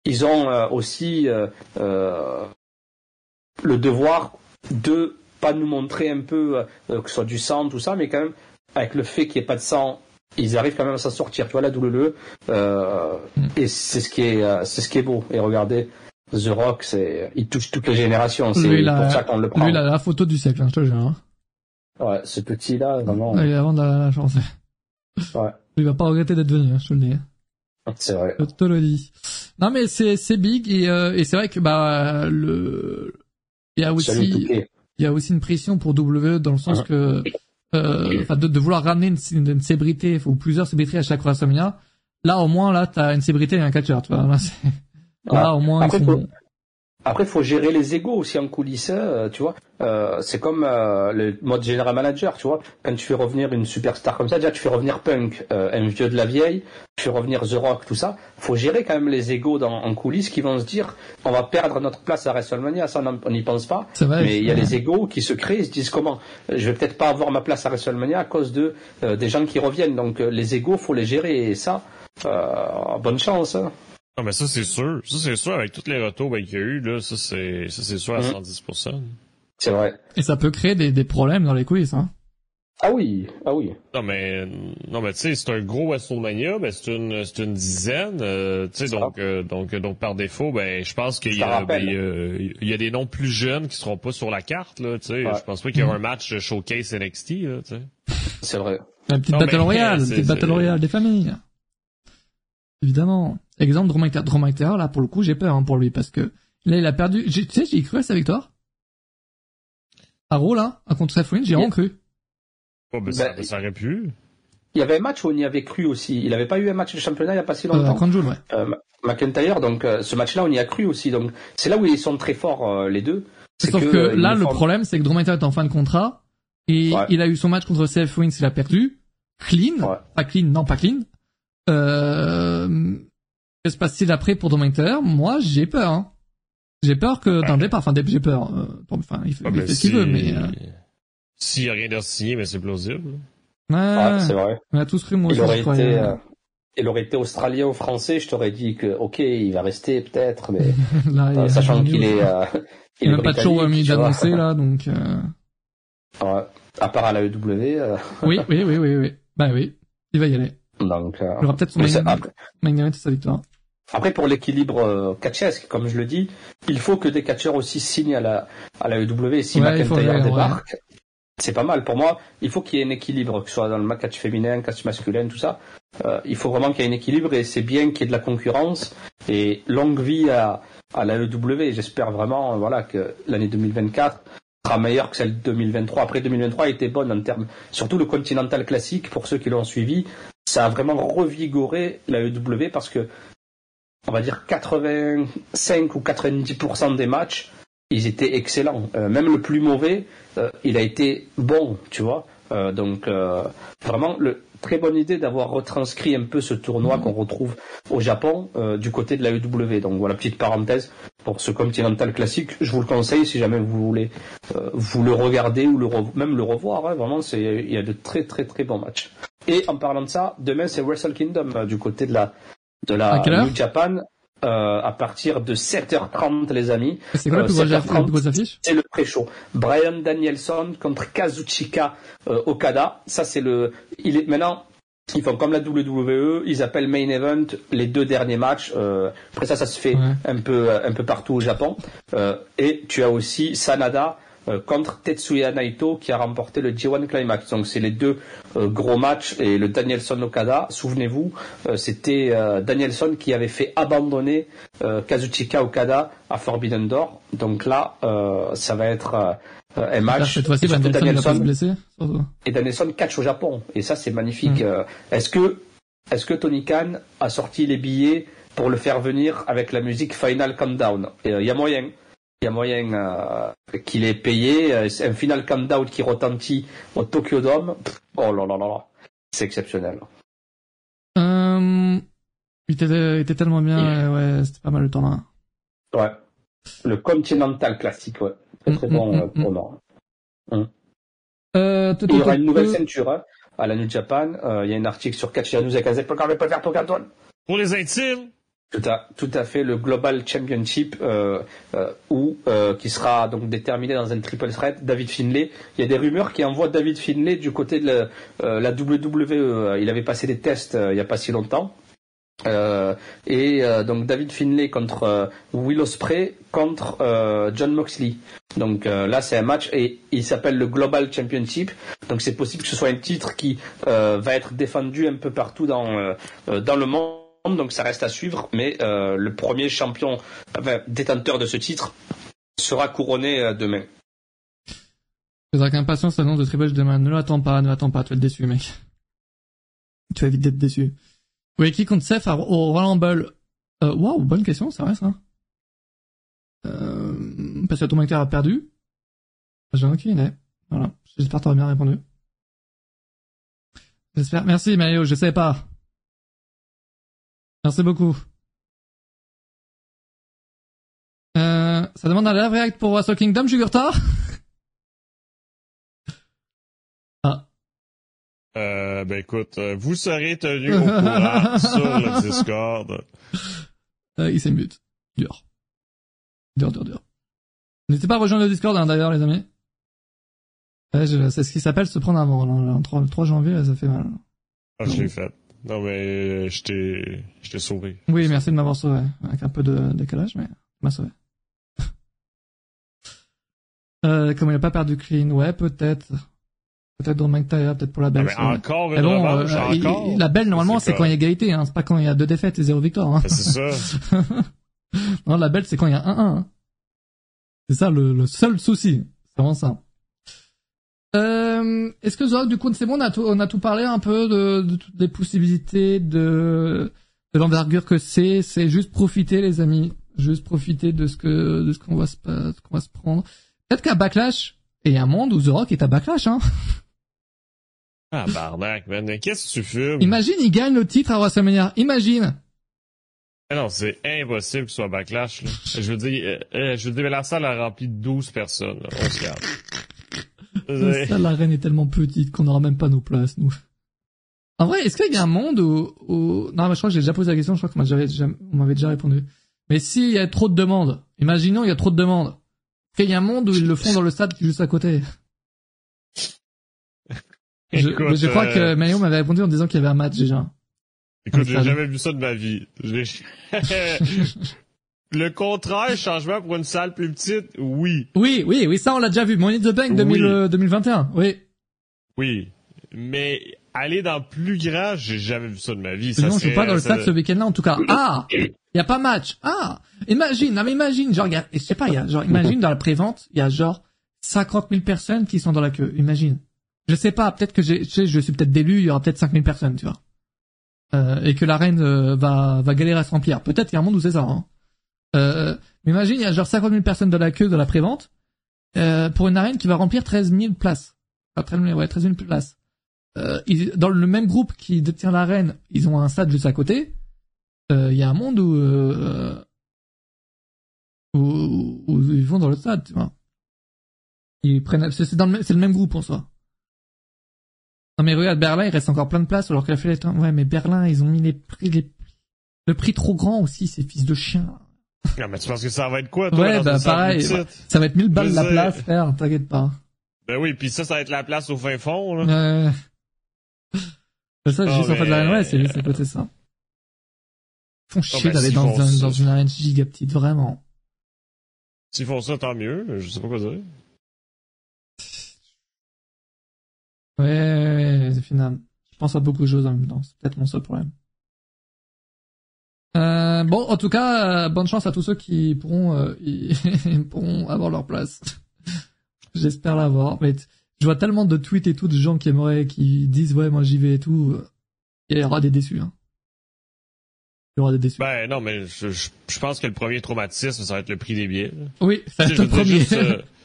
[SPEAKER 3] ils ont euh, aussi euh, euh, le devoir de pas nous montrer un peu que ce soit du sang tout ça mais quand même avec le fait qu'il n'y ait pas de sang ils arrivent quand même à s'en sortir tu vois la WWE et c'est ce qui est c'est ce qui est beau et regardez The Rock c'est il touche toutes les générations c'est pour ça qu'on le prend
[SPEAKER 1] lui il a la photo du siècle hein, je te jure hein.
[SPEAKER 3] Ouais, ce petit-là, vraiment.
[SPEAKER 1] Il avant de la chance. Ouais. Il va pas regretter d'être venu, hein, je te le dis.
[SPEAKER 3] C'est vrai.
[SPEAKER 1] Je te le dis. Non, mais c'est, c'est big et, euh, et c'est vrai que, bah, le, il y a aussi, il y a aussi une pression pour W dans le sens que, euh, de, de, vouloir ramener une, une, célébrité ou plusieurs célébrités à chaque WrestleMania. Là, au moins, là, t'as une célébrité et un catcheur, tu vois. Là, là au moins, ils sont...
[SPEAKER 3] Après, il faut gérer les égos aussi en coulisses, euh, tu vois. Euh, c'est comme euh, le mode général manager, tu vois. Quand tu fais revenir une superstar comme ça, déjà tu fais revenir Punk, un vieux de la vieille, tu fais revenir The Rock, tout ça. faut gérer quand même les égos dans, en coulisses qui vont se dire, on va perdre notre place à WrestleMania, ça on n'y pense pas. mais il y a les égos qui se créent, ils se disent comment, je vais peut-être pas avoir ma place à WrestleMania à cause de des gens qui reviennent. Donc les égos, faut les gérer et ça, bonne chance. Hein.
[SPEAKER 2] Ah, mais ça, c'est sûr. Ça, c'est sûr, avec tous les retours qu'il y a eu, là, ça, c'est, ça, c'est sûr à 110%.
[SPEAKER 3] Mmh. C'est vrai.
[SPEAKER 1] Et ça peut créer des, des problèmes dans les quiz, hein?
[SPEAKER 3] Ah oui, ah oui.
[SPEAKER 2] Non mais non mais tu sais c'est un gros WrestleMania, ben c'est une c'est une dizaine, euh, tu sais donc euh, donc donc par défaut ben je pense qu'il y a ben, il y, a des noms plus jeunes qui seront pas sur la carte là, tu sais, je pense pas qu'il y aura un match showcase NXT là, tu sais.
[SPEAKER 3] C'est vrai.
[SPEAKER 1] Une petite battle royale, une petite battle royale des familles. Évidemment. Exemple, Drew McIntyre, là, pour le coup, j'ai peur hein, pour lui, parce que là, il a perdu... Tu sais, j'ai cru à sa victoire. À Raw, là, à contre Seth j'ai vraiment cru.
[SPEAKER 2] Oh, ben, ça, ben, ça, aurait pu.
[SPEAKER 3] Il y avait un match où on y avait cru aussi. Il n'avait pas eu un match de championnat il n'y a pas si longtemps.
[SPEAKER 1] Euh, ouais.
[SPEAKER 3] Euh, McIntyre, donc euh, ce match-là, on y a cru aussi. Donc c'est là où ils sont très forts euh, les deux.
[SPEAKER 1] Sauf que, là, le problème, c'est que Drew McIntyre est en fin de contrat et il a eu son match contre Seth Rollins, il a perdu. Clean, pas clean, non pas clean. Euh, que se passe-t-il après pour Dominator Moi, j'ai peur. Hein. J'ai peur que d'un départ, enfin, j'ai peur. Euh, enfin, il, fait, ah, ce qu'il veut, mais. Euh...
[SPEAKER 2] S'il n'y a rien de signé, mais c'est plausible.
[SPEAKER 1] Ouais, c'est vrai. On a tous cru, moi
[SPEAKER 3] il aurait été, euh, il aurait été australien ou français, je t'aurais dit que, ok, il va rester peut-être, mais là, sachant qu'il est, euh,
[SPEAKER 1] il, il n'a pas de show mis d'annoncer là, donc. Euh...
[SPEAKER 3] Ouais. À part à la EW. Euh...
[SPEAKER 1] oui, oui, oui, oui, oui. Bah oui, il va y aller.
[SPEAKER 3] Donc. Euh...
[SPEAKER 1] Il aura peut-être son main event sa victoire.
[SPEAKER 3] Après, pour l'équilibre euh, catchesque, comme je le dis, il faut que des catcheurs aussi signent à la, à la EW. Si ouais, McIntyre débarque, c'est pas mal. Pour moi, il faut qu'il y ait un équilibre, que ce soit dans le catch féminin, catch masculin, tout ça. Euh, il faut vraiment qu'il y ait un équilibre et c'est bien qu'il y ait de la concurrence et longue vie à, à la EW. J'espère vraiment, voilà, que l'année 2024 sera meilleure que celle de 2023. Après 2023 était bonne en termes, surtout le Continental classique pour ceux qui l'ont suivi, ça a vraiment revigoré la EW parce que on va dire 85 ou 90% des matchs, ils étaient excellents. Euh, même le plus mauvais, euh, il a été bon, tu vois. Euh, donc vraiment, le, très bonne idée d'avoir retranscrit un peu ce tournoi qu'on retrouve au Japon du côté de la EW. Donc voilà, petite parenthèse pour ce Continental classique. Je vous le conseille si jamais vous voulez vous le regarder ou le même le revoir. Hein. vraiment, c'est il y a de très très très bons matchs. Et en parlant de ça, demain c'est Wrestle Kingdom du côté de la de la New Japan euh, à partir de 7h30 les amis.
[SPEAKER 1] C'est quoi la plus grosse affiche
[SPEAKER 3] C'est le pré-show. Brian Danielson contre Kazuchika euh, Okada. Ça c'est le il est maintenant ils font comme la WWE, ils appellent main event les deux derniers matchs. Euh, après ça, ça se fait un peu un peu partout au Japon. Euh, et tu as aussi Sanada euh, contre Tetsuya Naito qui a remporté le G1 Climax. Donc c'est les deux euh, gros matchs et le Danielson Okada. Souvenez-vous, euh, c'était Danielson qui avait fait abandonner Kazuchika Okada à Forbidden Door. Donc là, ça va être un match.
[SPEAKER 1] Cette fois-ci, Danielson, se blesser,
[SPEAKER 3] et Danielson catch au Japon. Et ça, c'est magnifique. Mm. Est-ce que est-ce que Tony Khan a sorti les billets pour le faire venir avec la musique Final Countdown? Il y a moyen il y a moyen euh, qu'il ait payé. Euh, un final countdown qui retentit au Tokyo Dome. Oh là là là là. C'est exceptionnel.
[SPEAKER 1] Euh, il, était, était tellement bien. Ouais, c'était pas mal le temps là.
[SPEAKER 3] Ouais. Le Continental classique, ouais. Très très mm, bon mm, mm, pour moi.
[SPEAKER 1] Euh,
[SPEAKER 3] il y aura une nouvelle ceinture hein, à la New Japan. il y a un article sur News et Kazek pour faire pour
[SPEAKER 2] Pour les intimes.
[SPEAKER 3] Tout à, tout à fait, le Global Championship euh, euh, où, euh, qui sera donc déterminé dans un triple threat, David Finlay. Il y a des rumeurs qui envoient David Finlay du côté de la, euh, WWE. Il avait passé des tests euh, il n'y a pas si longtemps. et donc David Finlay contre Will Ospreay contre John Moxley. Donc là c'est un match et il s'appelle le Global Championship. Donc c'est possible que ce soit un titre qui va être défendu un peu partout dans dans le monde donc ça reste à suivre, mais euh, le premier champion, détenteur de ce titre, sera couronné euh, demain.
[SPEAKER 1] Avec impatience l'annonce de Triple H demain. Ne l'attends pas, ne l'attends pas, tu vas être déçu, mec. Tu vas vite être déçu. Oui, qui compte Seth au Royal Rumble? Euh, Waouh, bonne question, c'est vrai ça. Euh, parce que ton a perdu. J'ai aucune idée. Voilà. J'espère que t'auras bien répondu. J'espère. Merci Mario, je sais pas. Merci beaucoup. Euh, ça demande un live react pour Wrestle Kingdom, Jugurta
[SPEAKER 2] Ah. Euh, ben écoute, euh, vous serez tenu au courant sur le Discord.
[SPEAKER 1] Euh, il s'émute. Dur. Dur, dur, dur. N'hésitez pas à rejoindre le Discord, hein, d'ailleurs, les amis. c'est ce qui s'appelle se prendre un mort. Le 3 janvier, ça fait mal.
[SPEAKER 2] Ah, je l'ai fait. Non, mais je t'ai, je t'ai sauvé.
[SPEAKER 1] Oui, merci de m'avoir sauvé. Avec un peu de décalage, mais m'a sauvé. euh, comme il n'a pas perdu clean, ouais, peut-être. Peut-être dans McIntyre, peut-être pour la belle.
[SPEAKER 2] Ah, mais encore une bon, revanche, euh, encore.
[SPEAKER 1] la belle, normalement, c'est quand il y a égalité, hein. C'est pas quand il y a deux défaites et zéro victoire, hein.
[SPEAKER 2] C'est ça.
[SPEAKER 1] non, la belle, c'est quand il y a 1-1. Hein. C'est ça le, le seul souci. C'est vraiment ça. Euh, est-ce que Zorak, du coup, c'est bon, on a tout, on a tout parlé un peu de, de toutes les possibilités, de, de l'envergure que c'est. C'est juste profiter, les amis. Juste profiter de ce que, de ce qu'on va se, qu'on va se prendre. Peut-être qu'à Backlash, et un monde où The Rock est à Backlash, hein.
[SPEAKER 2] Ah, barnac, man. Qu'est-ce que tu fumes?
[SPEAKER 1] Imagine, il gagne le titre à WrestleMania. Imagine.
[SPEAKER 2] Ah non, c'est impossible ce soit Backlash, là. Je veux dire, euh, euh je veux dire, la salle a rempli 12 personnes, là. On se garde.
[SPEAKER 1] La l'arène est tellement petite qu'on n'aura même pas nos places, nous. En vrai, est-ce qu'il y a un monde où, où... non, mais je crois que j'ai déjà posé la question, je crois qu'on m'avait déjà, déjà répondu. Mais s'il y a trop de demandes, imaginons il y a trop de demandes, est-ce qu'il y a un monde où ils le font dans le stade juste à côté? Je,
[SPEAKER 2] Écoute,
[SPEAKER 1] je crois
[SPEAKER 2] euh,
[SPEAKER 1] que Mayo m'avait répondu en disant qu'il y avait un match déjà.
[SPEAKER 2] Écoute, j'ai jamais vu ça de ma vie. Le contraire, changement pour une salle plus petite, oui.
[SPEAKER 1] Oui, oui, oui, ça on l'a déjà vu. Money in the Bank 2000,
[SPEAKER 2] Oui.
[SPEAKER 1] euh, 2021, oui.
[SPEAKER 2] Oui. Mais aller dans plus grand, j'ai jamais vu ça de ma vie. Ça
[SPEAKER 1] non, je suis
[SPEAKER 2] serait-
[SPEAKER 1] pas dans le stade ce week-end-là en tout cas. Ah, il y a pas match. Ah, imagine, non mais imagine, genre, y a- je sais pas, y a genre, imagine dans la prévente, il y a genre 50 000 personnes qui sont dans la queue. Imagine. Je sais pas, peut-être que j'ai, je suis peut-être d'élu, il y aura peut-être 5 000 personnes, tu vois. Euh, et que l'arène euh, va va galérer à se remplir. Peut-être qu'il y a un monde où c'est ça. Hein. Euh, imagine, il y a genre 50 000 personnes dans la queue de la prévente euh, pour une arène qui va remplir 13 000 places. Enfin, 13 000, ouais, 13 000 places. Euh, ils- dans le même groupe qui détient l'arène, ils ont un stade juste à côté. Euh, Il y a un monde où, euh, où, où ils vont dans le stade, tu vois. Ils prennent, c'est dans le, même- c'est le même groupe en soi. Non mais regarde, Berlin, il reste encore plein de places alors qu'il a fait les temps. Ouais, mais Berlin, ils ont mis les prix, les, le prix trop grand aussi, ces fils de chiens.
[SPEAKER 2] Non, mais tu penses que ça va être quoi, toi,
[SPEAKER 1] Ouais, bah pareil. Ça va être 1000 balles la place, frère, t'inquiète pas.
[SPEAKER 2] Ben oui, puis ça, ça va être la place au fin fond, là.
[SPEAKER 1] Ouais. C'est ça,
[SPEAKER 2] Ah,
[SPEAKER 1] juste en fait de l'arène, ouais, c'est juste à côté ça. Ils font chier
[SPEAKER 2] ben,
[SPEAKER 1] d'aller dans, dans une arène giga petite, vraiment.
[SPEAKER 2] S'ils font ça, tant mieux. Je sais pas quoi dire.
[SPEAKER 1] Ouais, ouais, ouais, c'est final. Je pense à beaucoup de choses en même temps. C'est peut-être mon seul problème. Euh, bon, en tout cas, euh, bonne chance à tous ceux qui pourront, euh, pourront avoir leur place. J'espère l'avoir. Mais je vois tellement de tweets et tout de gens qui aimeraient, qui disent ouais, moi j'y vais et tout. euh, Il y aura des déçus. Hein. Il y aura des déçus.
[SPEAKER 2] Ben non, mais je, je, je pense que le premier traumatisme, ça va être le prix des billets.
[SPEAKER 1] oui, ça va être le premier.
[SPEAKER 2] juste, euh,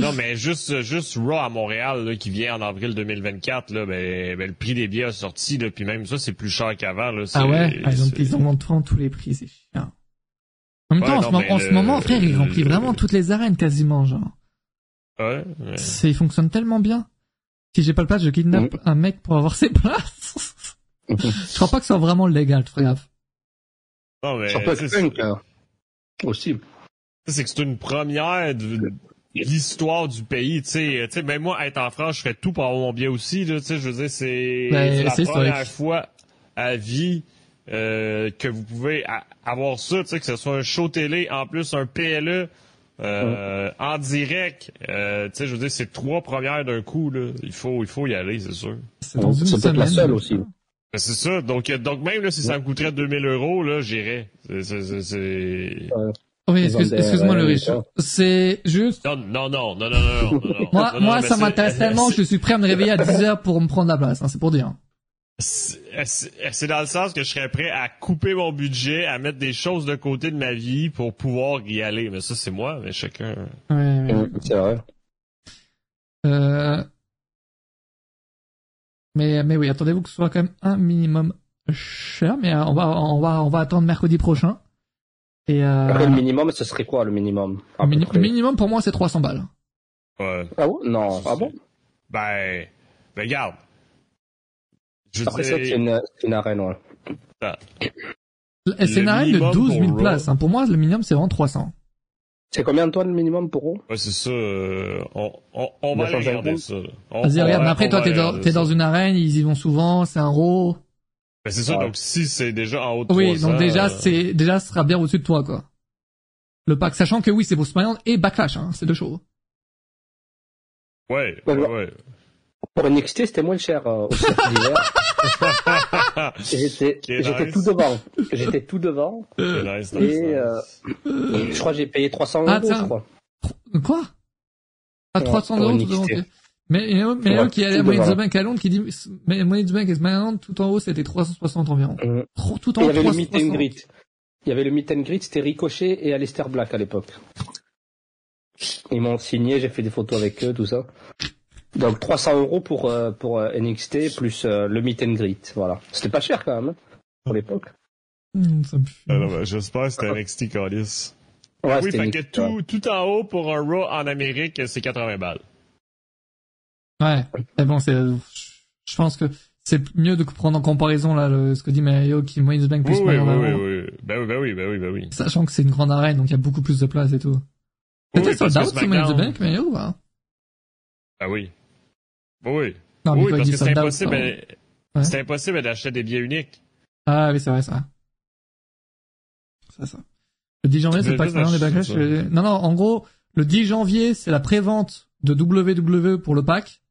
[SPEAKER 2] non, mais juste, juste Raw à Montréal, là, qui vient en avril 2024, là, ben, ben, le prix des billets a sorti, là, puis même ça, c'est plus cher qu'avant. Là,
[SPEAKER 1] Ah ouais, ah, ils, ont, ils augmentent tout, tous les prix, c'est chiant. En même
[SPEAKER 2] Ouais,
[SPEAKER 1] temps, en,
[SPEAKER 2] non,
[SPEAKER 1] ce, moment- ce frère, ils remplissent
[SPEAKER 2] le-
[SPEAKER 1] vraiment toutes les arènes quasiment, genre.
[SPEAKER 2] Ouais, ouais.
[SPEAKER 1] C'est, ils fonctionnent tellement bien. Si j'ai pas le place, je kidnappe un mec pour avoir ses places. je crois pas que ce soit vraiment légal, fais gaffe.
[SPEAKER 2] Non, mais,
[SPEAKER 3] Ça peut être punk, hein. aussi.
[SPEAKER 2] c'est que c'est une première de l'histoire du pays, tu sais. Tu sais, même moi, être en France, je ferais tout pour avoir mon billet aussi, là, tu sais, je veux dire, c'est
[SPEAKER 1] Ben,
[SPEAKER 2] la première fois à vie euh, que vous pouvez avoir ça, tu sais, que ce soit un show télé, en plus un PLE, euh, en direct, euh, tu sais, je veux dire, c'est trois premières d'un coup, là. Il faut, il faut y aller, c'est sûr.
[SPEAKER 1] C'est
[SPEAKER 3] peut-être la seule aussi.
[SPEAKER 2] Ben, c'est ça. Donc, euh, donc même là, si ça me coûterait 2000 euros, là, j'irais. C'est, c'est, c'est, c'est-
[SPEAKER 1] Oui, excuse-moi le
[SPEAKER 3] ouais,
[SPEAKER 1] riche. C'est juste,
[SPEAKER 2] Non, non, non, non, non, non, non, non.
[SPEAKER 1] moi, moi, ça m'intéresse tellement que je suis prêt à me réveiller à 10 heures pour me prendre la place, hein, c'est pour dire.
[SPEAKER 2] C'est c'est dans le sens que je serais prêt à couper mon budget, à mettre des choses de côté de ma vie pour pouvoir y aller. Mais ça, c'est moi, mais chacun.
[SPEAKER 1] Ouais, ouais.
[SPEAKER 3] C'est vrai.
[SPEAKER 1] Euh... Mais, mais oui, attendez-vous que ce soit quand même un minimum cher, mais euh, on va, on va, on va attendre mercredi prochain. Et euh,
[SPEAKER 3] Après, le minimum, ce serait quoi, le minimum?
[SPEAKER 1] le mini- minimum pour moi c'est 300 balles.
[SPEAKER 2] Ouais.
[SPEAKER 3] Ah bon Non. Ah bon?
[SPEAKER 2] Ben, ben, regarde. Je
[SPEAKER 3] Après ça, c'est une, arène, ouais.
[SPEAKER 1] Et c'est une arène de
[SPEAKER 2] minimum
[SPEAKER 1] 12 000
[SPEAKER 2] pour
[SPEAKER 1] places. Hein. Pour moi, le minimum c'est vraiment 300.
[SPEAKER 3] C'est combien de toi le minimum pour eux
[SPEAKER 2] Ouais, c'est ça. euh, on, on, on va aller
[SPEAKER 3] 250.
[SPEAKER 2] regarder ça.
[SPEAKER 1] Vas-y, regarde. après, toi, t'es dans, dans une arène, ils y vont souvent, c'est un raw.
[SPEAKER 2] Ben, c'est ça.
[SPEAKER 3] Ouais.
[SPEAKER 2] Donc, si c'est déjà en haut de
[SPEAKER 1] Oui,
[SPEAKER 2] 300,
[SPEAKER 1] donc déjà,
[SPEAKER 2] euh,
[SPEAKER 1] c'est, déjà, ce sera bien au-dessus de toi, quoi. Le pack, sachant que oui, c'est pour SmackDown et Backlash, hein, c'est deux shows.
[SPEAKER 2] Ouais,
[SPEAKER 3] Ouais,
[SPEAKER 2] ouais,
[SPEAKER 3] ouais.
[SPEAKER 2] ouais.
[SPEAKER 3] Pour NXT, c'était moins cher euh, au. J'étais
[SPEAKER 2] nice.
[SPEAKER 3] tout devant. J'étais tout devant.
[SPEAKER 2] C'est nice, nice,
[SPEAKER 3] Et,
[SPEAKER 2] nice.
[SPEAKER 3] euh, Je crois que j'ai payé 300
[SPEAKER 1] Ah,
[SPEAKER 3] euros, je crois.
[SPEAKER 1] Quoi? À
[SPEAKER 3] Ouais,
[SPEAKER 1] 300
[SPEAKER 3] pour
[SPEAKER 1] euros, tout devant. Mais, il y en a- il
[SPEAKER 3] Ouais,
[SPEAKER 1] qui allait à
[SPEAKER 3] tout
[SPEAKER 1] Money in the
[SPEAKER 3] devant.
[SPEAKER 1] Bank à Londres qui dit, mais Money in the Bank et SmackDown, tout en haut, c'était 360 environ. Trop- Tout en
[SPEAKER 3] il
[SPEAKER 1] haut,
[SPEAKER 3] y avait le meet and
[SPEAKER 1] 360.
[SPEAKER 3] greet. Il y avait le meet and greet, c'était Ricochet et Aleister Black à l'époque. Ils m'ont signé, j'ai fait des photos avec eux, tout ça. Donc 300 euros pour euh, pour euh, NXT plus euh, le meet and greet, voilà. C'était pas cher quand même hein, pour l'époque.
[SPEAKER 1] Hum, ça me fume.
[SPEAKER 2] Ah non, ben, J'espère que c'était NXT Callis.
[SPEAKER 3] Ouais,
[SPEAKER 2] oui, fait que
[SPEAKER 3] ouais.
[SPEAKER 2] tout, tout en haut pour un Raw en Amérique, c'est 80 balles.
[SPEAKER 1] Ouais. Mais bon, c'est, je pense que c'est mieux de prendre en comparaison là le, ce que dit Mario qui Money Bank plus
[SPEAKER 2] Oui, oui, oui, oui, oui. Ben oui, ben oui, ben oui, ben oui.
[SPEAKER 1] Sachant que c'est une grande arène, donc il y a beaucoup plus de place et tout.
[SPEAKER 2] Parce
[SPEAKER 1] sold out sur Money in the Bank, Mario ou pas
[SPEAKER 2] Ah oui. Oui.
[SPEAKER 1] Non, mais
[SPEAKER 2] oui, parce que c'est impossible,
[SPEAKER 1] ça- Ouais.
[SPEAKER 2] c'est impossible d'acheter des billets uniques.
[SPEAKER 1] Ah oui, c'est vrai, ça. C'est ça. Le 10 janvier, c'est pas que
[SPEAKER 2] acheter
[SPEAKER 1] backlash.
[SPEAKER 2] ça.
[SPEAKER 1] je- Non, non, en gros, le 10 janvier, c'est la pré-vente de WWE pour le pack.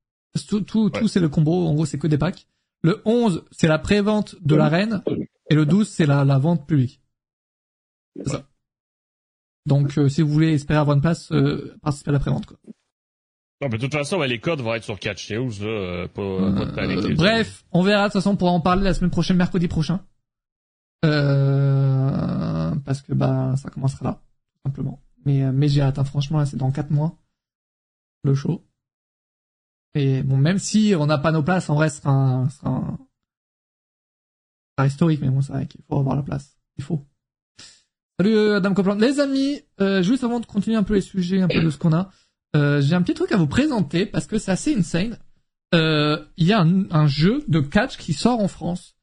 [SPEAKER 1] Tout, tout, tout
[SPEAKER 2] Ouais.
[SPEAKER 1] c'est le combo. En gros, c'est que des packs. Le 11, c'est la pré-vente de l'arène. Et le 12, c'est la, la vente publique. C'est ça. Donc, euh, si vous voulez espérer avoir une place, euh, participez à la pré-vente, quoi.
[SPEAKER 2] Non, mais de toute façon, ben, les codes vont être sur Catch News, là. euh, Pas, pas de panique.
[SPEAKER 1] Euh,
[SPEAKER 2] les
[SPEAKER 1] bref, on verra. De toute façon, on pourra en parler la semaine prochaine, mercredi prochain. Euh, parce que bah ça commencera là, simplement. Mais euh, mais j'ai hâte. hein. Franchement, là, c'est dans quatre mois le show. Et bon, même si on n'a pas nos places, en vrai, ce sera un, un- sera historique. Mais bon, c'est vrai qu'il faut avoir la place. Il faut. Salut euh, Adam Copland. Les amis, euh, juste avant de continuer un peu les sujets, un peu de ce qu'on a, euh, j'ai un petit truc à vous présenter parce que c'est assez insane. Euh, Il y a un, un jeu de catch qui sort en France.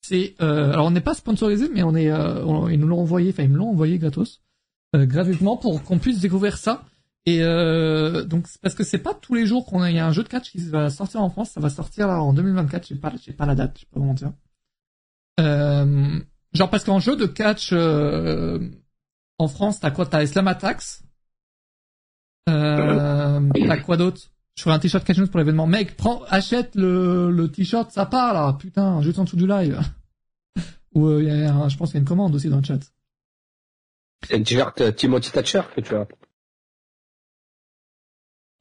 [SPEAKER 1] C'est euh, alors on n'est pas sponsorisé, mais on est, on- ils nous l'ont envoyé, enfin ils me l'ont envoyé gratos, gratuitement pour qu'on puisse découvrir ça. Et euh, donc parce que c'est pas tous les jours qu'on a, il y a un jeu de catch qui va sortir en France. Ça va sortir là en 2024. J'ai pas, j'ai pas la date, je peux pas mentir. Euh, genre parce qu'en jeu de catch euh, en France, t'as quoi? T'as Slam Attacks. Euh, t'as quoi d'autre? Je ferai un t-shirt catch news pour l'événement. Mec, prends, achète le, le t-shirt, ça part là. Putain, juste en dessous du live. Ou euh, un- je pense qu'il y a une commande aussi dans le chat.
[SPEAKER 3] C'est un t-shirt euh, Timothy Thatcher que tu as.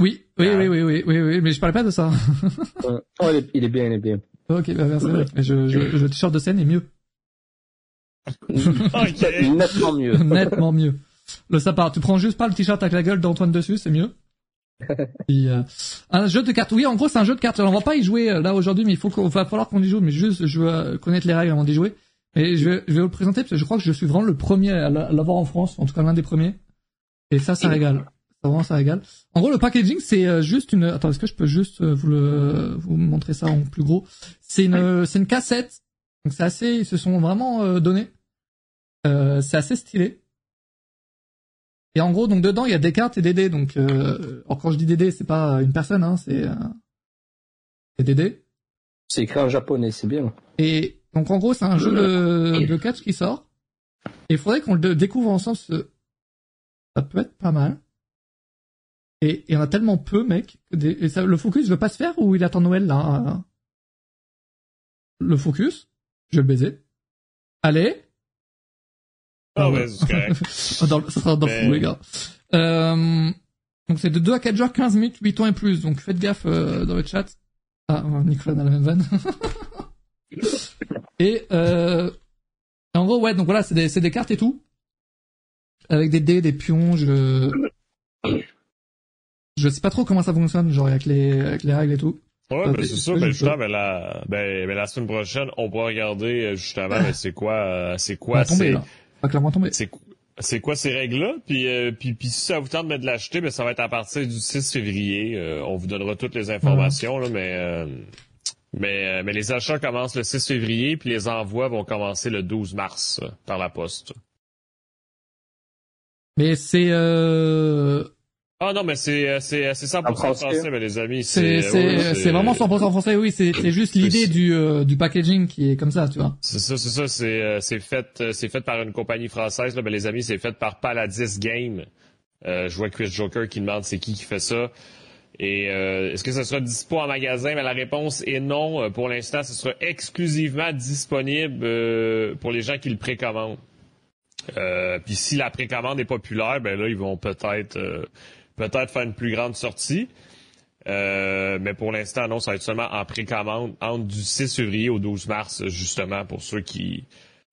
[SPEAKER 1] Oui, oui,
[SPEAKER 2] Ah.
[SPEAKER 1] oui, oui, oui, oui, oui, mais je parlais pas de ça.
[SPEAKER 3] Oh, il est, il est bien, il est bien.
[SPEAKER 1] ok, bah merci. Mais je, je, le t-shirt de scène est mieux.
[SPEAKER 2] Ok.
[SPEAKER 3] Nettement mieux.
[SPEAKER 1] Nettement mieux. Le ça part. Tu prends juste pas le t-shirt avec la gueule d'Antoine dessus, c'est mieux. Euh, un jeu de cartes. Oui, en gros, c'est un jeu de cartes. Alors, on va pas y jouer euh, là aujourd'hui, mais il faut qu'on va falloir qu'on y joue. Mais juste, je veux euh, connaître les règles avant d'y jouer. Et je vais, je vais vous le présenter parce que je crois que je suis vraiment le premier à l'avoir en France, en tout cas l'un des premiers. Et ça, ça régale. Ça vraiment, ça régale. En gros, le packaging, c'est euh, juste une. Attends, est-ce que je peux juste euh, vous le, vous montrer ça en plus gros? C'est une, c'est une cassette. Donc c'est assez. Ils se sont vraiment euh, donnés. Euh, c'est assez stylé. Et en gros, donc dedans, il y a des cartes et des dés. Donc, euh, alors quand je dis des dés, c'est pas une personne, hein, c'est euh, c'est des dés.
[SPEAKER 3] C'est écrit en japonais, c'est bien.
[SPEAKER 1] Et donc en gros, c'est un jeu de, de catch qui sort. Et il faudrait qu'on le découvre ensemble. ce- Ça peut être pas mal. Et il y en a tellement peu, mec. des- et ça, le focus veut pas se faire ou il attend Noël là hein Le focus, je vais le baiser. Allez.
[SPEAKER 2] Ah
[SPEAKER 1] ouais.
[SPEAKER 2] ouais, c'est correct.
[SPEAKER 1] Dans, le- ça sera dans le fou, les gars. Euh, donc c'est de 2 à 4 joueurs, 15 minutes, 8 ans et plus. Donc faites gaffe euh, dans le chat. Ah, Nicolas dans la même vanne. et euh, en gros, ouais, donc voilà, c'est des, c'est des cartes et tout. Avec des dés, des pions, je... Je sais pas trop comment ça fonctionne, genre avec les, avec les règles et tout.
[SPEAKER 2] Ouais, ben
[SPEAKER 1] c'est-
[SPEAKER 2] ça. Ben
[SPEAKER 1] juste
[SPEAKER 2] justement, ben la, ben, ben la semaine prochaine, on pourra regarder euh, justement, ben c'est quoi, euh, c'est quoi, c'est, c'est, c'est quoi ces règles-là? Puis, euh, puis, puis si ça vous tente de de l'acheter, ben ça va être à partir du 6 février. Euh, on vous donnera toutes les informations là, mais, euh, mais, mais les achats commencent le 6 février, puis les envois vont commencer le 12 mars par la poste.
[SPEAKER 1] Mais c'est... Euh...
[SPEAKER 2] Ah non, mais c'est, euh, c'est, c'est 100%
[SPEAKER 3] En français.
[SPEAKER 2] français, ben, les amis.
[SPEAKER 1] C'est
[SPEAKER 2] C'est,
[SPEAKER 1] c'est c'est vraiment 100% français, oui. C'est c'est juste l'idée du euh, du packaging qui est comme ça, tu vois.
[SPEAKER 2] C'est ça, c'est ça, c'est euh, c'est fait euh, c'est fait par une compagnie française là, ben les amis, c'est fait par Paladis Game. Euh, je vois Chris Joker qui demande c'est qui qui fait ça. Et euh, est-ce que ça sera dispo en magasin? Mais la réponse est non. Euh, Pour l'instant, ce sera exclusivement disponible euh, pour les gens qui le précommandent. Euh, Puis si la précommande est populaire, ben là ils vont peut-être euh, peut-être faire une plus grande sortie. Euh, mais pour l'instant, non, ça va être seulement en précommande entre du 6 février au 12 mars, justement, pour ceux qui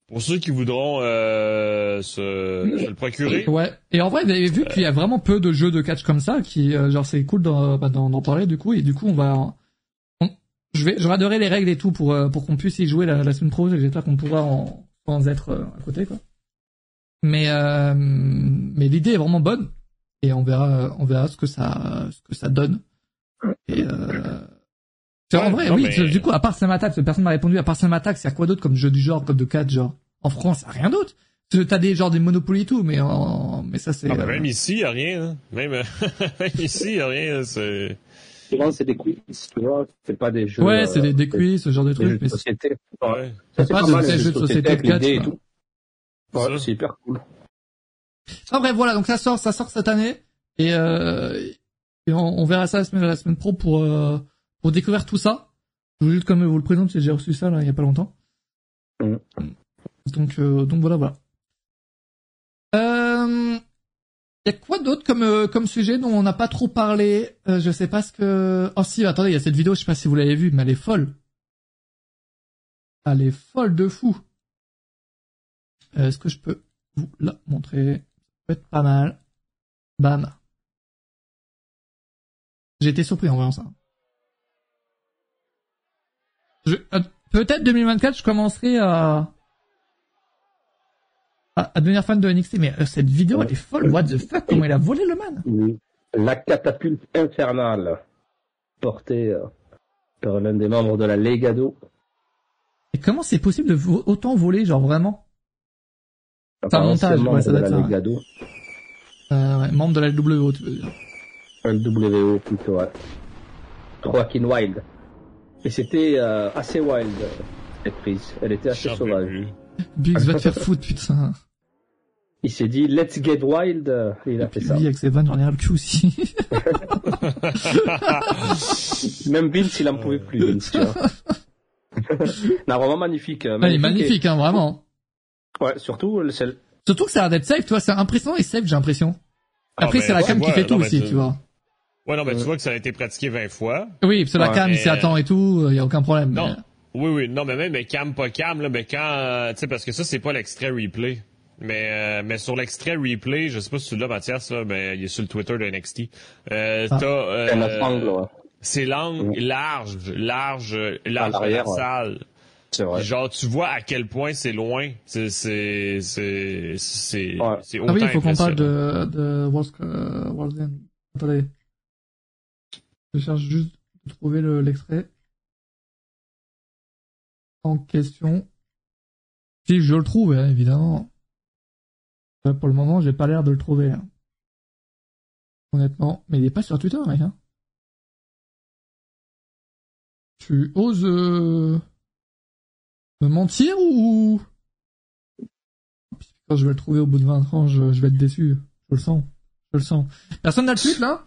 [SPEAKER 2] pour ceux qui voudront euh, se, le procurer.
[SPEAKER 1] Ouais. Et en vrai, vous avez vu qu'il y a vraiment peu de jeux de catch comme ça, qui euh, genre c'est cool d'en bah, d'en parler du coup. Et du coup, on va, je vais, je les règles et tout pour pour qu'on puisse y jouer la, semaine pro. J'espère qu'on pourra en, être à côté quoi. Mais mais l'idée est vraiment bonne et on verra on verra ce que ça ce que ça donne. Et euh, en vrai, oui, du coup, à part Samatax, personne m'a répondu, à part y a quoi d'autre comme jeu du genre, comme de 4, genre? En France, il a rien d'autre. T'as des genres des Monopoly et tout, mais en... mais ça c'est.
[SPEAKER 2] Ah, même ici, y a rien. Hein. Même, même ici, y a rien. C'est.
[SPEAKER 3] Souvent, c'est des quiz, tu vois. C'est pas des jeux.
[SPEAKER 1] Ouais, c'est des, des quiz, ce genre de trucs.
[SPEAKER 3] Mais société.
[SPEAKER 2] Ouais.
[SPEAKER 1] C'est pas, pas des jeux de société de 4.
[SPEAKER 3] Et tout. Ouais, c'est hyper cool.
[SPEAKER 1] Ah bref, voilà, donc ça sort, ça sort cette année. Et, euh, et on, on, verra ça la semaine, la semaine pro pour, euh, pour découvrir tout ça. Je vous juste comme vous le présente, j'ai reçu ça là, il y a pas longtemps.
[SPEAKER 3] Mm.
[SPEAKER 1] Donc, euh, donc voilà, voilà. Euh, y a quoi d'autre comme euh, comme sujet dont on n'a pas trop parlé? Euh, Je sais pas ce que. Oh si, attendez, il y a cette vidéo, je sais pas si vous l'avez vue, mais elle est folle. Elle est folle de fou. Est-ce que je peux vous la montrer? Peut être pas mal. Bam. J'ai été surpris en voyant ça. Je... Peut-être 2024, je commencerai à à, devenir fan de NXT. Mais euh, cette vidéo, elle est folle. What the fuck? Comment il a volé le man?
[SPEAKER 3] La catapulte infernale portée euh, par l'un des membres de la Legado.
[SPEAKER 1] Et comment c'est possible de autant voler, genre vraiment? C'est un montage, ouais, ça doit être ça. Euh, ouais, membre de la LWO, tu veux dire.
[SPEAKER 3] LWO plutôt, ouais. Joaquin Wild. Et c'était euh, assez wild, cette prise. Elle était assez sauvage.
[SPEAKER 1] Biggs va te faire foutre, putain.
[SPEAKER 3] Il s'est dit Let's get wild et il a fait ça.
[SPEAKER 1] Oui, avec ses vannes, j'en ai un le cul aussi.
[SPEAKER 3] Même Vince, il en pouvait plus, Vince, tu vois. non, vraiment magnifique. magnifique
[SPEAKER 1] il est magnifique, hein, vraiment.
[SPEAKER 3] Ouais, surtout le.
[SPEAKER 1] Surtout que ça a l'air d'être safe, tu vois, c'est impressionnant et safe, j'ai l'impression. Ah, Après, c'est la cam qui fait tout aussi, tu vois.
[SPEAKER 2] Ouais, non, mais tu vois que ça a été pratiqué 20 fois.
[SPEAKER 1] Oui, c'est la cam, il s'y attend et tout, il y a aucun problème.
[SPEAKER 2] Non. Oui, oui, non, mais même mais cam, pas cam, là, mais quand, tu sais, parce que ça, c'est pas l'extrait replay. Mais, euh, mais sur l'extrait replay, je sais pas si tu l'as, Mathias, là, mais il est sur le Twitter de NXT. Euh, ah. t'as, euh, c'est l'angle large, large, large de la salle.
[SPEAKER 3] Vrai.
[SPEAKER 1] Genre,
[SPEAKER 2] tu vois à quel point c'est loin. C'est, c'est, c'est, c'est,
[SPEAKER 1] ouais. c'est Ah oui, il faut qu'on parle de, de World, uh, World End. Attendez. Je cherche juste de trouver le, l'extrait. En question. Si je le trouve, hein, évidemment. Pour le moment, j'ai pas l'air de le trouver. Hein. Honnêtement. Mais il est pas sur Twitter, mec. Hein. Tu oses euh, me mentir ou... Quand je vais le trouver au bout de 20 ans, je, vais être déçu. Je le sens. Je le sens. Personne n'a le tweet, là?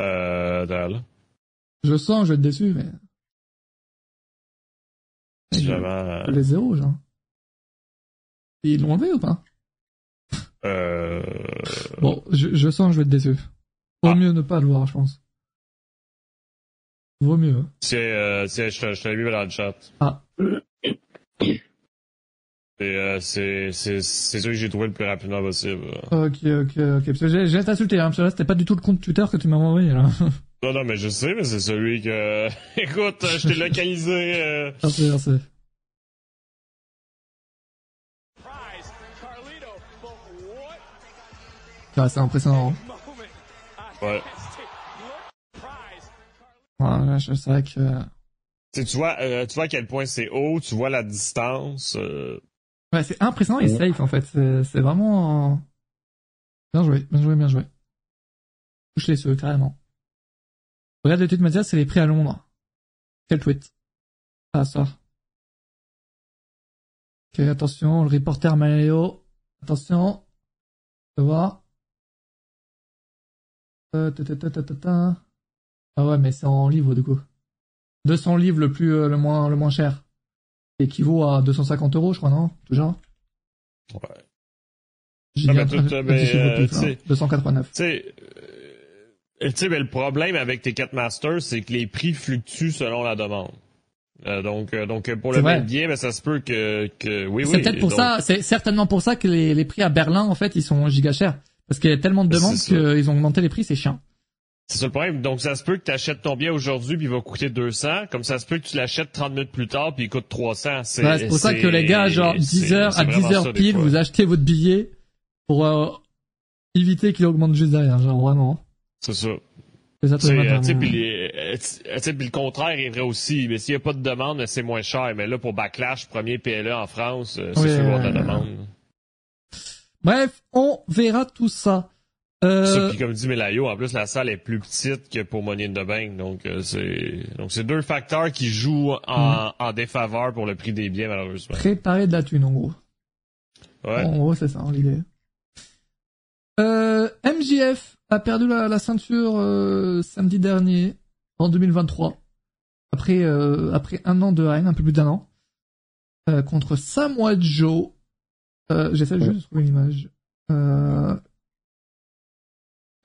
[SPEAKER 2] Euh, dalle.
[SPEAKER 1] Je sens, je vais être déçu, mais...
[SPEAKER 2] Je...
[SPEAKER 1] Les zéros, genre. Ils l'ont enlevé ou pas?
[SPEAKER 2] Euh...
[SPEAKER 1] Bon, je, je, sens je vais être déçu. Vaut ah. mieux ne pas le voir, je pense. Vaut mieux.
[SPEAKER 2] C'est, euh, c'est, je, je t'avais mis dans le chat.
[SPEAKER 1] Ah.
[SPEAKER 2] Et euh, c'est, c'est, c'est celui que j'ai trouvé le plus rapidement possible.
[SPEAKER 1] Ok, ok, ok. Parce que j'ai, j'ai t'insulté, hein, parce que là, c'était pas du tout le compte Twitter que tu m'as envoyé, là.
[SPEAKER 2] Non, non, mais je sais, mais c'est celui que... Écoute, je t'ai localisé. Euh...
[SPEAKER 1] Merci, merci. Ouais, c'est impressionnant.
[SPEAKER 2] Ouais.
[SPEAKER 1] Ouais, je sais que...
[SPEAKER 2] tu vois, euh, tu vois à quel point c'est haut, tu vois la distance. Euh...
[SPEAKER 1] Ouais, c'est impressionnant et safe en fait. C'est vraiment bien joué, bien joué, bien joué. Touche les ceux carrément. Regarde le tweet Mathias, c'est les prix à Londres. Quel tweet? Ah ça. Ok, attention, le reporter Maléo. Attention. Tu vois? Euh, ah ouais, mais c'est en livre du coup. 200 livres le plus euh, le moins le moins cher. Équivaut à 250 euros, je crois, non? Toujours
[SPEAKER 2] Ouais.
[SPEAKER 1] J'ai tout, 289.
[SPEAKER 2] Tu sais, tu sais, mais le problème avec tes 4 masters, c'est que les prix fluctuent selon la demande. Euh, donc, euh, donc pour le même billet, ben, ça se peut que, que oui,
[SPEAKER 1] oui. C'est peut-être pour ça, c'est certainement pour ça que les, les prix à Berlin, en fait, ils sont giga chers. Parce qu'il y a tellement de demandes qu'ils ont augmenté les prix, c'est chiant.
[SPEAKER 2] C'est ça le problème. Donc, ça se peut que tu achètes ton billet aujourd'hui puis il va coûter 200. Comme ça se peut que tu l'achètes 30 minutes plus tard puis il coûte 300.
[SPEAKER 1] C'est pour ça que les gars, genre 10 heures à 10 heures pile, vous achetez votre billet pour euh, éviter qu'il augmente juste derrière. Genre vraiment.
[SPEAKER 2] C'est ça.
[SPEAKER 1] C'est ça
[SPEAKER 2] puis le contraire est vrai aussi. Mais s'il n'y a pas de demande, c'est moins cher. Mais là, pour Backlash, premier PLE en France, euh, c'est
[SPEAKER 1] Oui,
[SPEAKER 2] sûr de la demande.
[SPEAKER 1] Bref, on verra tout ça.
[SPEAKER 2] Ça,
[SPEAKER 1] Euh,
[SPEAKER 2] puis comme dit Melayo, en plus la salle est plus petite que pour Money in the Bank, donc euh, c'est donc c'est deux facteurs qui jouent en, en défaveur pour le prix des billets malheureusement.
[SPEAKER 1] préparer de la thune, en gros.
[SPEAKER 2] Ouais.
[SPEAKER 1] En gros, c'est ça, l'idée. Euh, MJF a perdu la, la ceinture euh, samedi dernier, en 2023, après euh, après un an de règne, un peu plus d'un an, euh, contre Samoa Joe. Euh, J'essaie juste de trouver une image. Euh,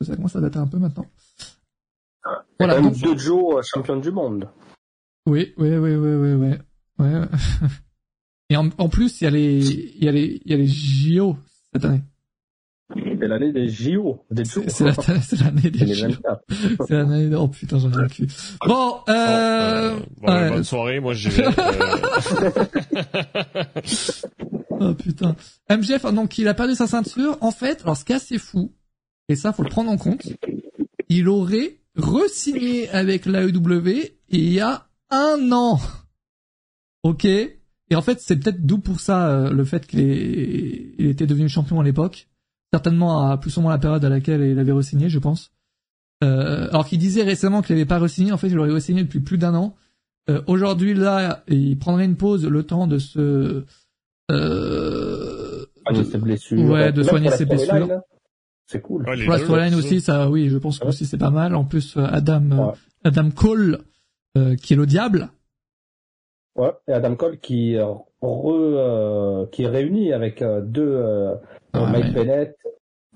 [SPEAKER 1] ça commence à dater un peu maintenant. Voilà,
[SPEAKER 3] Voilà,
[SPEAKER 1] donc,
[SPEAKER 3] deux Joe euh, champion du monde.
[SPEAKER 1] oui, oui, oui, oui, oui, oui. Ouais. Et en, en plus, il y a les, il y a les, il y a les JO cette année.
[SPEAKER 3] C'est l'année des JO, des.
[SPEAKER 1] C'est la- c'est l'année des JO.
[SPEAKER 3] 2024.
[SPEAKER 1] C'est l'année, oh putain, j'en ai le cul. Bon, euh,
[SPEAKER 2] euh, bon, ben,
[SPEAKER 1] ouais.
[SPEAKER 2] bonne soirée, moi je dirais. euh,
[SPEAKER 1] oh putain. MJF, donc, il a perdu sa ceinture. En fait, alors, ce qui est assez fou, et ça, faut le prendre en compte, il aurait re-signé avec l'AEW il y a un an. Ok? Et en fait, c'est peut-être d'où pour ça, euh, le fait qu'il il était devenu champion à l'époque. Certainement à plus ou moins la période à laquelle il avait re-signé, je pense. Euh, alors qu'il disait récemment qu'il n'avait pas re-signé, en fait, il aurait re-signé depuis plus d'un an. Euh, Aujourd'hui, là, il prendrait une pause, le temps de se... Euh,
[SPEAKER 3] Soigner
[SPEAKER 1] de-
[SPEAKER 3] ses blessures.
[SPEAKER 1] Ouais, de soigner ses blessures.
[SPEAKER 3] C'est cool.
[SPEAKER 2] ouais, c'est
[SPEAKER 1] aussi, ça, oui, je pense que
[SPEAKER 3] Ouais.
[SPEAKER 1] aussi c'est pas mal. En plus, euh, Adam, euh,
[SPEAKER 3] Ouais.
[SPEAKER 1] Adam Cole, euh, qui est le diable.
[SPEAKER 3] Ouais, et Adam Cole qui, re, euh, qui est réuni avec euh, deux euh,
[SPEAKER 1] Ah,
[SPEAKER 3] Mike
[SPEAKER 1] ouais.
[SPEAKER 3] Bennett,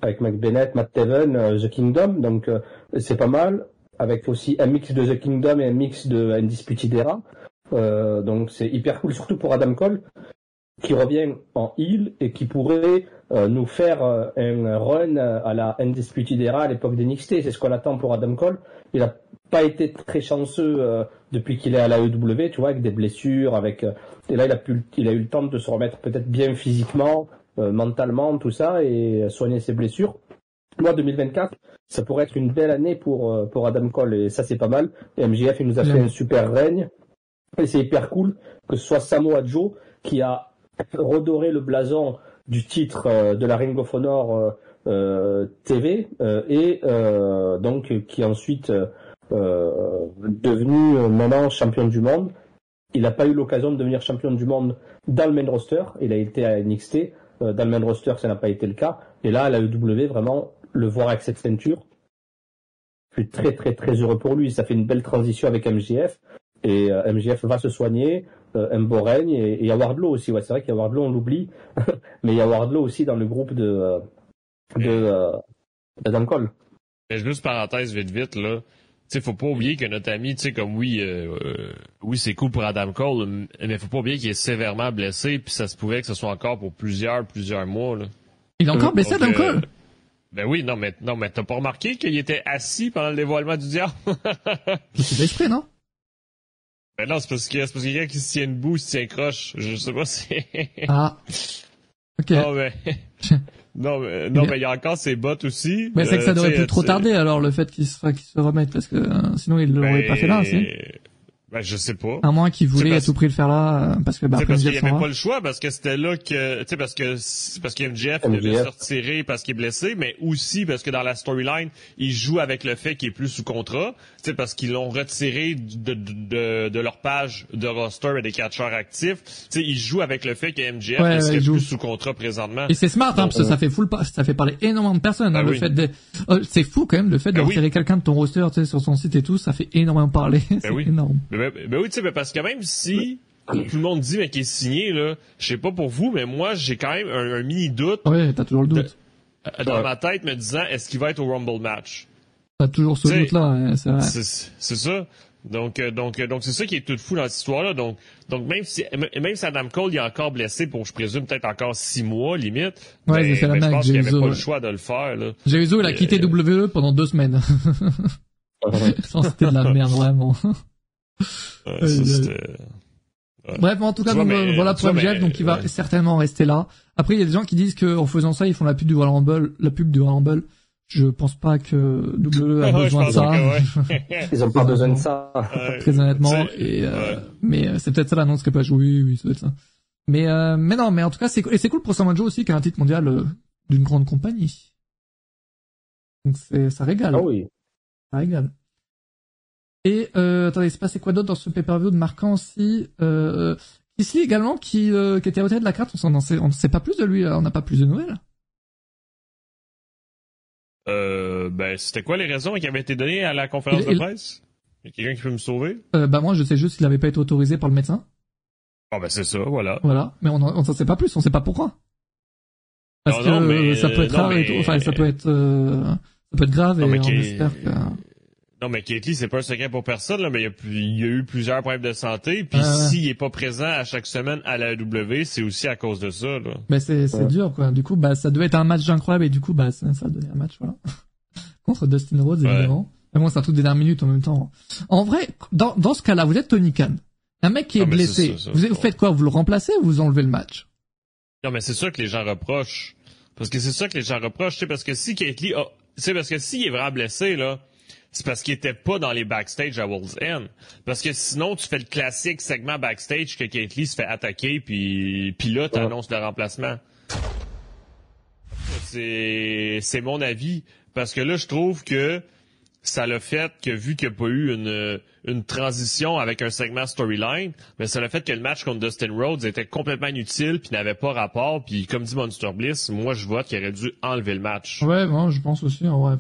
[SPEAKER 3] avec Mike Bennett, Matt Taven, euh, The Kingdom, donc euh, c'est pas mal. Avec aussi un mix de The Kingdom et un mix de Undisputed Era. Euh, donc c'est hyper cool, surtout pour Adam Cole, qui revient en heel et qui pourrait euh, nous faire euh, un run euh, à la Undisputed Era à l'époque d'NXT. C'est ce qu'on attend pour Adam Cole. Il a pas été très chanceux euh, depuis qu'il est à la EW, tu vois, avec des blessures, avec et là il a pu, il a eu le temps de se remettre peut-être bien physiquement, mentalement, tout ça et soigner ses blessures. Moi 2024, ça pourrait être une belle année pour pour Adam Cole et ça c'est pas mal. Et MJF il nous a fait un super règne et c'est hyper cool que ce soit Samoa Joe qui a redoré le blason du titre euh, de la Ring of Honor euh, euh, TV et donc qui est ensuite devenu maintenant champion du monde. Il n'a pas eu l'occasion de devenir champion du monde dans le main roster. Il a été à NXT. Dans le main roster, ça n'a pas été le cas. Et là, à la EW, vraiment, le voir avec cette ceinture, je suis très très très heureux pour lui. Ça fait une belle transition avec MJF. Et euh, MJF va se soigner, euh, un beau règne. Et, et il y a Wardlow aussi. Ouais, c'est vrai qu'il y a Wardlow, on l'oublie. Mais il y a Wardlow aussi dans le groupe de, euh, de, euh, d'Adam Cole.
[SPEAKER 2] Mais juste parenthèse vite vite là. Tu sais, faut pas oublier que notre ami, tu sais, comme oui, euh, euh, oui, c'est cool pour Adam Cole, mais faut pas oublier qu'il est sévèrement blessé, puis ça se pourrait que ce soit encore pour plusieurs, plusieurs mois, là.
[SPEAKER 1] Il est encore blessé,
[SPEAKER 2] Donc,
[SPEAKER 1] Adam
[SPEAKER 2] euh,
[SPEAKER 1] Cole?
[SPEAKER 2] Ben oui, non, mais non, mais t'as pas remarqué qu'il était assis pendant le dévoilement du diable?
[SPEAKER 1] C'est exprès, non?
[SPEAKER 2] Ben non, c'est parce que c'est parce que quelqu'un qui se tient debout, se tient croche. Je sais pas si.
[SPEAKER 1] Ah. Ok.
[SPEAKER 2] non, mais. non, mais, non, mais il y a encore ses bottes aussi.
[SPEAKER 1] Mais c'est que ça
[SPEAKER 2] Euh,
[SPEAKER 1] devrait plus trop tarder alors le fait qu'il se, se remette parce que euh, sinon il l'aurait
[SPEAKER 2] ben,
[SPEAKER 1] pas fait là, si.
[SPEAKER 2] Ben, je sais pas.
[SPEAKER 1] À moins qu'il voulait
[SPEAKER 2] C'est
[SPEAKER 1] à tout prix le faire là euh, parce que bah,
[SPEAKER 2] C'est
[SPEAKER 1] après
[SPEAKER 2] parce qu'il n'y avait pas le choix, parce que c'était là que, tu sais, parce que, parce que MJF, devait
[SPEAKER 3] MJF.
[SPEAKER 2] se retirer parce qu'il est blessé, mais aussi parce que dans la storyline, il joue avec le fait qu'il est plus sous contrat, tu sais, parce qu'ils l'ont retiré de, de, de, de leur page de roster et des catcheurs actifs, tu sais, il joue avec le fait que MJF
[SPEAKER 1] Ouais, joue.
[SPEAKER 2] plus sous contrat présentement.
[SPEAKER 1] Et c'est smart, hein,
[SPEAKER 2] Donc,
[SPEAKER 1] parce que ça fait full, ça fait parler énormément de personnes. hein,
[SPEAKER 2] Ah
[SPEAKER 1] le fait de, euh, c'est fou quand même le fait de
[SPEAKER 2] Ah oui.
[SPEAKER 1] retirer quelqu'un de ton roster, tu sais, sur son site et tout, ça fait énormément parler. c'est
[SPEAKER 2] oui.
[SPEAKER 1] énorme.
[SPEAKER 2] Mais- mais oui, tu sais, mais parce que même si tout le monde dit mais qu'il est signé, là, je sais pas pour vous, mais moi, j'ai quand même un, un mini doute
[SPEAKER 1] Ouais, t'as toujours le doute.
[SPEAKER 2] euh, dans
[SPEAKER 3] Ouais.
[SPEAKER 2] ma tête me disant, est-ce qu'il va être au Rumble match?
[SPEAKER 1] T'as toujours ce doute là, hein, c'est vrai.
[SPEAKER 2] C'est c'est ça. Donc, euh, donc, euh, donc c'est ça qui est tout fou dans cette histoire-là. Donc, donc même si même si Adam Cole il est encore blessé pour, je présume, peut-être encore six mois limite.
[SPEAKER 1] Ouais,
[SPEAKER 2] ben,
[SPEAKER 1] la
[SPEAKER 2] ben, je
[SPEAKER 1] même
[SPEAKER 2] pense qu'il n'y avait pas
[SPEAKER 1] ouais.
[SPEAKER 2] le choix de le faire. Là.
[SPEAKER 1] Jericho, il a
[SPEAKER 2] Euh,
[SPEAKER 1] quitté WWE pendant deux semaines. Sans c'était de la merde, vraiment.
[SPEAKER 2] Ouais, ça,
[SPEAKER 1] Bref, en tout cas,
[SPEAKER 2] vois,
[SPEAKER 1] donc,
[SPEAKER 2] mais-
[SPEAKER 1] voilà pour
[SPEAKER 2] vois,
[SPEAKER 1] MJF,
[SPEAKER 2] mais-
[SPEAKER 1] donc il va
[SPEAKER 2] ouais.
[SPEAKER 1] certainement rester là. Après, il y a des gens qui disent qu'en faisant ça, ils font la pub du Royal Rumble, la pub du Royal Rumble. je pense pas que WWE a besoin de ça.
[SPEAKER 3] Ils ont pas besoin de ça.
[SPEAKER 1] Très honnêtement. Et, euh, Mais euh, c'est peut-être ça l'annonce qui pas joué. Oui, oui, ça doit être ça. Mais, euh, mais non, mais en tout cas, c'est et c'est cool pour Samoa Joe aussi qui a un titre mondial euh, d'une grande compagnie. Donc c'est ça régale.
[SPEAKER 3] Ah oui.
[SPEAKER 1] Ça régale. Et euh, attendez, c'est passé quoi d'autre dans ce pay-per-view de marquant aussi euh, Ici également qui, euh, qui était à de la carte, on ne sait, on sait pas plus de lui, on n'a pas plus de nouvelles.
[SPEAKER 2] Euh, ben, c'était quoi les raisons qui avaient été données à la conférence de presse? Y a quelqu'un qui peut me sauver?
[SPEAKER 1] Euh, bah, moi, je sais juste qu'il n'avait pas été autorisé par le médecin.
[SPEAKER 2] Ah, ben, c'est ça, voilà.
[SPEAKER 1] Voilà. Mais on n'en sait pas plus, on sait pas pourquoi. Parce que mais, ça peut être rare et tout. Enfin, ça peut être, euh, ça peut être grave et on espère que...
[SPEAKER 2] Non, mais Kate c'est pas un secret pour personne, là, mais il y, a, il y a eu plusieurs problèmes de santé. Puis s'il est pas présent à chaque semaine à la W, c'est aussi à cause de ça. Là.
[SPEAKER 1] Mais c'est dur, quoi. Du coup, bah ça devait être un match incroyable et du coup, bah ça, ça a donné un match, voilà. Contre Dustin Rhodes, évidemment. Mais bon, c'est un truc des dernières minutes en même temps. En vrai, dans, dans ce cas-là, vous êtes Tony Khan. Un mec qui est blessé. vous, faites quoi? Vous le remplacez ou vous enlevez le match?
[SPEAKER 2] Non, mais c'est ça que les gens reprochent. Parce que c'est ça que les gens reprochent, c'est parce que si Kate Lee, c'est parce que s'il est vraiment blessé, là, c'est parce qu'il était pas dans les backstage à World's End. Parce que sinon, tu fais le classique segment backstage que Kate Lee se fait attaquer, puis, puis là, t'annonces le remplacement. C'est, c'est mon avis. Parce que là, je trouve que ça l'a fait que vu qu'il n'y a pas eu une, une transition avec un segment storyline, mais ça l'a fait que le match contre Dustin Rhodes était complètement inutile puis n'avait pas rapport. Puis comme dit Monster Bliss, moi je vote qu'il aurait dû enlever le match.
[SPEAKER 1] Ouais, moi je pense aussi. Ouais,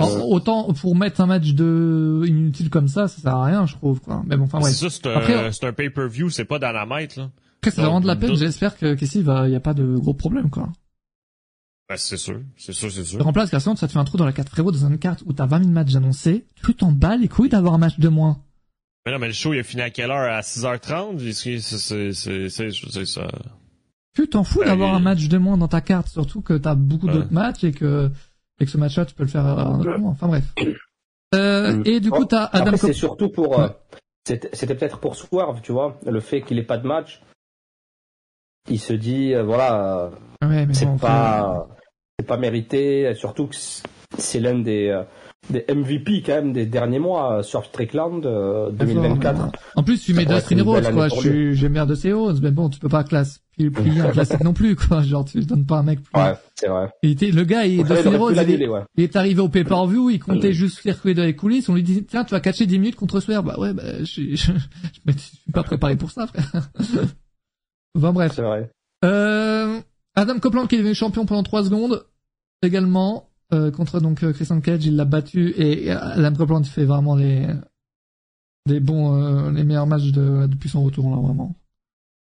[SPEAKER 1] autant pour mettre un match de inutile comme ça, ça sert à rien, je trouve. Quoi. Mais bon, enfin
[SPEAKER 2] ouais. C'est ça, c'est un, c'est un pay-per-view, c'est pas dynamite là.
[SPEAKER 1] Après, c'est vraiment de la peine. J'espère que qu'ici il y a pas de gros problèmes quoi.
[SPEAKER 2] Ben, c'est sûr, c'est sûr, c'est sûr.
[SPEAKER 1] remplace car sinon ça te fait un trou dans la carte frérot dans une carte où t'as 20 000 matchs annoncés, tu t'en bats les couilles d'avoir un match de moins.
[SPEAKER 2] Mais non, mais le show il a fini à quelle heure? À 6h30 C'est c'est c'est ça.
[SPEAKER 1] Tu t'en fous ben, d'avoir un match de moins dans ta carte, surtout que t'as beaucoup d'autres matchs et que et que ce match-là, tu peux le faire Enfin bref. Euh, mm. et du coup, t'as Adam.
[SPEAKER 3] C'est surtout pour. Euh, c'était peut-être pour Swerve, tu vois, le fait qu'il ait pas de match. Il se dit, euh, voilà, ouais, c'est pas, c'est pas mérité. Surtout que c'est l'un des euh, des MVP quand même des derniers mois sur Strickland 2024.
[SPEAKER 1] En plus, tu mets Dustin Rhodes, quoi. Je suis, j'aime bien de Rhodes, mais bon, tu peux pas classe plier un classique non plus, quoi. Genre, tu donnes pas un mec plus.
[SPEAKER 3] Ouais, c'est vrai.
[SPEAKER 1] Il était, le gars, il, Dustin Rhodes, il, est arrivé au pay-per-view, il comptait juste faire couler dans les coulisses, on lui dit, tiens, tu vas catcher 10 minutes contre Swerve. Bah ouais, bah, je, je, je, suis pas préparé pour ça, frère. enfin bref.
[SPEAKER 3] C'est vrai.
[SPEAKER 1] Euh, Adam Copeland qui est devenu champion pendant 3 secondes, également. Euh, contre donc euh, Christian Cage, il l'a battu et Adam Copeland fait vraiment les des bons euh, les meilleurs matchs de, depuis son retour là vraiment.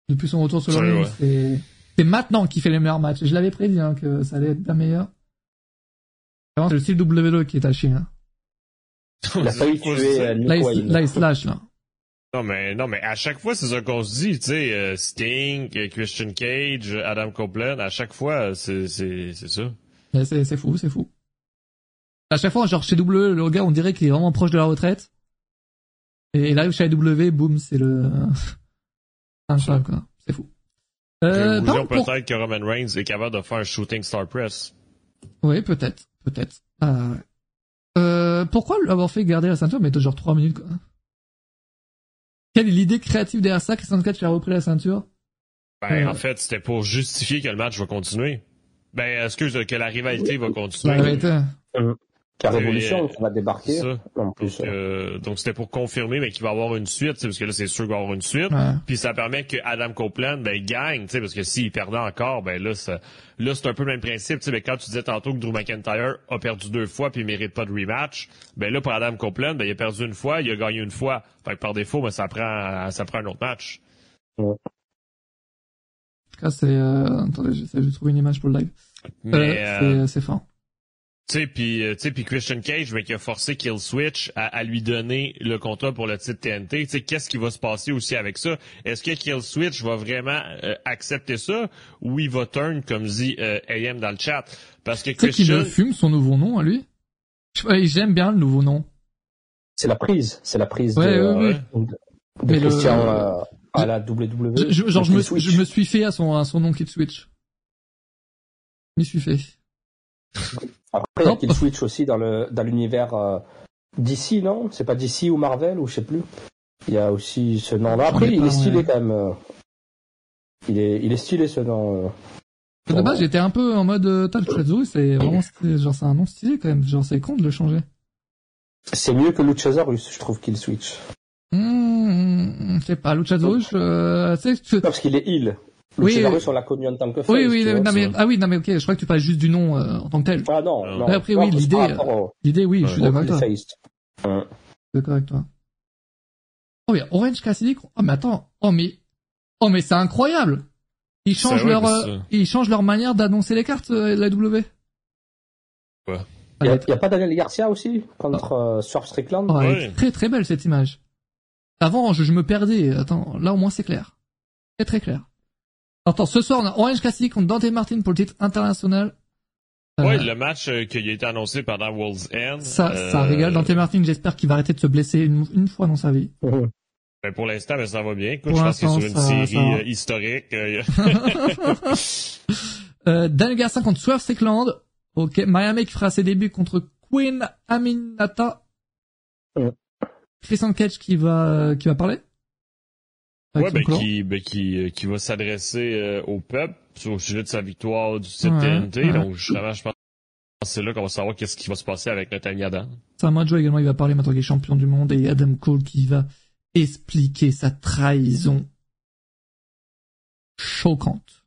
[SPEAKER 1] Depuis son retour sur le c'est c'est maintenant qu'il fait les meilleurs matchs. Je l'avais prédit hein, que ça allait être la meilleure. C'est le style WWE qui est à chier. Hein.
[SPEAKER 3] Il a failli tuer là, il,
[SPEAKER 1] là, il slash là.
[SPEAKER 2] Non mais non mais à chaque fois c'est ça qu'on se dit, tu sais, Sting, Christian Cage, Adam Copeland, à chaque fois c'est c'est c'est ça.
[SPEAKER 1] C'est, c'est fou, c'est fou. À chaque fois, genre chez W, le gars, on dirait qu'il est vraiment proche de la retraite. Et là, chez W, boum, c'est le... C'est fou.
[SPEAKER 2] Euh, peut-être que Roman Reigns est capable de faire un shooting star press.
[SPEAKER 1] Oui, peut-être, peut-être. Euh, euh, pourquoi l'avoir fait garder la ceinture, mais genre 3 minutes, quoi? Quelle est l'idée créative derrière ça, Christian Cage qui a repris la ceinture?
[SPEAKER 2] Ben, en fait, c'était pour justifier que le match va continuer. Ben, excuse, que la rivalité va continuer. La rivalité.
[SPEAKER 3] Euh, la révolution qui va débarquer. Ça. En
[SPEAKER 2] plus, donc, euh, donc c'était pour confirmer mais qu'il va y avoir une suite, parce que là c'est sûr qu'il va y avoir une suite. Puis ça permet que Adam Copeland ben gagne, parce que s'il perdait encore, ben là ça, là c'est un peu le même principe, mais quand tu disais tantôt que Drew McIntyre a perdu deux fois puis il mérite pas de rematch, ben là pour Adam Copeland, ben il a perdu une fois, il a gagné une fois. Fait que par défaut, ben ça prend ça prend un autre match.
[SPEAKER 1] Ouais c'est... Euh... Attendez, j'essaie de trouver une image pour le live. Mais, euh, c'est fin.
[SPEAKER 2] Tu sais, puis euh, tu sais, puis Christian Cage, mais qui a forcé Kill Switch à, à, lui donner le contrat pour le titre TNT. Tu sais, qu'est-ce qui va se passer aussi avec ça? Est-ce que Kill Switch va vraiment euh, accepter ça ou il va turn comme dit euh, AM dans le chat? Parce que Christian.
[SPEAKER 1] qu'il fume son nouveau nom à lui? J'aime bien le nouveau nom.
[SPEAKER 3] C'est la prise, c'est la prise
[SPEAKER 1] ouais, de,
[SPEAKER 3] ouais, ouais. de, Christian à la WWE.
[SPEAKER 1] Je, genre, je me, je me, suis fait à son, à son nom Kid Switch. Je m'y suis fait.
[SPEAKER 3] Après, il y a Kill Switch aussi dans le dans l'univers euh, DC, non? C'est pas DC ou Marvel ou je sais plus. Il y a aussi ce nom-là. Après, il est stylé quand même. Euh. Il est il est stylé ce nom.
[SPEAKER 1] Euh. De base, j'étais un peu en mode euh, Luchasaurus, c'est vraiment genre c'est un nom stylé quand même. Genre c'est con de le changer.
[SPEAKER 3] C'est mieux que Luchasaurus, je trouve qu'il switch.
[SPEAKER 1] Mmh, je sais pas, Luchasaurus, euh,
[SPEAKER 3] tu... Parce qu'il est heal. Oui, on l'a connu en tant que face.
[SPEAKER 1] Oui, oui, non, mais, ah oui, non, mais ok, je crois que tu parles juste du nom euh, en tant que tel.
[SPEAKER 3] Ah non, non.
[SPEAKER 1] après, oui, l'idée, euh, l'idée, oui, je suis d'accord avec toi. Je suis d'accord avec toi. Oh, oui, Orange Cassidy, oh, mais attends, oh, mais, oh, mais c'est incroyable! Ils changent leur, euh, ils changent leur manière d'annoncer les cartes, de la W.
[SPEAKER 2] Ouais.
[SPEAKER 3] Il y, a, pas Daniel Garcia aussi contre euh, Surf Strickland
[SPEAKER 1] ouais, Très très belle cette image. Avant, je, je me perdais. Attends, là au moins c'est clair. C'est très clair. Attends, ce soir, on a Orange Cassidy contre Dante Martin pour le titre international.
[SPEAKER 2] Euh, ouais, le match euh, qui a été annoncé pendant World's End.
[SPEAKER 1] Ça, euh... ça régale. Dante Martin, j'espère qu'il va arrêter de se blesser une, une fois dans sa vie.
[SPEAKER 2] Ben pour l'instant, ben, ça va bien. Écoute, je pense qu'il est sur une série euh, historique.
[SPEAKER 1] euh, Daniel Garcia contre Swerve Strickland. Ok, Miami qui fera ses débuts contre Queen Aminata. Christian Cage qui va qui va parler.
[SPEAKER 2] Ouais, ben qui, ben qui, euh, qui va s'adresser euh, au peuple au sujet de sa victoire du TNT. Donc, justement, je pense que c'est là qu'on va savoir qu'est-ce qui va se passer avec Nathaniel Adam.
[SPEAKER 1] Samoa Joe également, il va parler maintenant qu'il est champion du monde et Adam Cole qui va expliquer sa trahison choquante.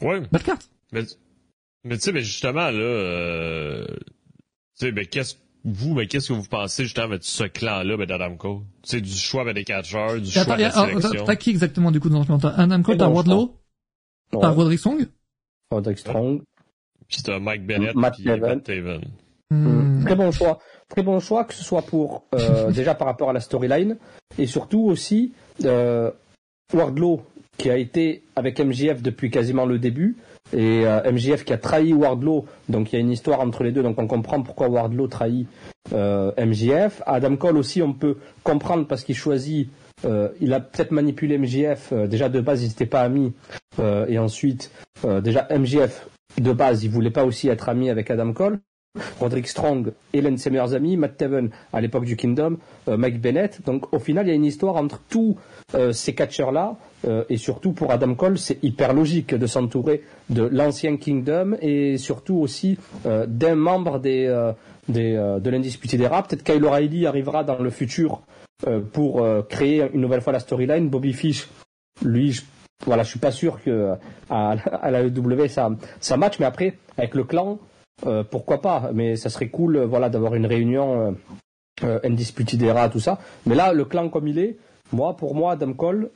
[SPEAKER 2] Ouais.
[SPEAKER 1] Belle carte.
[SPEAKER 2] Mais, mais tu sais, ben justement, là, euh, tu sais, ben qu'est-ce vous, mais qu'est-ce que vous pensez justement de ce clan-là ben, d'Adam Cole? C'est du choix ben, des catcheurs, du choix de la sélection.
[SPEAKER 1] T'as qui exactement du coup dans ce Adam Cole, t'as Wardlow, t'as Roderick Strong,
[SPEAKER 3] Roderick Strong,
[SPEAKER 2] puis t'as Mike Bennett, Matt puis Taven. Matt Taven.
[SPEAKER 3] Hmm. Très bon choix. Très bon choix, que ce soit pour euh, déjà par rapport à la storyline et surtout aussi euh, Wardlow qui a été avec MJF depuis quasiment le début et euh, MJF qui a trahi Wardlow, donc il y a une histoire entre les deux, donc on comprend pourquoi Wardlow trahit euh, MJF. Adam Cole aussi, on peut comprendre parce qu'il choisit, euh, il a peut-être manipulé MJF. Euh, déjà de base, ils n'étaient pas amis, euh, et ensuite, déjà MJF de base, il voulait pas aussi être ami avec Adam Cole. Roderick Strong, Hélène, ses meilleurs amis, Matt Taven à l'époque du Kingdom, Mike Bennett. Donc au final, il y a une histoire entre tous ces catcheurs-là euh, et surtout pour Adam Cole, c'est hyper logique de s'entourer de l'ancien Kingdom et surtout aussi euh, d'un membre des, euh, des de l'indisputé des rap. Peut-être Kyle O'Reilly arrivera dans le futur pour créer une nouvelle fois la storyline. Bobby Fish, lui, je, voilà, je suis pas sûr que à, à la EW ça ça match, mais après avec le clan, pourquoi pas Mais ça serait cool, voilà, d'avoir une réunion euh, Undisputed Era, tout ça. Mais là, le clan comme il est, moi, pour moi, Adam Cole,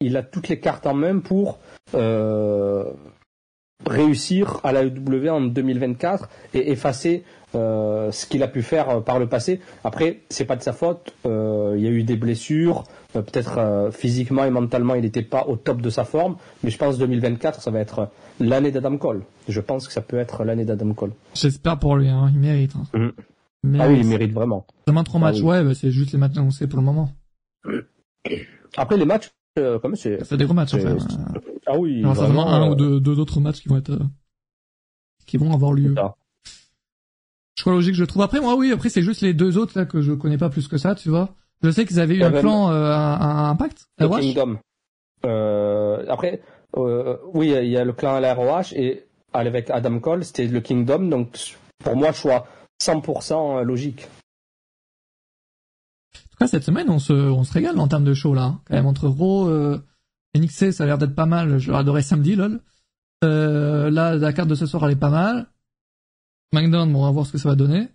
[SPEAKER 3] il a toutes les cartes en main pour euh, réussir à la EW en 2024 et effacer euh, ce qu'il a pu faire euh, par le passé. Après, c'est pas de sa faute. il y a eu des blessures. Peut-être physiquement et mentalement, il n'était pas au top de sa forme. Mais je pense 2024, ça va être l'année d'Adam Cole. Je pense que ça peut être l'année d'Adam Cole.
[SPEAKER 1] J'espère pour lui. Hein. Il mérite. Hein.
[SPEAKER 3] Mm. ah oui, il mérite vraiment.
[SPEAKER 1] Demain trois matchs. Ah ouais, bah, c'est juste les matchs annoncés pour le moment.
[SPEAKER 3] Après les matchs, euh,
[SPEAKER 1] c'est des gros matchs, enfin.
[SPEAKER 3] Ah oui.
[SPEAKER 1] Alors, vraiment un ou deux, deux, autres matchs qui vont être, euh, qui vont avoir lieu. Je crois logique, je trouve. Après, moi, oui, après, c'est juste les deux autres, là, que je connais pas plus que ça, tu vois. Je sais qu'ils avaient eu un plan, euh, un, impact.
[SPEAKER 3] Le Kingdom. Euh, après, euh, oui, il y a le clan à la ROH et avec Adam Cole, c'était le Kingdom, donc pour moi, choix 100% logique
[SPEAKER 1] cette semaine, on se, on se régale en termes de show, là. Hein. Quand même, entre Raw, euh, NXT, ça a l'air d'être pas mal. Je adorais samedi, lol. Euh, là, la carte de ce soir, elle est pas mal. Bon, on va voir ce que ça va donner.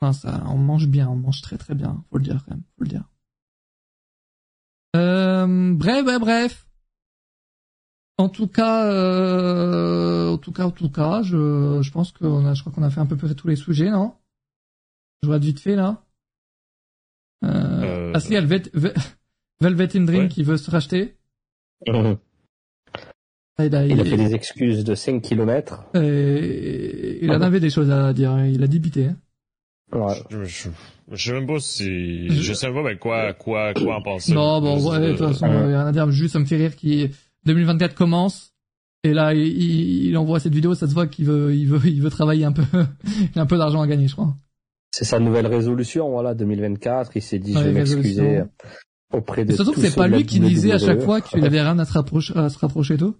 [SPEAKER 1] Enfin, ça, on mange bien, on mange très très bien. Faut le dire, quand même. Faut le dire. Euh, bref, bref, bref. En tout cas, euh, en tout cas, en tout cas, je, je pense qu'on a, je crois qu'on a fait un peu près tous les sujets, non? Je vois vite fait, là. Euh, euh... Ah si, a Velvet in Dream qui veut se racheter.
[SPEAKER 3] Ah, il, a, fait des excuses de 5 km.
[SPEAKER 1] il en avait des choses à dire, hein. il a débité. Hein.
[SPEAKER 2] Ouais. Je, je, je, sais même pas si, je, sais pas mais quoi, quoi, quoi en penser.
[SPEAKER 1] Non, bon, ouais, de toute façon, il y a rien à dire. Juste, ça me fait rire qui 2024 commence. Et là, il, il, envoie cette vidéo, ça se voit qu'il veut, il veut, il veut travailler un peu, il a un peu d'argent à gagner, je crois.
[SPEAKER 3] C'est sa nouvelle résolution, voilà, 2024. Il s'est dit, je vais m'excuser auprès de.
[SPEAKER 1] Surtout que c'est pas lui qui disait à chaque fois qu'il avait rien à se rapprocher, à se rapprocher d'eux.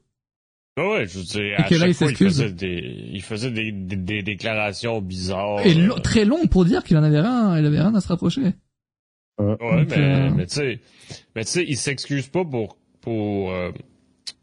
[SPEAKER 2] Ouais, je sais. À chaque fois, il faisait des, il faisait des, des, déclarations bizarres.
[SPEAKER 1] Et très long pour dire qu'il en avait rien, il avait rien à se rapprocher.
[SPEAKER 2] Ouais, mais, euh, mais tu sais, mais tu sais, il s'excuse pas pour, pour, euh,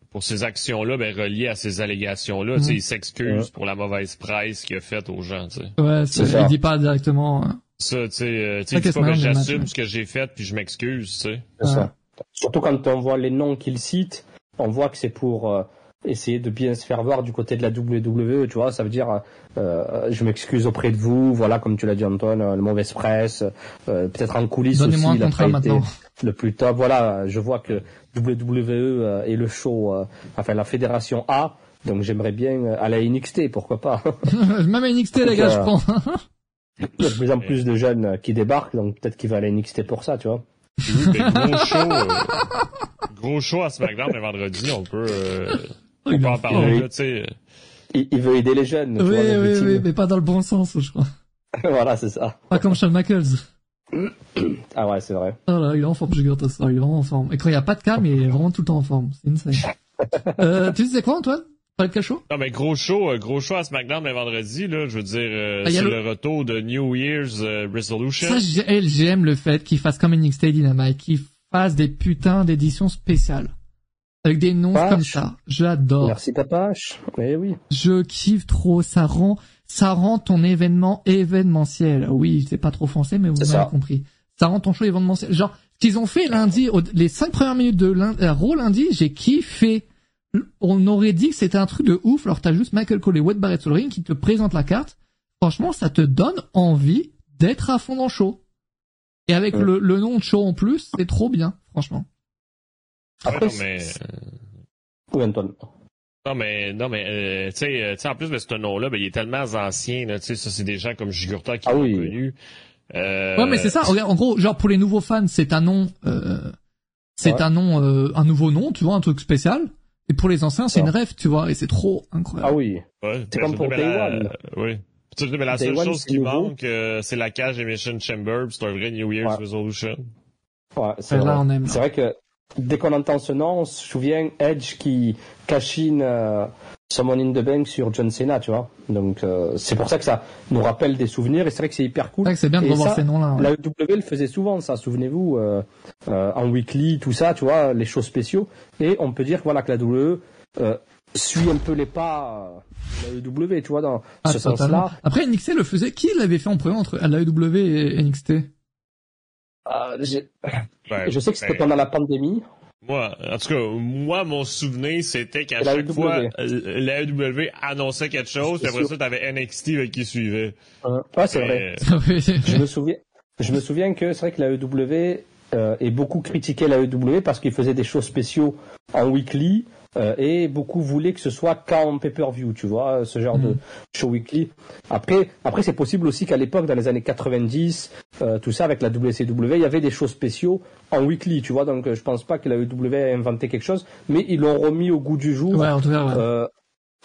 [SPEAKER 2] pour ces actions-là, ben, reliées à ces allégations-là. sais, Il s'excuse pour la mauvaise presse qu'il a faite aux gens. sais.
[SPEAKER 1] Ouais, c'est il dit pas directement. Hein.
[SPEAKER 2] Ça, tu sais, euh, tu sais, pas, j'assume ce que j'ai fait puis je m'excuse, tu sais.
[SPEAKER 3] C'est ça. Surtout quand on voit les noms qu'il cite, on voit que c'est pour euh, essayer de bien se faire voir du côté de la WWE, tu vois, ça veut dire euh, je m'excuse auprès de vous, voilà, comme tu l'as dit Antoine, la mauvaise presse, peut-être en coulisses aussi,
[SPEAKER 1] il a pas été
[SPEAKER 3] le plus top. Voilà, je vois que WWE et le show, enfin la fédération A, donc j'aimerais bien aller à NXT, pourquoi pas.
[SPEAKER 1] Même à NXT, les gars, je prends.
[SPEAKER 3] Il y a de plus en plus de jeunes qui débarquent, donc peut-être qu'il va aller NXT pour ça, tu vois.
[SPEAKER 2] gros show, euh, gros show à SmackDown le vendredi, on peut, euh, on peut en parler, tu sais.
[SPEAKER 3] Il, veut aider les jeunes.
[SPEAKER 1] Oui, oui, oui, mais pas dans le bon sens, je crois.
[SPEAKER 3] voilà, c'est ça.
[SPEAKER 1] Pas comme Shawn Michaels.
[SPEAKER 3] ah ouais, c'est vrai.
[SPEAKER 1] Oh là, il est en forme, je ça, il est vraiment en forme. Et quand il n'y a pas de cam, il est vraiment tout le temps en forme. C'est insane. euh, tu sais quoi, Antoine?
[SPEAKER 2] Non, mais gros show, euh, gros show à SmackDown le vendredi, là, je veux dire, euh, ah, c'est le... retour de New Year's euh, Resolution.
[SPEAKER 1] Ça, j'aime le fait qu'ils fassent comme NXT Dynamite, qu'ils fassent des putains d'éditions spéciales. Avec des noms comme ça. J'adore.
[SPEAKER 3] Merci Papache. Eh oui.
[SPEAKER 1] Je kiffe trop, ça rend, ça rend ton événement événementiel. Oui, c'est pas trop français, mais vous avez compris. Ça rend ton show événementiel. Genre, ce qu'ils ont fait lundi, les cinq premières minutes de lundi, lundi, j'ai kiffé on aurait dit que c'était un truc de ouf, alors t'as juste Michael Cole et Wade Barrett sur le ring qui te présentent la carte. Franchement, ça te donne envie d'être à fond dans le show. Et avec le, nom de show en plus, c'est trop bien, franchement.
[SPEAKER 2] Après, non, mais...
[SPEAKER 3] Oui, Antoine.
[SPEAKER 2] Non mais non mais euh, tu sais euh, en plus de ce nom-là, ben, il est tellement ancien, tu sais ça c'est des gens comme Jugurta qui ah l'ont connu.
[SPEAKER 1] Euh... Ouais mais c'est ça. en gros, genre pour les nouveaux fans, c'est un nom, euh, c'est un nom, un nouveau nom, tu vois, un truc spécial. Et pour les anciens, c'est une rêve, tu vois, et c'est trop incroyable.
[SPEAKER 3] Ah oui. Ouais, c'est comme pour Day One.
[SPEAKER 2] Oui. Mais la seule chose qui manque, euh, c'est la cage Emission Chamber, c'est un vrai New Year's Resolution.
[SPEAKER 3] Ouais, c'est vrai. on aime. C'est vrai que dès qu'on entend ce nom, on se souvient Edge qui cachine euh, Summon in the Bank sur John Cena, tu vois. Donc euh, c'est pour ça que ça nous rappelle des souvenirs et c'est vrai que c'est hyper cool.
[SPEAKER 1] C'est bien de revoir ces noms-là.
[SPEAKER 3] La WWE le faisait souvent, ça. Souvenez-vous euh, euh, en weekly, tout ça, tu vois, les shows spéciaux. Et on peut dire voilà que la WWE euh, suit un peu les pas de la WWE, tu vois, dans ah, ce sens-là.
[SPEAKER 1] Après NXT le faisait. Qui l'avait fait en premier entre la WWE et NXT
[SPEAKER 3] Je sais que c'était pendant la pandémie.
[SPEAKER 2] Moi, en tout cas, moi, mon souvenir, c'était qu'à chaque fois, euh, la AEW annonçait quelque chose, puis après ça, t'avais NXT qui suivait.
[SPEAKER 3] Euh, ouais, c'est vrai. je me souviens, je me souviens que c'est vrai que la AEW euh, est beaucoup critiqué la AEW parce qu'il faisait des shows spéciaux en weekly, euh, et beaucoup voulaient que ce soit qu'en pay-per-view, tu vois, ce genre de mm. show weekly. Après, après c'est possible aussi qu'à l'époque, dans les années 90, euh, tout ça avec la WCW, il y avait des shows spéciaux en weekly, tu vois. Donc, je pense pas que la WWE ait inventé quelque chose, mais ils l'ont remis au goût du jour.
[SPEAKER 1] Ouais, en tout cas, ouais. Euh,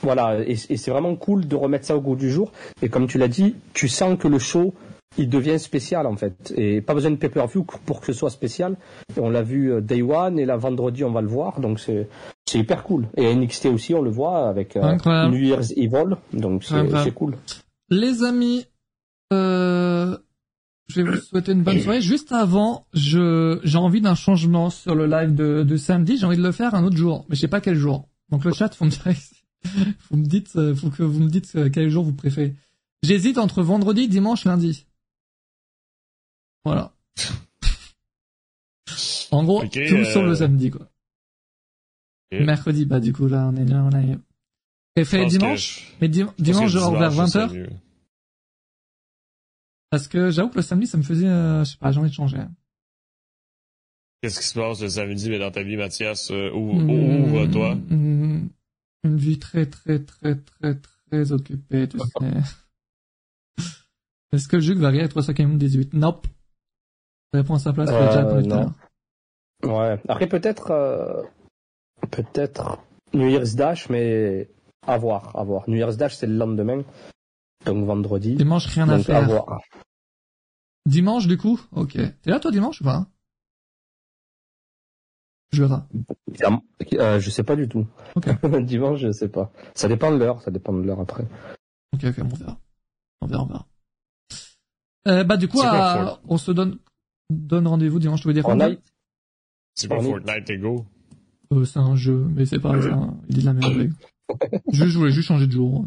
[SPEAKER 3] voilà, et, et c'est vraiment cool de remettre ça au goût du jour. Et comme tu l'as dit, tu sens que le show il devient spécial en fait. Et pas besoin de pay-per-view pour que ce soit spécial. on l'a vu euh, Day One et là vendredi on va le voir, donc c'est c'est hyper cool. Et NXT aussi on le voit avec euh, New Year's Evil, donc c'est cool.
[SPEAKER 1] Les amis, euh, je vais vous souhaiter une bonne soirée. Juste avant, je j'ai envie d'un changement sur le live de, de samedi. J'ai envie de le faire un autre jour, mais je sais pas quel jour. Donc le chat, faut me dire, vous me dites, faut que vous me dites quel jour vous préférez. J'hésite entre vendredi, dimanche, lundi. Voilà. en gros, tout euh... sur le samedi, quoi. Mercredi, bah du coup là, on est là, on est. Et fait dimanche, mais dimanche genre vers 20h. Parce que j'avoue que le samedi, ça me faisait, euh, je sais pas, j'ai envie de changer.
[SPEAKER 2] Qu'est-ce qui se passe le samedi mais dans ta vie, Mathias euh, Où, mmh, toi?
[SPEAKER 1] mmh, Une vie très, très, très, très, très occupée, tu sais. Est-ce que Jules va rien être 18 Nope répond à sa place
[SPEAKER 3] euh, Ouais. Après peut-être, euh, peut-être New Year's Dash, mais à voir, à voir. New Year's Dash, c'est le lendemain, donc vendredi.
[SPEAKER 1] Dimanche, rien à faire.
[SPEAKER 3] à voir.
[SPEAKER 1] Dimanche, du coup? Ok. T'es là, toi, dimanche ou pas? Je verrai.
[SPEAKER 3] Euh, je sais pas du tout. Dimanche, je sais pas. Ça dépend de l'heure, ça dépend de l'heure après.
[SPEAKER 1] Ok, ok, on verra. On verra, on verra. Euh, bah, du coup, à- on se donne, donne rendez-vous dimanche, tu veux dire
[SPEAKER 3] Fortnite,
[SPEAKER 2] C'est quoi
[SPEAKER 3] Fortnite.
[SPEAKER 2] Et Go?
[SPEAKER 1] Euh, c'est un jeu, mais c'est pas, c'est un- il dit de la merde. juste, je voulais juste changer de jour.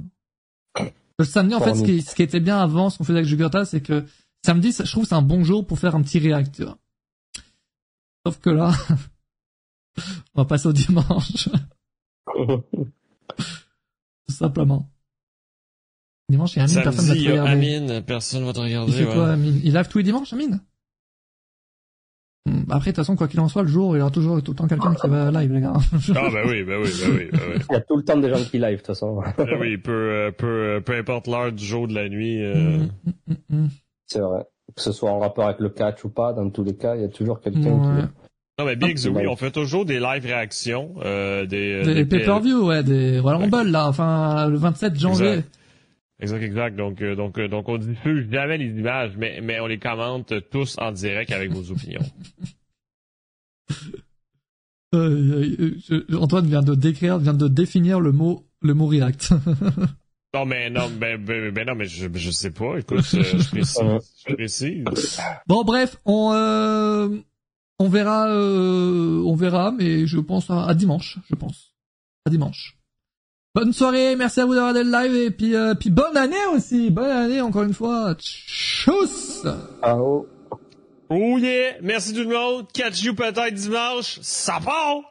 [SPEAKER 1] Le samedi, en fait, ce qui, ce qui était bien avant, ce qu'on faisait avec Jugurta, c'est que samedi, ça- je trouve que c'est un bon jour pour faire un petit react, tu vois. Sauf que là, on va passer au dimanche, tout simplement. Dimanche, il y a Amine, personne va
[SPEAKER 2] Samedi,
[SPEAKER 1] te
[SPEAKER 2] il y a
[SPEAKER 1] regarder.
[SPEAKER 2] Amine, personne va te
[SPEAKER 1] Il
[SPEAKER 2] regarder.
[SPEAKER 1] fait
[SPEAKER 2] ouais.
[SPEAKER 1] quoi, Amine? Il live tous les dimanches, Amine? Après, de toute façon, quoi qu'il en soit, le jour, il y aura toujours tout le temps quelqu'un qui va live, les gars.
[SPEAKER 2] Ah, oui, ben oui, ben oui, ben oui.
[SPEAKER 3] Il y a tout le temps des gens qui live, de toute façon.
[SPEAKER 2] Ben oui, peu, euh, peu, euh, peu importe l'heure du jour, de la nuit. euh,
[SPEAKER 1] Hmm, hmm, hmm, hmm.
[SPEAKER 3] C'est vrai. Que ce soit en rapport avec le catch ou pas, dans tous les cas, il y a toujours quelqu'un
[SPEAKER 1] Ouais.
[SPEAKER 3] qui...
[SPEAKER 2] Non, mais Biggs,
[SPEAKER 3] Ah,
[SPEAKER 2] oui, on fait toujours des live réactions, euh, des,
[SPEAKER 1] Des pay-per-view, ouais, des Royal
[SPEAKER 2] Ouais.
[SPEAKER 1] Rumble, là, enfin, le 27 janvier.
[SPEAKER 2] Exact. Exact, exact. Donc, euh, donc, euh, donc, on diffuse jamais les images, mais, mais on les commente tous en direct avec vos opinions.
[SPEAKER 1] Euh, euh, je- Antoine vient de décrire, vient de définir le mot, le mot react.
[SPEAKER 2] Non, mais non, ben, ben, ben non, mais je, je sais pas. Écoute, euh, je précise. Je précise.
[SPEAKER 1] bon, bref, on, euh, on verra, euh, on verra, mais je pense à, à dimanche, je pense. À dimanche. Bonne soirée, merci à vous d'avoir été live et puis, euh, puis bonne année aussi, bonne année encore une fois. Tchuss.
[SPEAKER 2] Oh yeah, merci tout le monde, catch you peut-être dimanche, ça part.